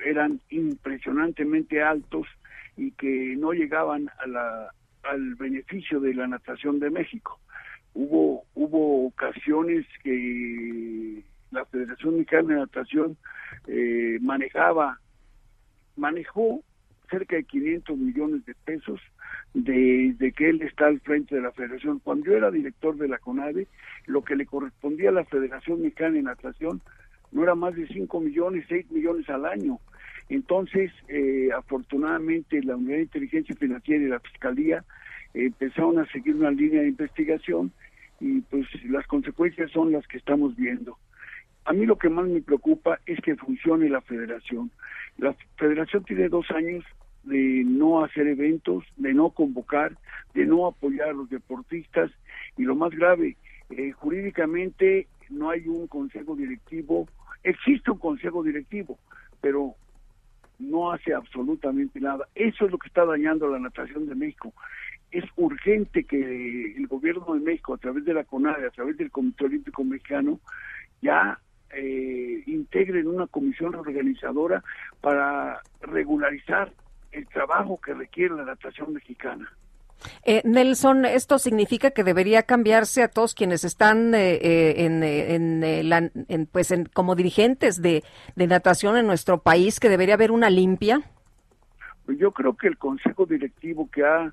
eran impresionantemente altos y que no llegaban a la, al beneficio de la natación de México. Hubo, hubo ocasiones que la Federación Mexicana de Natación eh, manejaba, manejó cerca de 500 millones de pesos desde que él está al frente de la federación. Cuando yo era director de la CONADE, lo que le correspondía a la Federación Mexicana de Natación no era más de 5 millones, 6 millones al año. Entonces, eh, afortunadamente, la Unidad de Inteligencia Financiera y la Fiscalía eh, empezaron a seguir una línea de investigación y pues las consecuencias son las que estamos viendo. A mí lo que más me preocupa es que funcione la federación. La federación tiene dos años de no hacer eventos, de no convocar, de no apoyar a los deportistas y lo más grave, eh, jurídicamente no hay un consejo directivo, existe un consejo directivo, pero no hace absolutamente nada. Eso es lo que está dañando la natación de México. Es urgente que el gobierno de México, a través de la CONADE, a través del Comité Olímpico Mexicano, ya eh, integren una comisión organizadora para regularizar el trabajo que requiere la natación mexicana. Eh, Nelson, esto significa que debería cambiarse a todos quienes están eh, eh, en, en, en, pues en, como dirigentes de, de, natación en nuestro país, que debería haber una limpia. Pues yo creo que el consejo directivo que ha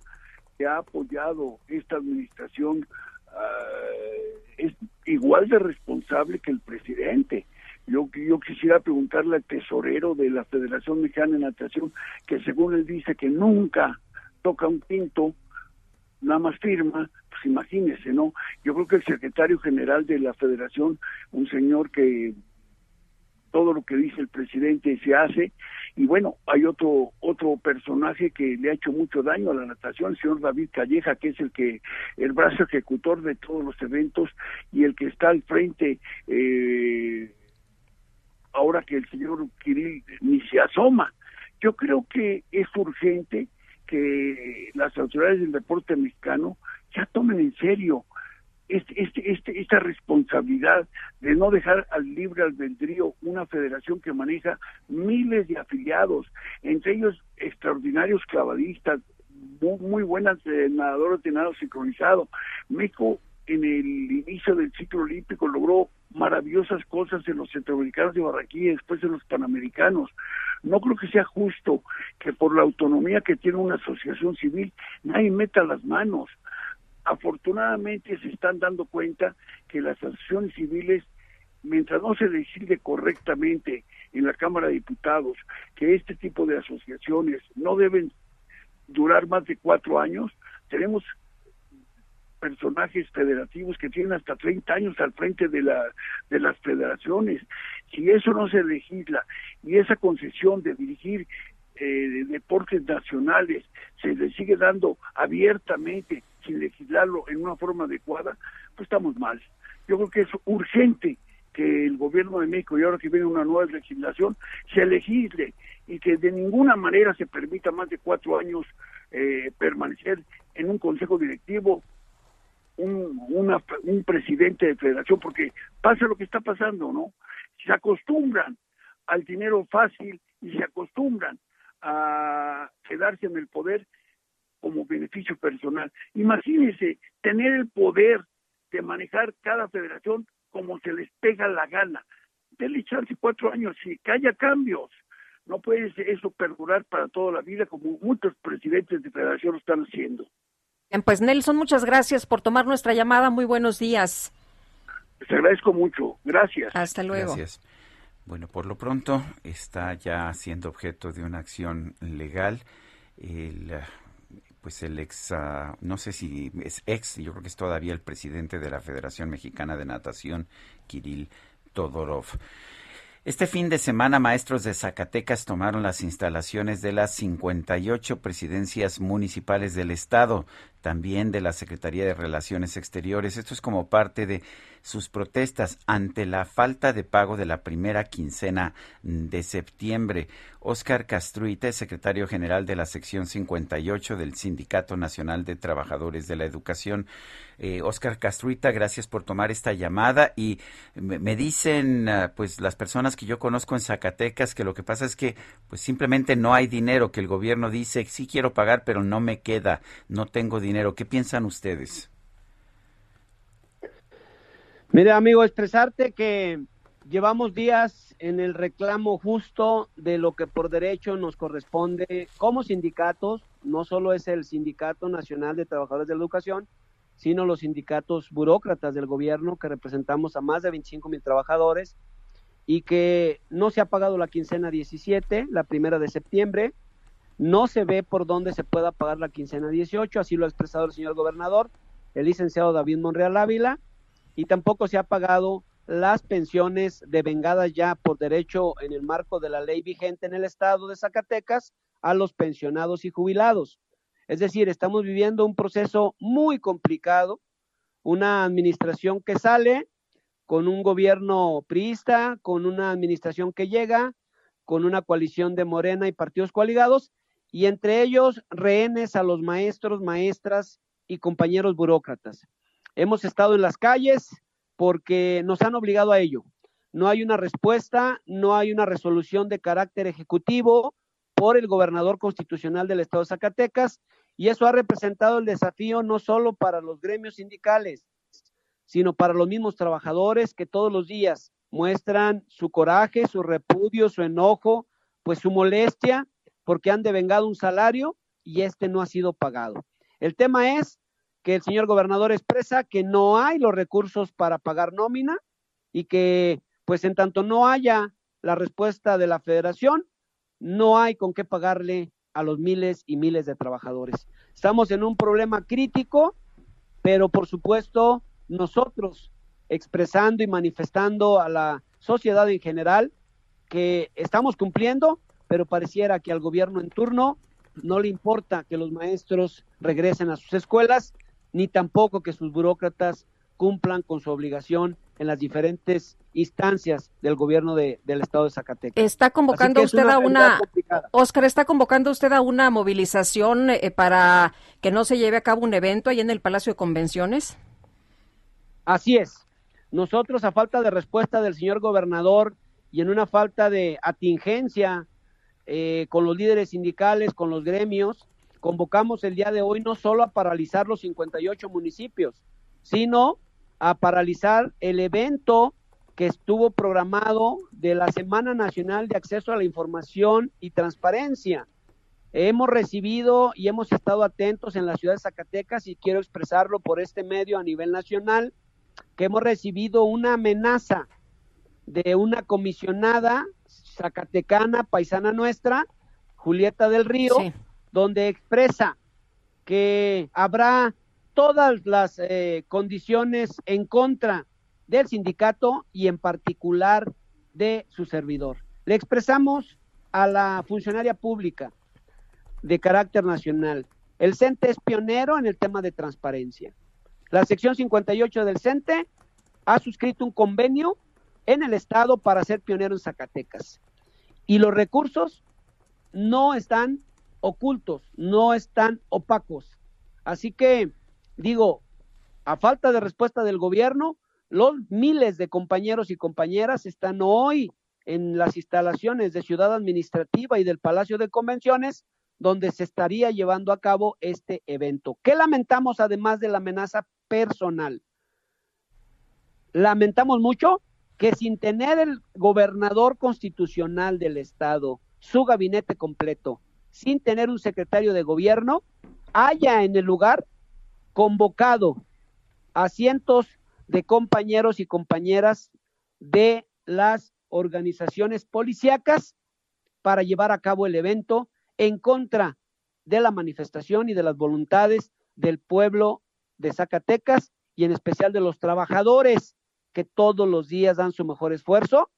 que ha apoyado esta administración uh, es igual de responsable que el presidente. Yo, yo quisiera preguntarle al tesorero de la Federación Mexicana de Natación, que según él dice que nunca toca un quinto, nada más firma, pues imagínese, ¿no? Yo creo que el secretario general de la Federación, un señor que todo lo que dice el presidente se hace y bueno hay otro otro personaje que le ha hecho mucho daño a la natación el señor David Calleja que es el que el brazo ejecutor de todos los eventos y el que está al frente eh, ahora que el señor Kirill ni se asoma yo creo que es urgente que las autoridades del deporte mexicano ya tomen en serio este, este, este, esta responsabilidad de no dejar al libre albedrío una federación que maneja miles de afiliados, entre ellos extraordinarios clavadistas, muy, buenas eh, nadadores de nado sincronizado. México en el inicio del ciclo olímpico logró maravillosas cosas en los centroamericanos de Barranquilla después en los panamericanos. No creo que sea justo que por la autonomía que tiene una asociación civil nadie meta las manos afortunadamente se están dando cuenta que las asociaciones civiles, mientras no se decide correctamente en la Cámara de Diputados que este tipo de asociaciones no deben durar más de cuatro años, tenemos personajes federativos que tienen hasta 30 años al frente de, la, de las federaciones. Si eso no se legisla y esa concesión de dirigir eh, deportes nacionales se le sigue dando abiertamente sin legislarlo en una forma adecuada, pues estamos mal. Yo creo que es urgente que el gobierno de México, y ahora que viene una nueva legislación, se legisle y que de ninguna manera se permita más de cuatro años eh, permanecer en un consejo directivo un, una, un presidente de federación, porque pasa lo que está pasando, ¿no? Se acostumbran al dinero fácil y se acostumbran a quedarse en el poder como beneficio personal. Imagínense tener el poder de manejar cada federación como se les pega la gana. Denle chance cuatro años y que haya cambios. No puede eso perdurar para toda la vida como muchos presidentes de federación lo están haciendo. Bien, pues Nelson, muchas gracias por tomar nuestra llamada. Muy buenos días. Les agradezco mucho. Gracias. Hasta luego. Gracias. Bueno, por lo pronto está ya siendo objeto de una acción legal el pues el ex, ah, no sé si es ex, yo creo que es todavía el presidente de la Federación Mexicana de Natación, Kirill Todorov. Este fin de semana, maestros de Zacatecas tomaron las instalaciones de las 58 presidencias municipales del Estado, también de la Secretaría de Relaciones Exteriores. Esto es como parte de sus protestas ante la falta de pago de la primera quincena de septiembre. Oscar Castruita secretario general de la sección 58 del Sindicato Nacional de Trabajadores de la Educación. Eh, Oscar Castruita, gracias por tomar esta llamada y me, dicen ah, pues las personas que yo conozco en Zacatecas que lo que pasa es que pues simplemente no hay dinero, que el gobierno dice sí quiero pagar pero no me queda, no tengo dinero. ¿Qué piensan ustedes? Mire amigo, expresarte que llevamos días en el reclamo justo de lo que por derecho nos corresponde como sindicatos, no solo es el Sindicato Nacional de Trabajadores de la Educación, sino los sindicatos burócratas del gobierno que representamos a más de 25 mil trabajadores y que no se ha pagado la quincena 17, la primera de septiembre, no se ve por dónde se pueda pagar la quincena 18, así lo ha expresado el señor gobernador, el licenciado David Monreal Ávila, y tampoco se ha pagado las pensiones devengadas ya por derecho en el marco de la ley vigente en el estado de Zacatecas a los pensionados y jubilados. Es decir, estamos viviendo un proceso muy complicado, una administración que sale con un gobierno priista, con una administración que llega, con una coalición de Morena y partidos coaligados, y entre ellos rehenes a los maestros, maestras y compañeros burócratas. Hemos estado en las calles porque nos han obligado a ello. No hay una respuesta, no hay una resolución de carácter ejecutivo por el gobernador constitucional del estado de Zacatecas y eso ha representado el desafío no solo para los gremios sindicales, sino para los mismos trabajadores que todos los días muestran su coraje, su repudio, su enojo, pues su molestia porque han devengado un salario y este no ha sido pagado. El tema es que el señor gobernador expresa que no hay los recursos para pagar nómina y que pues en tanto no haya la respuesta de la federación, no hay con qué pagarle a los miles y miles de trabajadores. Estamos en un problema crítico, pero por supuesto nosotros expresando y manifestando a la sociedad en general que estamos cumpliendo, pero pareciera que al gobierno en turno no le importa que los maestros regresen a sus escuelas, ni tampoco que sus burócratas cumplan con su obligación en las diferentes instancias del gobierno de, del estado de Zacatecas. Está convocando usted a una, Oscar, está convocando usted a una movilización eh, para que no se lleve a cabo un evento ahí en el Palacio de Convenciones. Así es. Nosotros, a falta de respuesta del señor gobernador y en una falta de atingencia eh, con los líderes sindicales, con los gremios, convocamos el día de hoy no solo a paralizar los 58 municipios, sino a paralizar el evento que estuvo programado de la Semana Nacional de Acceso a la Información y Transparencia. Hemos recibido y hemos estado atentos en la ciudad de Zacatecas y quiero expresarlo por este medio a nivel nacional, que hemos recibido una amenaza de una comisionada zacatecana, paisana nuestra, Julieta del Río, donde expresa que habrá todas las eh, condiciones en contra del sindicato y en particular de su servidor. Le expresamos a la funcionaria pública de carácter nacional. El CENTE es pionero en el tema de transparencia. La sección 58 del CENTE ha suscrito un convenio en el Estado para ser pionero en Zacatecas. Y los recursos no están ocultos, no están opacos. Así que digo, a falta de respuesta del gobierno, los miles de compañeros y compañeras están hoy en las instalaciones de Ciudad Administrativa y del Palacio de Convenciones, donde se estaría llevando a cabo este evento. ¿Qué lamentamos además de la amenaza personal? Lamentamos mucho que sin tener el gobernador constitucional del estado, su gabinete completo, sin tener un secretario de gobierno, haya en el lugar convocado a cientos de compañeros y compañeras de las organizaciones policíacas para llevar a cabo el evento en contra de la manifestación y de las voluntades del pueblo de Zacatecas y en especial de los trabajadores que todos los días dan su mejor esfuerzo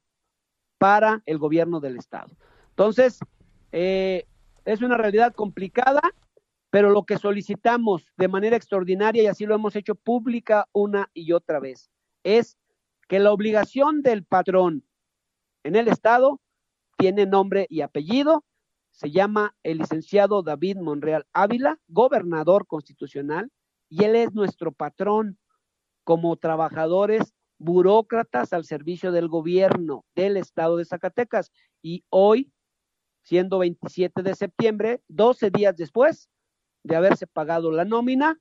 para el gobierno del Estado. Entonces, eh, es una realidad complicada, pero lo que solicitamos de manera extraordinaria, y así lo hemos hecho pública una y otra vez, es que la obligación del patrón en el Estado tiene nombre y apellido, se llama el licenciado David Monreal Ávila, gobernador constitucional, y él es nuestro patrón como trabajadores burócratas al servicio del gobierno del Estado de Zacatecas. Y hoy, siendo 27 de septiembre, 12 días después de haberse pagado la nómina,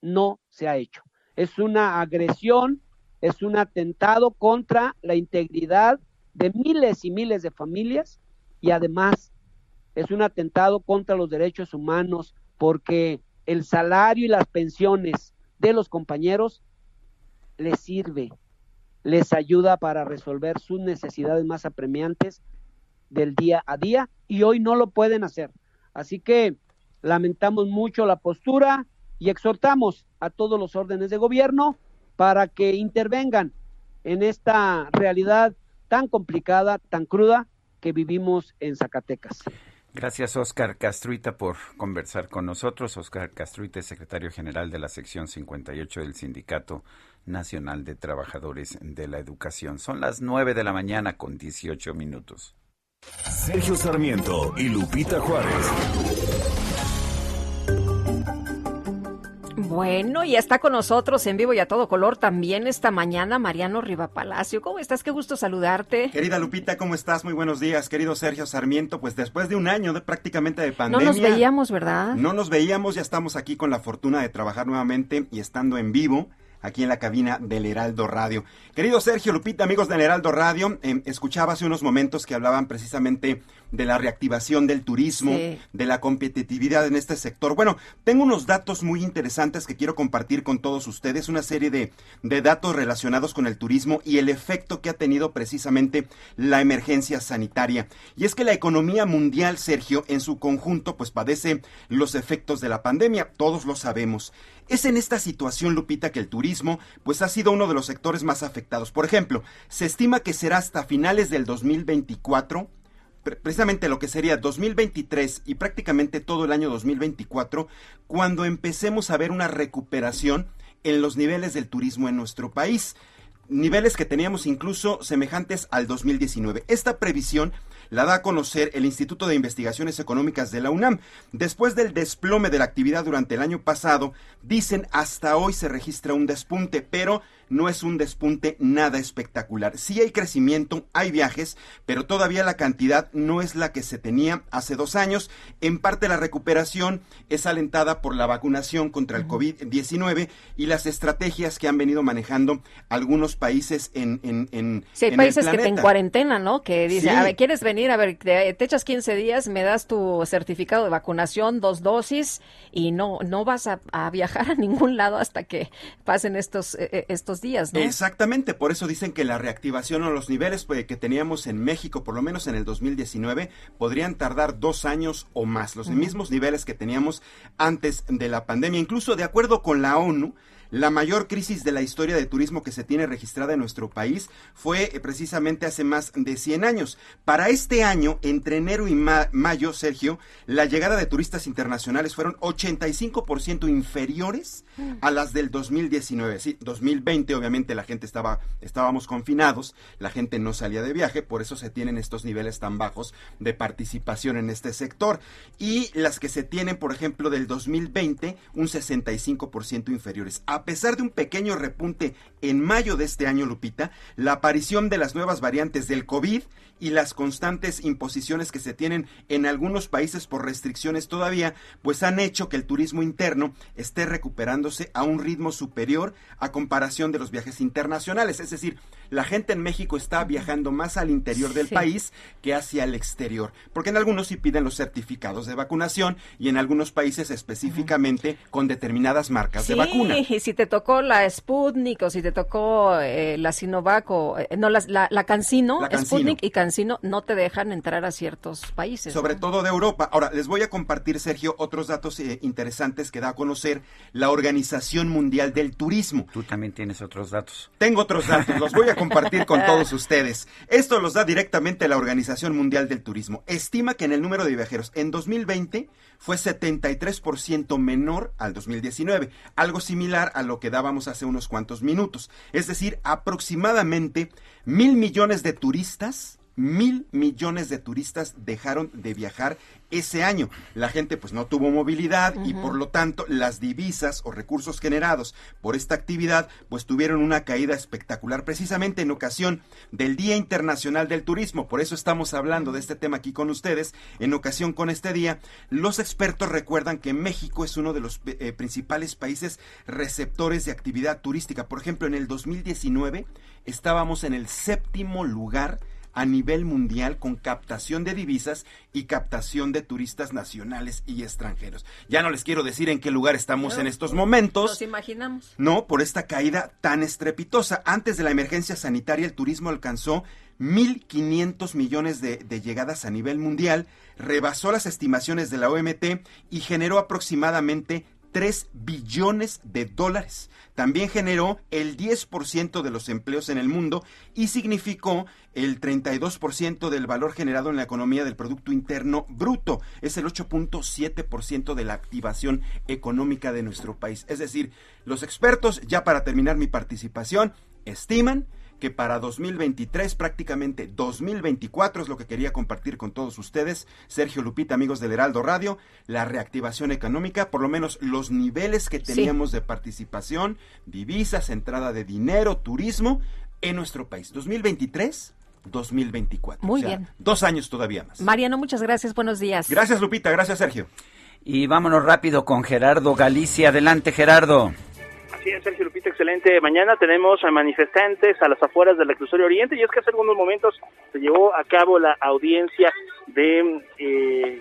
no se ha hecho. Es una agresión, es un atentado contra la integridad de miles y miles de familias y además es un atentado contra los derechos humanos porque el salario y las pensiones de los compañeros les sirve, les ayuda para resolver sus necesidades más apremiantes del día a día y hoy no lo pueden hacer. Así que lamentamos mucho la postura y exhortamos a todos los órdenes de gobierno para que intervengan en esta realidad tan complicada, tan cruda que vivimos en Zacatecas. Gracias, Oscar Castruita, por conversar con nosotros. Oscar Castruita es secretario general de la sección 58 del Sindicato Nacional de Trabajadores de la Educación. Son las 9 de la mañana con 18 minutos. Sergio Sarmiento y Lupita Juárez. Bueno, y está con nosotros en vivo y a todo color también esta mañana Mariano Riva Palacio. ¿Cómo estás? Qué gusto saludarte. Querida Lupita, ¿cómo estás? Muy buenos días. Querido Sergio Sarmiento, pues después de un año de prácticamente de pandemia. No nos veíamos, ¿verdad? No nos veíamos, ya estamos aquí con la fortuna de trabajar nuevamente y estando en vivo aquí en la cabina del Heraldo Radio. Querido Sergio Lupita, amigos del Heraldo Radio, eh, escuchaba hace unos momentos que hablaban precisamente de la reactivación del turismo, de la competitividad en este sector. Bueno, tengo unos datos muy interesantes que quiero compartir con todos ustedes, una serie de, de datos relacionados con el turismo y el efecto que ha tenido precisamente la emergencia sanitaria. Y es que la economía mundial, Sergio, en su conjunto, pues padece los efectos de la pandemia, todos lo sabemos. Es en esta situación, Lupita, que el turismo pues ha sido uno de los sectores más afectados. Por ejemplo, se estima que será hasta finales del 2024 precisamente lo que sería 2023 y prácticamente todo el año 2024, cuando empecemos a ver una recuperación en los niveles del turismo en nuestro país. Niveles que teníamos incluso semejantes al 2019. Esta previsión la da a conocer el Instituto de Investigaciones Económicas de la UNAM. Después del desplome de la actividad durante el año pasado, dicen hasta hoy se registra un despunte, pero no es un despunte nada espectacular. Sí hay crecimiento, hay viajes, pero todavía la cantidad no es la que se tenía hace dos años. En parte la recuperación es alentada por la vacunación contra el COVID-19 y las estrategias que han venido manejando algunos países en, en, en Sí, hay países que te en cuarentena, ¿no? Que dice, a ver, ¿quieres venir? a ver, te, echas 15 días, me das tu certificado de vacunación, dos dosis, y no, no vas a, viajar a ningún lado hasta que pasen estos, eh, eh, estos días, ¿no? Exactamente, por eso dicen que la reactivación o los niveles pues, que teníamos en México, por lo menos en el 2019, podrían tardar dos años o más, los mismos niveles que teníamos antes de la pandemia. Incluso de acuerdo con la ONU, la mayor crisis de la historia de turismo que se tiene registrada en nuestro país fue eh, precisamente hace más de 100 años. Para este año, entre enero y mayo, Sergio, la llegada de turistas internacionales fueron 85% inferiores mm. a las del 2019. Sí, 2020 obviamente la gente estaba estábamos confinados, la gente no salía de viaje, por eso se tienen estos niveles tan bajos de participación en este sector y las que se tienen, por ejemplo, del 2020, un 65% inferiores a pesar de un pequeño repunte en mayo de este año, Lupita, la aparición de las nuevas variantes del COVID y las constantes imposiciones que se tienen en algunos países por restricciones todavía, pues han hecho que el turismo interno esté recuperándose a un ritmo superior a comparación de los viajes internacionales. Es decir, la gente en México está viajando más al interior del país que hacia el exterior, porque en algunos sí piden los certificados de vacunación y en algunos países específicamente con determinadas marcas de vacuna. Y si te tocó la Sputnik o si te tocó eh, la Sinovac o eh, no la, la, Cancino, Sputnik y Cancino no te dejan entrar a ciertos países. Sobre todo de Europa. Ahora, les voy a compartir, Sergio, otros datos eh, interesantes que da a conocer la Organización Mundial del Turismo. Tú también tienes otros datos. Tengo otros datos, los voy a compartir con [laughs] todos ustedes. Esto los da directamente la Organización Mundial del Turismo. Estima que en el número de viajeros en 2020 fue 73% menor al 2019, algo similar a lo que dábamos hace unos cuantos minutos. Es decir, aproximadamente mil millones de turistas mil millones de turistas dejaron de viajar ese año. La gente pues no tuvo movilidad y por lo tanto las divisas o recursos generados por esta actividad pues tuvieron una caída espectacular precisamente en ocasión del Día Internacional del Turismo. Por eso estamos hablando de este tema aquí con ustedes. En ocasión con este día, los expertos recuerdan que México es uno de los eh, principales países receptores de actividad turística. Por ejemplo, en el 2019 estábamos en el séptimo lugar a nivel mundial con captación de divisas y captación de turistas nacionales y extranjeros. Ya no les quiero decir en qué lugar estamos en estos momentos. Nos imaginamos. No, por esta caída tan estrepitosa. Antes de la emergencia sanitaria, el turismo alcanzó 1.500 millones de, de, llegadas a nivel mundial, rebasó las estimaciones de la OMT y generó aproximadamente 3 billones de dólares. También generó el 10% de los empleos en el mundo y significó el 32% del valor generado en la economía del Producto Interno Bruto. Es el 8.7% de la activación económica de nuestro país. Es decir, los expertos, ya para terminar mi participación, estiman que para 2023, prácticamente 2024 es lo que quería compartir con todos ustedes, Sergio Lupita, amigos del Heraldo Radio, la reactivación económica, por lo menos los niveles que teníamos de participación, divisas, entrada de dinero, turismo en nuestro país. 2023 2024. Muy bien. Dos años todavía más. Mariano, muchas gracias. Buenos días. Gracias, Lupita. Gracias, Sergio. Y vámonos rápido con Gerardo Galicia. Adelante, Gerardo. Así Sergio Lupita, excelente. Mañana tenemos a manifestantes a las afueras del reclusorio Oriente y es que hace algunos momentos se llevó a cabo la audiencia de eh,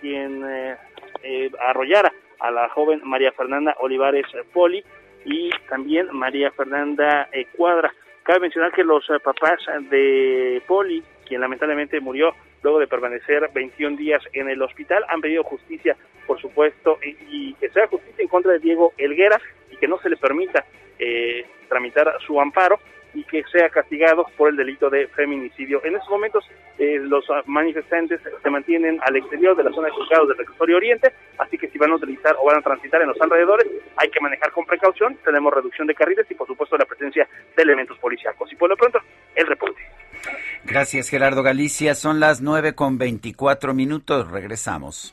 quien eh, eh, arrollara a la joven María Fernanda Olivares Poli y también María Fernanda Cuadra. Cabe mencionar que los papás de Poli, quien lamentablemente murió luego de permanecer 21 días en el hospital, han pedido justicia, por supuesto, y, que sea justicia en contra de Diego Elguera y que no se le permita eh, tramitar su amparo y que sea castigado por el delito de feminicidio. En estos momentos eh, los manifestantes se mantienen al exterior de la zona de juzgados del reclusorio Oriente, así que si van a utilizar o van a transitar en los alrededores hay que manejar con precaución, tenemos reducción de carriles y por supuesto la presencia de elementos policíacos. Y por lo pronto, el reporte. Gracias Gerardo Galicia, son las nueve con veinticuatro minutos, regresamos.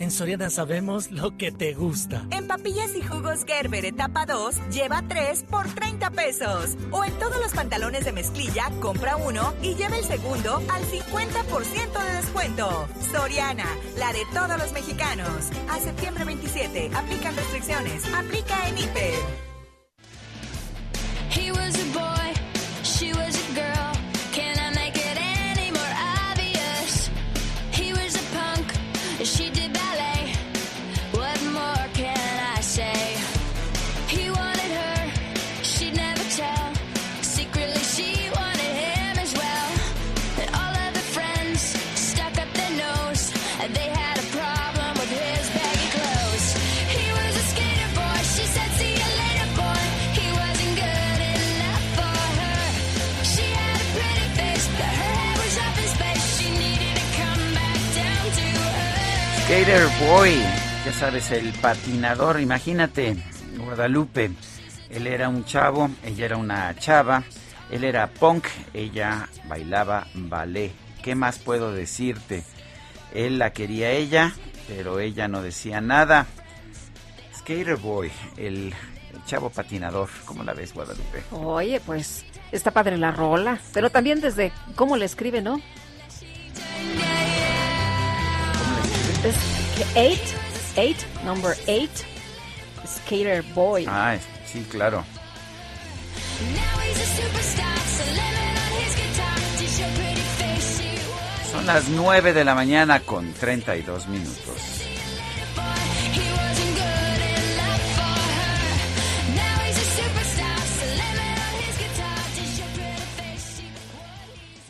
En Soriana sabemos lo que te gusta. En papillas y jugos Gerber etapa 2, lleva 3 por 30 pesos. O en todos los pantalones de mezclilla, compra uno y lleva el segundo al 50% de descuento. Soriana, la de todos los mexicanos. A septiembre 27, aplican restricciones. Aplica en Hiper. He was a boy, she was a girl. Skater Boy, ya sabes, el patinador, imagínate, Guadalupe, él era un chavo, ella era una chava, Él era punk, ella bailaba ballet. ¿Qué más puedo decirte? Él la quería ella, pero ella no decía nada. Skater Boy, el, el chavo patinador, ¿cómo la ves, Guadalupe? Oye, pues está padre la rola, pero también desde cómo le escribe, ¿no? Es que eight, eight, number eight, Skater Boy. Ah, sí, claro. Son las 9 de la mañana con 32 minutos.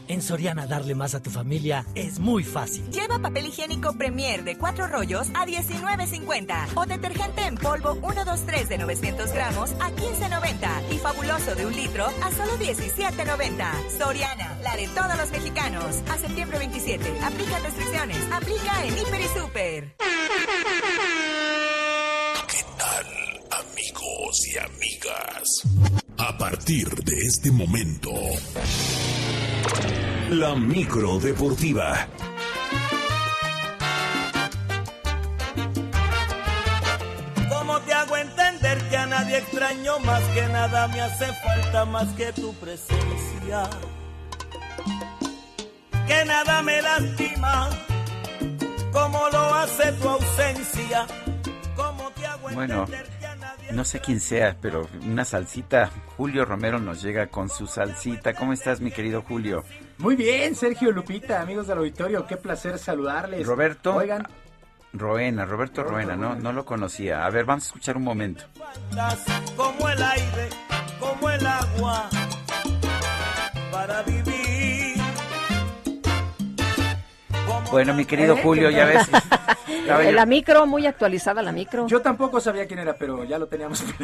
En Soriana darle más a tu familia es muy fácil. Lleva papel higiénico Premier de 4 rollos a 19.50 o detergente en polvo 123 de 900 gramos a 15.90 y fabuloso de un litro a solo 17.90. Soriana, la de todos los mexicanos. A septiembre 27. Aplica restricciones. Aplica en Hiper y Super. ¿Qué tal, amigos y amigas? A partir de este momento, la micro deportiva. ¿Cómo te hago entender que a nadie extraño más que nada me hace falta más que tu presencia? Que nada me lastima como lo hace tu ausencia. ¿Cómo te hago Bueno, no sé quién sea, pero una salsita. Julio Romero nos llega con su salsita. ¿Cómo estás, mi querido Julio? Muy bien, Sergio Lupita, amigos del auditorio, qué placer saludarles. Roberto. Oigan, Roena, Roberto Roena, no, no lo conocía. A ver, vamos a escuchar un momento. como el aire, como el agua, para vivir. Bueno, mi querido ¿Eh? Julio, ya ves. [laughs] La micro, muy actualizada la micro. yo tampoco sabía quién era, pero ya lo teníamos. [laughs]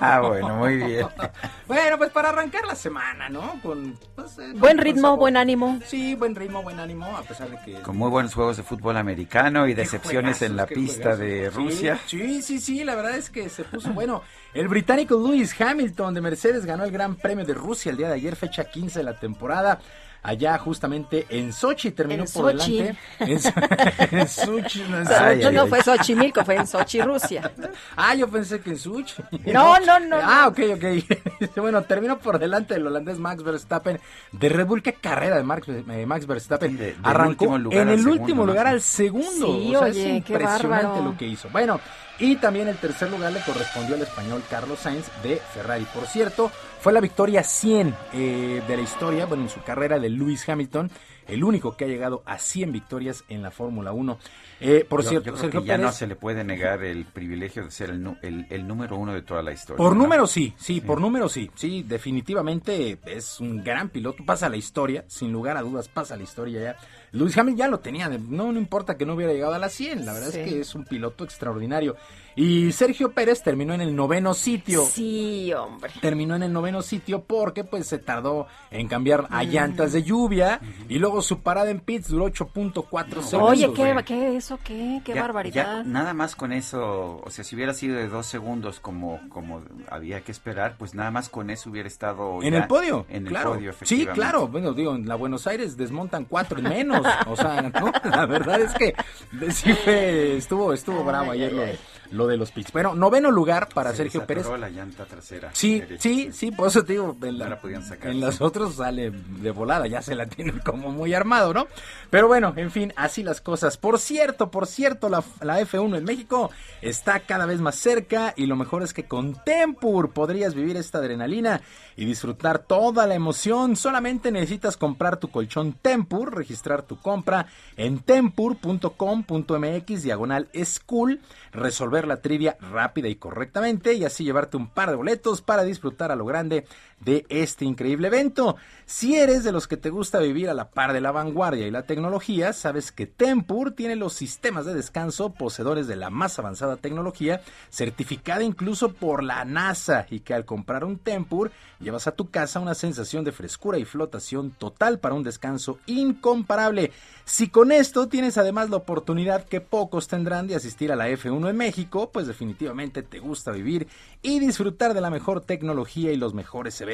Ah, bueno, muy bien. [laughs] bueno, pues para arrancar la semana, ¿no? Con pues, eh, Buen con ritmo, sabor. buen ánimo. Sí, buen ritmo, buen ánimo, a pesar de que Con muy buenos juegos de fútbol americano y decepciones en la pista de juegazos. Rusia. Sí, sí, sí, la verdad es que se puso bueno. El británico Lewis Hamilton de Mercedes ganó el Gran Premio de Rusia el día de ayer, fecha 15 de la temporada. Allá justamente en Sochi terminó En por Sochi. delante. En, [laughs] en Sochi, no en So- Sochi. no, no fue Xochimilco, fue en Sochi, Rusia. Ah, yo pensé que en Sochi. No, no, no, Ah, ok, ok. [laughs] bueno, terminó por delante del holandés Max Verstappen de Red Bull. Qué carrera de Max, eh, Max Verstappen. Arrancó último lugar en al el segundo, último lugar al segundo. Sí, o sea, oye, es qué impresionante bárbaro. lo que hizo. Bueno, y también el tercer lugar le correspondió al español Carlos Sainz de Ferrari. Por cierto, fue la victoria 100 eh, de la historia, bueno, en su carrera de Lewis Hamilton, el único que ha llegado a 100 victorias en la Fórmula 1. Eh, por Yo- cierto, yo creo Sergio que ya no se le puede negar el privilegio de ser el, el- el número uno de toda la historia. Por ¿no? número sí, sí, por número sí, sí, definitivamente es un gran piloto, pasa a la historia, sin lugar a dudas pasa a la historia ya. Lewis Hamilton ya lo tenía, de- no, no importa que no hubiera llegado a las 100, la verdad Sí. es que es un piloto extraordinario. Y Sergio Pérez terminó en el noveno sitio. Sí, hombre. Terminó en el noveno sitio porque pues se tardó en cambiar a Mm. llantas de lluvia y luego su parada en pits duró 8.4 segundos. Oye, ¿qué, güey. qué eso? ¿Qué? ¿Qué Ya- barbaridad? ya nada más con eso, o sea, si hubiera sido de dos segundos como, como había que esperar, pues nada más con eso hubiera estado En ya el podio, En el podio, sí, claro. Bueno, digo, en la Buenos Aires desmontan cuatro en menos. O sea, ¿no? [laughs] La verdad es que sí fue- estuvo, estuvo bravo ayer lo de, lo de los pits. Bueno, noveno lugar para Se Sergio Pérez. la llanta trasera. Sí, derecha. sí, sí, por eso te digo, en, la- No en las otras sale de volada, ya se la tienen como muy armado, ¿no? Pero bueno, en fin, así las cosas. Por cierto, por cierto, la, la F1 en México está cada vez más cerca y lo mejor es que con Tempur podrías vivir esta adrenalina y disfrutar toda la emoción. Solamente necesitas comprar tu colchón Tempur, registrar tu compra en tempur.com.mx diagonal school, resolver la trivia rápida y correctamente y así llevarte un par de boletos para disfrutar a lo grande de este increíble evento. Si eres de los que te gusta vivir a la par de la vanguardia y la tecnología, sabes que Tempur tiene los sistemas de descanso poseedores de la más avanzada tecnología, certificada incluso por la NASA, y que al comprar un Tempur llevas a tu casa una sensación de frescura y flotación total para un descanso incomparable. Si con esto tienes además la oportunidad que pocos tendrán de asistir a la F1 en México, pues definitivamente te gusta vivir y disfrutar de la mejor tecnología y los mejores eventos.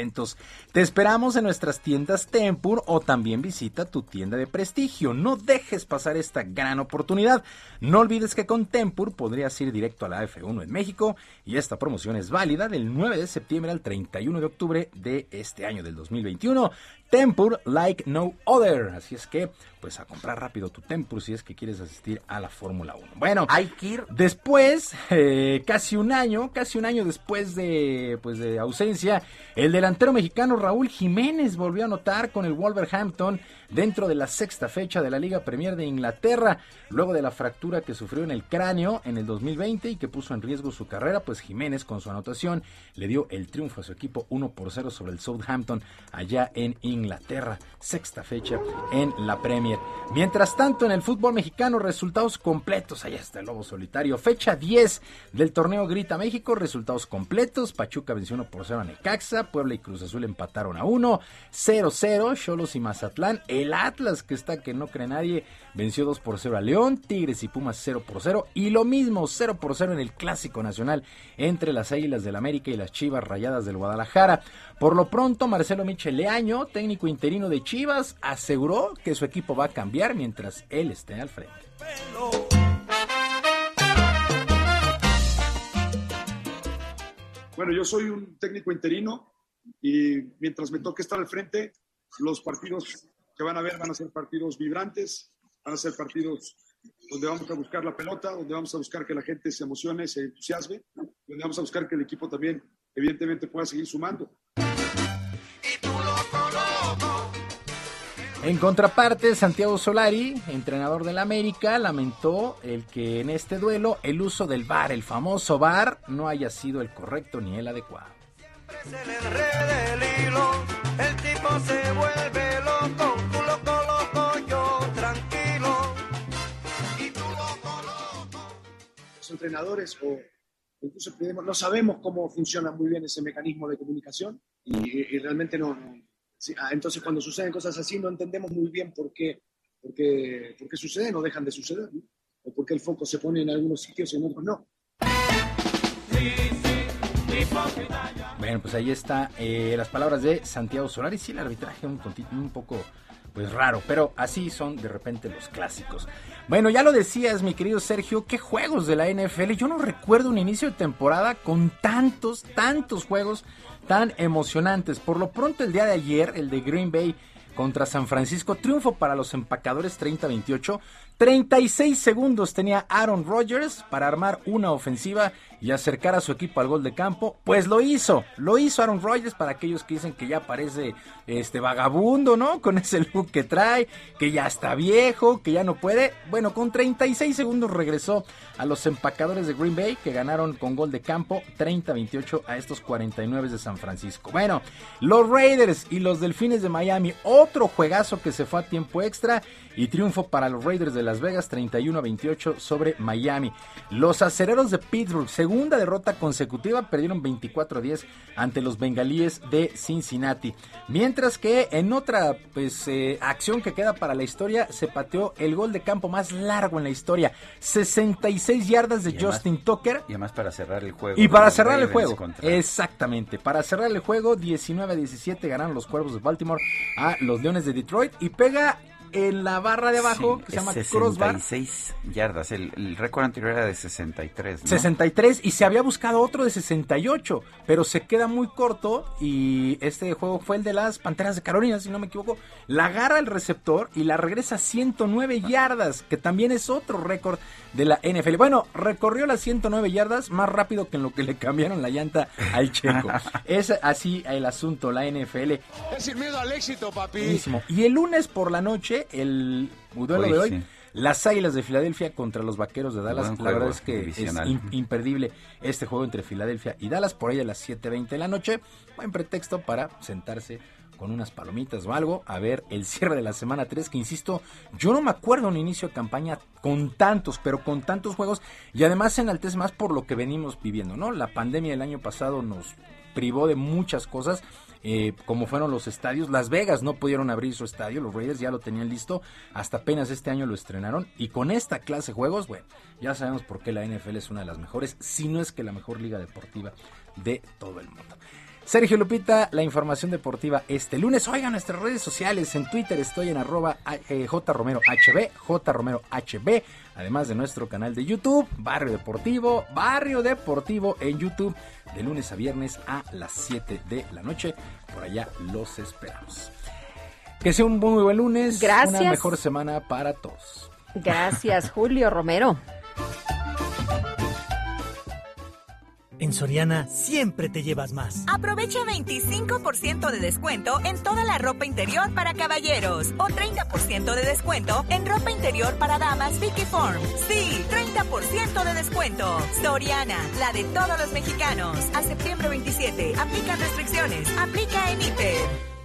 Te esperamos en nuestras tiendas Tempur o también visita tu tienda de prestigio. No dejes pasar esta gran oportunidad. No olvides que con Tempur podrías ir directo a la F1 en México y esta promoción es válida del 9 de septiembre al 31 de octubre de este año del 2021. Tempur like no other. Así es que, pues a comprar rápido tu Tempur si es que quieres asistir a la Fórmula 1. Bueno, hay que ir. Después, eh, casi un año, casi un año después de, pues de ausencia, el delantero mexicano Raúl Jiménez volvió a anotar con el Wolverhampton dentro de la sexta fecha de la Liga Premier de Inglaterra, luego de la fractura que sufrió en el cráneo en el 2020 y que puso en riesgo su carrera, pues Jiménez con su anotación le dio el triunfo a su equipo 1 por 0 sobre el Southampton allá en Inglaterra, sexta fecha en la Premier. Mientras tanto, en el fútbol mexicano, resultados completos, allá está el Lobo Solitario, fecha 10 del torneo Grita México, resultados completos, Pachuca venció 1 por 0 a Necaxa, Puebla y Cruz Azul empataron a 1, 0-0, Cholos y Mazatlán, el Atlas, que está que no cree nadie, venció 2 por 0 a León. Tigres y Pumas 0 por 0. Y lo mismo 0 por 0 en el Clásico Nacional entre las Águilas del América y las Chivas Rayadas del Guadalajara. Por lo pronto, Marcelo Michel Leaño, técnico interino de Chivas, aseguró que su equipo va a cambiar mientras él esté al frente. Bueno, yo soy un técnico interino y mientras me toque estar al frente, los partidos que van a ver van a ser partidos vibrantes, van a ser partidos donde vamos a buscar la pelota, donde vamos a buscar que la gente se emocione, se entusiasme, donde vamos a buscar que el equipo también, evidentemente, pueda seguir sumando. En contraparte, Santiago Solari, entrenador del América, lamentó el que en este duelo el uso del VAR, el famoso VAR, no haya sido el correcto ni el adecuado. El tipo se vuelve entrenadores o incluso no sabemos cómo funciona muy bien ese mecanismo de comunicación y, y realmente no. no ah, entonces, cuando suceden cosas así, no entendemos muy bien por qué, por qué, por qué suceden o dejan de suceder, ¿no? o por qué el foco se pone en algunos sitios y en otros no. Bueno, pues ahí está eh, las palabras de Santiago Solari. Sí, el arbitraje un, un poco pues raro, pero así son de repente los clásicos. Bueno, ya lo decías, mi querido Sergio, qué juegos de la NFL. Yo no recuerdo un inicio de temporada con tantos, tantos juegos tan emocionantes. Por lo pronto, el día de ayer, el de Green Bay contra San Francisco, triunfo para los empacadores 30-28. 36 segundos tenía Aaron Rodgers para armar una ofensiva y acercar a su equipo al gol de campo. Pues lo hizo, lo hizo Aaron Rodgers para aquellos que dicen que ya parece este vagabundo, ¿no? [laughs] Con ese look que trae, que ya está viejo, que ya no puede. Bueno, con 36 segundos regresó a los empacadores de Green Bay que ganaron con gol de campo 30-28 a estos 49 de San Francisco. Bueno, los Raiders y los Delfines de Miami, otro juegazo que se fue a tiempo extra y triunfo para los Raiders de Las Vegas 31 a 28 sobre Miami. Los acereros de Pittsburgh, segunda derrota consecutiva, perdieron 24 a 10 ante los bengalíes de Cincinnati. Mientras que en otra pues, eh, acción que queda para la historia, se pateó el gol de campo más largo en la historia. 66 yardas de Justin Tucker. Y además para cerrar el juego. Y para cerrar el juego. Exactamente. Para cerrar el juego, 19 a 17 ganaron los Cuervos de Baltimore a los Leones de Detroit. Y pega en la barra de abajo, que se llama 66 yardas. El, récord anterior era de 63. 63 y se había buscado otro de 68, pero se queda muy corto y este juego fue el de las Panteras de Carolina, si no me equivoco. La agarra el receptor y la regresa a 109 yardas, que también es otro récord de la NFL. Bueno, recorrió las 109 yardas más rápido que en lo que le cambiaron la llanta al checo. [laughs] es así el asunto, la NFL. Es el miedo al éxito, papi. Y el lunes por la noche, el duelo de hoy. Las Águilas de Filadelfia contra los Vaqueros de Dallas. la verdad es que es imperdible este juego entre Filadelfia y Dallas. Por ahí a las 7.20 de la noche. Buen pretexto para sentarse con unas palomitas o algo a ver el cierre de la semana 3 que insisto, yo no me acuerdo un inicio de campaña con tantos, pero con tantos juegos y además se enaltece más por lo que venimos viviendo, ¿no? La pandemia del año pasado nos privó de muchas cosas eh, como fueron los estadios. Las Vegas no pudieron abrir su estadio, los Raiders ya lo tenían listo, hasta apenas este año lo estrenaron. Y con esta clase de juegos, bueno, ya sabemos por qué la NFL es una de las mejores, si no es que la mejor liga deportiva de todo el mundo. Sergio Lupita, la información deportiva este lunes. Oigan nuestras redes sociales. En Twitter estoy en arroba eh, jromerohb, jromerohb. Además de nuestro canal de YouTube, Barrio Deportivo, Barrio Deportivo en YouTube, de lunes a viernes a las 7 de la noche. Por allá los esperamos. Que sea un muy buen lunes. Gracias. Una mejor semana para todos. Gracias, Julio Romero. [laughs] En Soriana siempre te llevas más. Aprovecha 25% de descuento en toda la ropa interior para caballeros o 30% de descuento en ropa interior para damas Vicky Form. Sí, 30% de descuento. Soriana, la de todos los mexicanos. A septiembre 27. Aplican restricciones. Aplica en Hiper.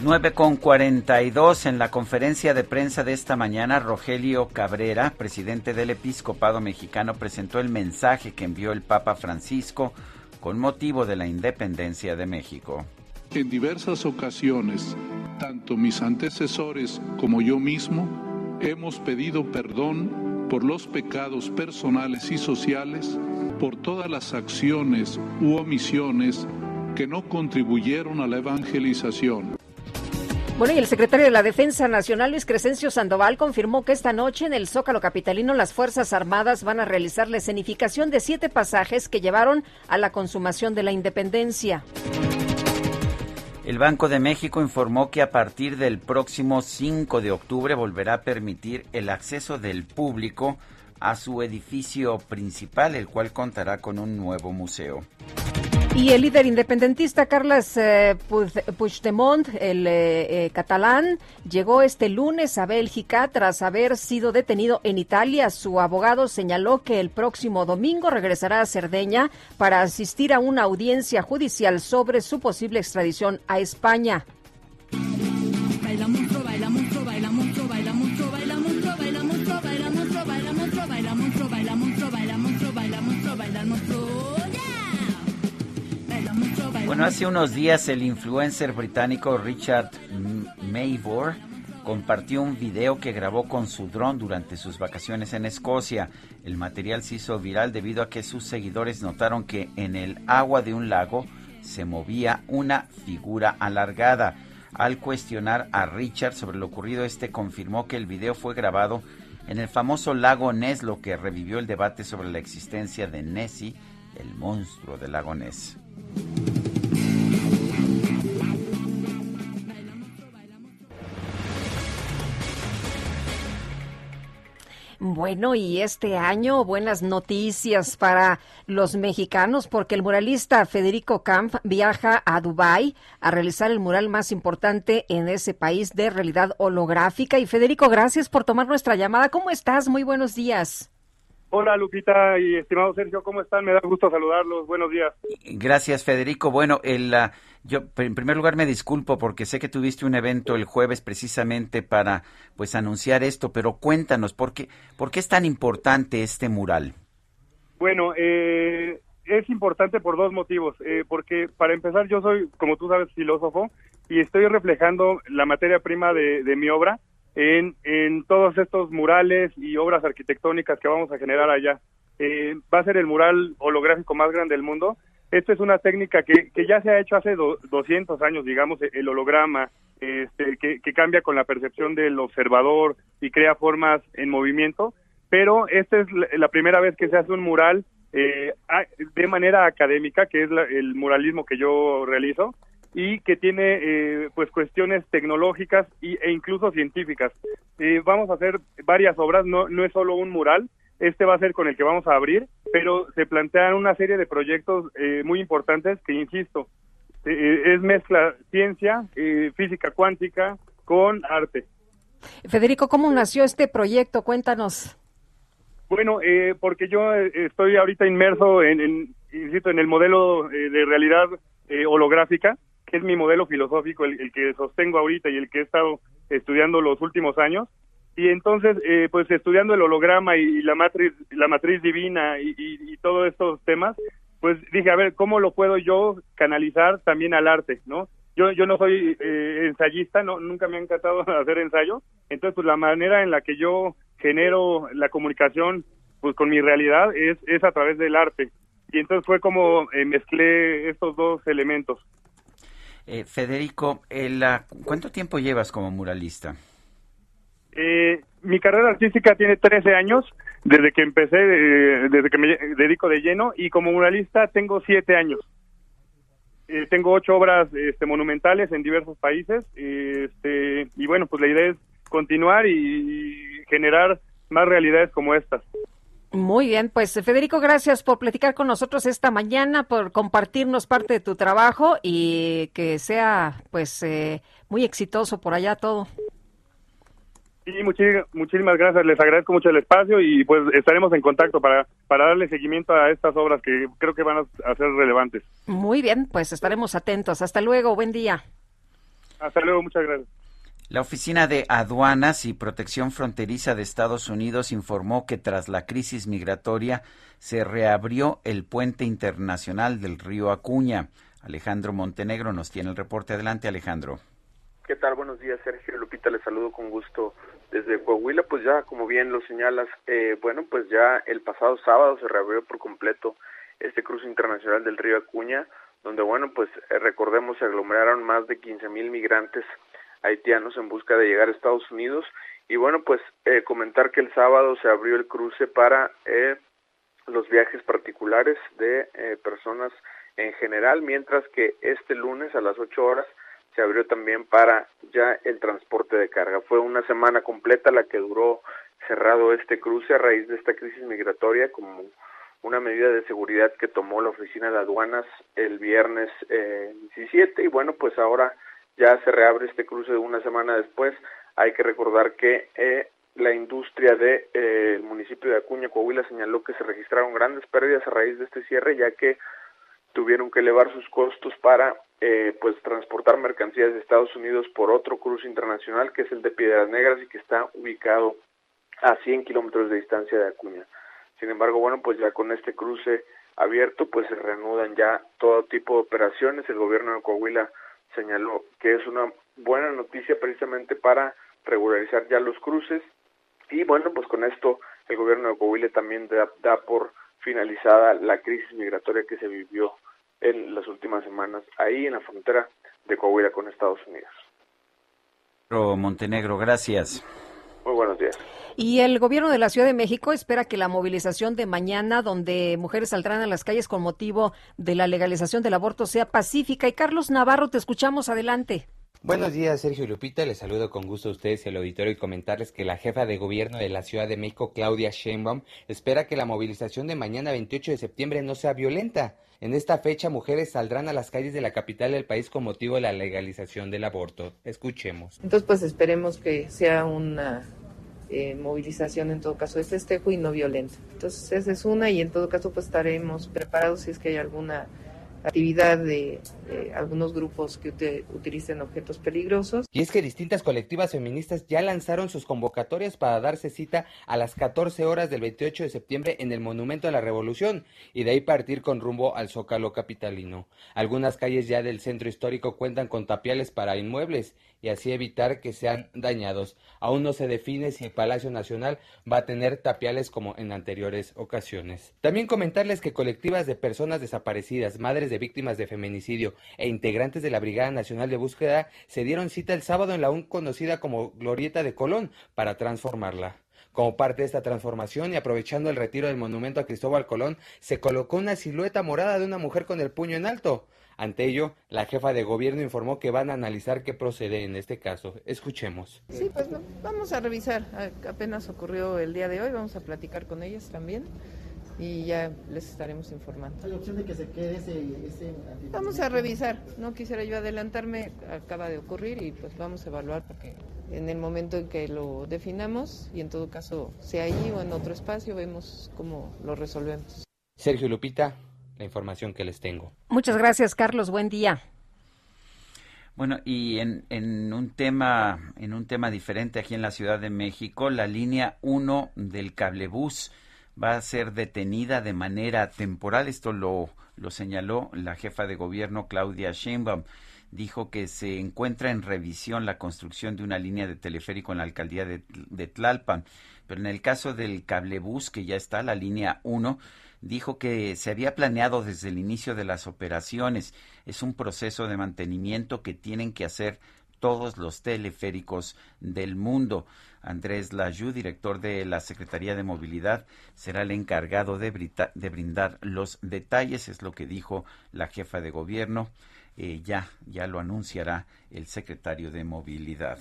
9 con 42 en la conferencia de prensa de esta mañana, Rogelio Cabrera, presidente del Episcopado Mexicano, presentó el mensaje que envió el Papa Francisco con motivo de la independencia de México. En diversas ocasiones, tanto mis antecesores como yo mismo hemos pedido perdón por los pecados personales y sociales, por todas las acciones u omisiones que no contribuyeron a la evangelización. Bueno, y el secretario de la Defensa Nacional, Luis Crescencio Sandoval, confirmó que esta noche en el Zócalo Capitalino las Fuerzas Armadas van a realizar la escenificación de siete pasajes que llevaron a la consumación de la independencia. El Banco de México informó que a partir del próximo 5 de octubre volverá a permitir el acceso del público a su edificio principal, el cual contará con un nuevo museo. Y el líder independentista Carles eh, Puigdemont, el eh, eh, catalán, llegó este lunes a Bélgica tras haber sido detenido en Italia. Su abogado señaló que el próximo domingo regresará a Cerdeña para asistir a una audiencia judicial sobre su posible extradición a España. Bueno, hace unos días el influencer británico Richard Mayvor compartió un video que grabó con su dron durante sus vacaciones en Escocia. El material se hizo viral debido a que sus seguidores notaron que en el agua de un lago se movía una figura alargada. Al cuestionar a Richard sobre lo ocurrido, este confirmó que el video fue grabado en el famoso lago Ness, lo que revivió el debate sobre la existencia de Nessie, el monstruo del lago Ness. Bueno, y este año buenas noticias para los mexicanos porque el muralista Federico Camp viaja a Dubái a realizar el mural más importante en ese país de realidad holográfica. Y Federico, gracias por tomar nuestra llamada. ¿Cómo estás? Muy buenos días. Hola Lupita y estimado Sergio, ¿cómo están? Me da gusto saludarlos. Buenos días. Gracias, Federico. Bueno, el, ah, yo en primer lugar me disculpo porque sé que tuviste un evento el jueves precisamente para pues anunciar esto, pero cuéntanos, ¿por qué, por qué es tan importante este mural? Bueno, eh, es importante por dos motivos. Eh, porque para empezar, yo soy, como tú sabes, filósofo y estoy reflejando la materia prima de, mi obra en, en todos estos murales y obras arquitectónicas que vamos a generar allá. Eh, va a ser el mural holográfico más grande del mundo. Esta es una técnica que, que ya se ha hecho hace do- 200 años, digamos, el holograma, este, que, cambia con la percepción del observador y crea formas en movimiento. Pero esta es la, primera vez que se hace un mural eh, de manera académica, que es la- el muralismo que yo realizo, y que tiene eh, pues cuestiones tecnológicas y, e incluso científicas. Eh, vamos a hacer varias obras, no, no es solo un mural, este va a ser con el que vamos a abrir, pero se plantean una serie de proyectos eh, muy importantes que, insisto, eh, es mezcla ciencia, eh, física cuántica con arte. Federico, ¿cómo nació este proyecto? Cuéntanos. Bueno, eh, porque yo eh, estoy ahorita inmerso en, en, insisto, en el modelo eh, de realidad eh, holográfica, que es mi modelo filosófico, el, el que sostengo ahorita y el que he estado estudiando los últimos años. Y entonces, eh, pues estudiando el holograma y, la matriz, la matriz divina y, todos estos temas, pues dije, a ver, ¿cómo lo puedo yo canalizar también al arte, no? Yo, yo no soy eh, ensayista, no, nunca me ha encantado [laughs] hacer ensayo, entonces pues la manera en la que yo genero la comunicación pues con mi realidad es, es a través del arte. Y entonces fue como eh, mezclé estos dos elementos. Eh, Federico, el, ah, ¿cuánto tiempo llevas como muralista? Eh, mi carrera artística tiene 13 años desde que empecé, eh, desde que me dedico de lleno y como muralista tengo 7 años. Eh, tengo ocho obras este, monumentales en diversos países este, y bueno, pues la idea es continuar y, y generar más realidades como estas. Muy bien, pues Federico, gracias por platicar con nosotros esta mañana, por compartirnos parte de tu trabajo y que sea pues eh, muy exitoso por allá todo. Sí, muchísimas gracias, les agradezco mucho el espacio y pues estaremos en contacto para, para darle seguimiento a estas obras que creo que van a, a ser relevantes. Muy bien, pues estaremos atentos. Hasta luego, buen día. Hasta luego, muchas gracias. La Oficina de Aduanas y Protección Fronteriza de Estados Unidos informó que tras la crisis migratoria se reabrió el puente internacional del río Acuña. Alejandro Montenegro nos tiene el reporte. Adelante, Alejandro. ¿Qué tal? Buenos días, Sergio Lupita. Les saludo con gusto desde Coahuila. Pues ya, como bien lo señalas, eh, bueno, pues ya el pasado sábado se reabrió por completo este cruce internacional del río Acuña, donde, bueno, pues eh, recordemos, se aglomeraron más de 15 mil migrantes haitianos en busca de llegar a Estados Unidos. Y bueno, pues eh, comentar que el sábado se abrió el cruce para eh, los viajes particulares de eh, personas en general, mientras que este lunes a las 8 horas se abrió también para ya el transporte de carga. Fue una semana completa la que duró cerrado este cruce a raíz de esta crisis migratoria como una medida de seguridad que tomó la oficina de aduanas el viernes eh, 17 y bueno pues ahora ya se reabre este cruce una semana después. Hay que recordar que eh, la industria del de, eh, el municipio de Acuña, Coahuila, señaló que se registraron grandes pérdidas a raíz de este cierre, ya que tuvieron que elevar sus costos para eh, pues transportar mercancías de Estados Unidos por otro cruce internacional que es el de Piedras Negras y que está ubicado a 100 kilómetros de distancia de Acuña. Sin embargo, bueno, pues ya con este cruce abierto, pues se reanudan ya todo tipo de operaciones. El gobierno de Coahuila señaló que es una buena noticia precisamente para regularizar ya los cruces y bueno, pues con esto el gobierno de Coahuila también da, da por finalizada la crisis migratoria que se vivió en las últimas semanas ahí en la frontera de Coahuila con Estados Unidos. Montenegro, gracias. Muy buenos días. Y el gobierno de la Ciudad de México espera que la movilización de mañana, donde mujeres saldrán a las calles con motivo de la legalización del aborto, sea pacífica. Y Carlos Navarro, te escuchamos adelante. Buenos días, Sergio y Lupita. Les saludo con gusto a ustedes y al auditorio y comentarles que la jefa de gobierno de la Ciudad de México, Claudia Sheinbaum, espera que la movilización de mañana 28 de septiembre no sea violenta. En esta fecha, mujeres saldrán a las calles de la capital del país con motivo de la legalización del aborto. Escuchemos. Entonces, pues esperemos que sea una eh, movilización en todo caso de festejo y no violenta. Entonces, esa es una y en todo caso pues estaremos preparados si es que hay alguna actividad de, algunos grupos que ut utilicen objetos peligrosos. Y es que distintas colectivas feministas ya lanzaron sus convocatorias para darse cita a las 14 horas del 28 de septiembre en el Monumento a la Revolución y de ahí partir con rumbo al Zócalo capitalino. Algunas calles ya del centro histórico cuentan con tapiales para inmuebles y así evitar que sean dañados. Aún no se define si el Palacio Nacional va a tener tapiales como en anteriores ocasiones. También comentarles que colectivas de personas desaparecidas, madres de víctimas de feminicidio e integrantes de la Brigada Nacional de Búsqueda se dieron cita el sábado en la aún conocida como Glorieta de Colón para transformarla. Como parte de esta transformación y aprovechando el retiro del monumento a Cristóbal Colón, se colocó una silueta morada de una mujer con el puño en alto. Ante ello, la jefa de gobierno informó que van a analizar qué procede en este caso. Escuchemos. Sí, pues no, vamos a revisar. Apenas ocurrió el día de hoy, vamos a platicar con ellas también y ya les estaremos informando. ¿Hay opción de que se quede ese, ese... Vamos a revisar. No quisiera yo adelantarme, acaba de ocurrir y pues vamos a evaluar porque en el momento en que lo definamos y en todo caso, sea allí o en otro espacio, vemos cómo lo resolvemos. Sergio Lupita, la información que les tengo. Muchas gracias, Carlos. Buen día. Bueno, y en, en, un tema en un tema diferente aquí en la Ciudad de México, la línea 1 del cablebús va a ser detenida de manera temporal. Esto lo, lo señaló la jefa de gobierno Claudia Sheinbaum. Dijo que se encuentra en revisión la construcción de una línea de teleférico en la alcaldía de, de Tlalpan. Pero en el caso del cablebús, que ya está, la línea 1, dijo que se había planeado desde el inicio de las operaciones. Es un proceso de mantenimiento que tienen que hacer todos los teleféricos del mundo. Andrés Layú, director de la Secretaría de Movilidad, será el encargado de, brindar los detalles, es lo que dijo la jefa de gobierno. Eh, ya, ya lo anunciará el secretario de Movilidad.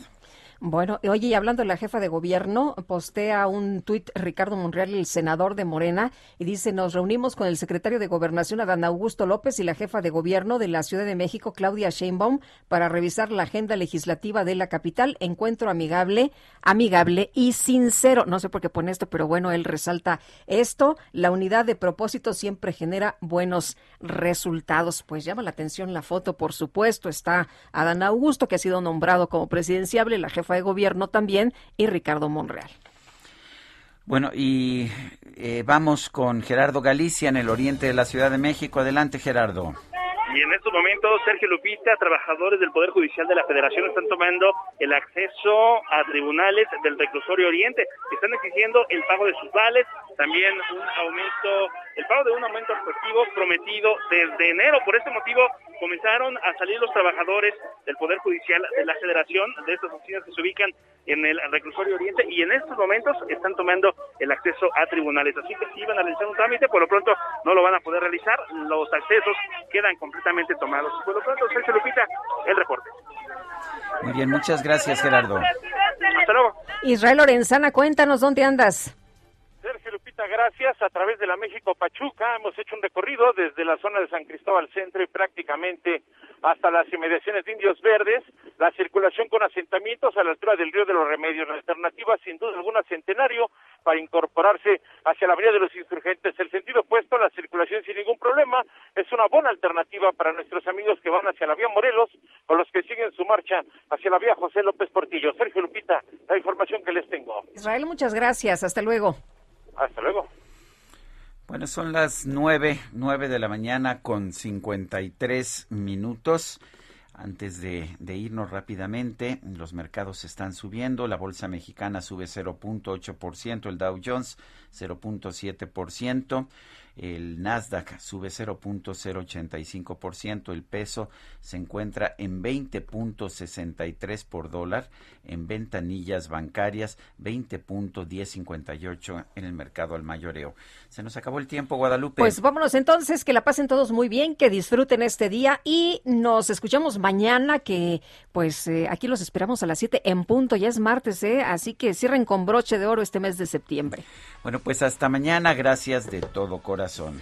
Bueno, oye, y hablando de la jefa de gobierno, postea un tuit Ricardo Monreal, el senador de Morena, y dice, nos reunimos con el secretario de Gobernación, Adán Augusto López, y la jefa de gobierno de la Ciudad de México, Claudia Sheinbaum, para revisar la agenda legislativa de la capital. Encuentro amigable, amigable y sincero. No sé por qué pone esto, pero bueno, él resalta esto. La unidad de propósito siempre genera buenos resultados. Pues llama la atención la foto, por supuesto. Está Adán Augusto, que ha sido nombrado como presidenciable, la jefa de gobierno también, y Ricardo Monreal. Bueno, y eh, vamos con Gerardo Galicia en el oriente de la Ciudad de México. Adelante, Gerardo. Y en estos momentos, Sergio Lupita, trabajadores del Poder Judicial de la Federación están tomando el acceso a tribunales del reclusorio Oriente. Están exigiendo el pago de sus vales, también un aumento, el pago de un aumento efectivo prometido desde enero. Por este motivo, comenzaron a salir los trabajadores del Poder Judicial de la Federación, de estas oficinas que se ubican en el reclusorio Oriente, y en estos momentos están tomando el acceso a tribunales. Así que si iban a realizar un trámite, por lo pronto no lo van a poder realizar. Los accesos quedan completamente tomados. Por lo pronto, Sergio Lupita, el reporte. Muy bien, muchas gracias, Gerardo. Hasta luego. Israel Lorenzana, cuéntanos dónde andas. Sergio Lupita, gracias. A través de la México Pachuca hemos hecho un recorrido desde la zona de San Cristóbal Centro y prácticamente hasta las inmediaciones de Indios Verdes. La circulación con asentamientos a la altura del Río de los Remedios. La alternativa, sin duda alguna, Centenario para incorporarse hacia la Avenida de los Insurgentes. El sentido opuesto, la circulación sin ningún problema, es una buena alternativa para nuestros amigos que van hacia la vía Morelos o los que siguen su marcha hacia la vía José López Portillo. Sergio Lupita, la información que les tengo. Israel, muchas gracias. Hasta luego. Hasta luego. Bueno, son las nueve, nueve de la mañana con 53 minutos. Antes de, de, irnos rápidamente, los mercados están subiendo. La bolsa mexicana sube 0.8%, el Dow Jones 0.7%, el Nasdaq sube 0.085%, el peso se encuentra en 20.63 por dólar, en ventanillas bancarias 20.1058 en el mercado al mayoreo. Se nos acabó el tiempo, Guadalupe. Pues vámonos entonces, que la pasen todos muy bien, que disfruten este día y nos escuchamos mañana, que pues eh, aquí los esperamos a las 7 en punto, ya es martes, ¿eh? así que cierren con broche de oro este mes de septiembre. Bueno, pues hasta mañana, gracias de todo corazón.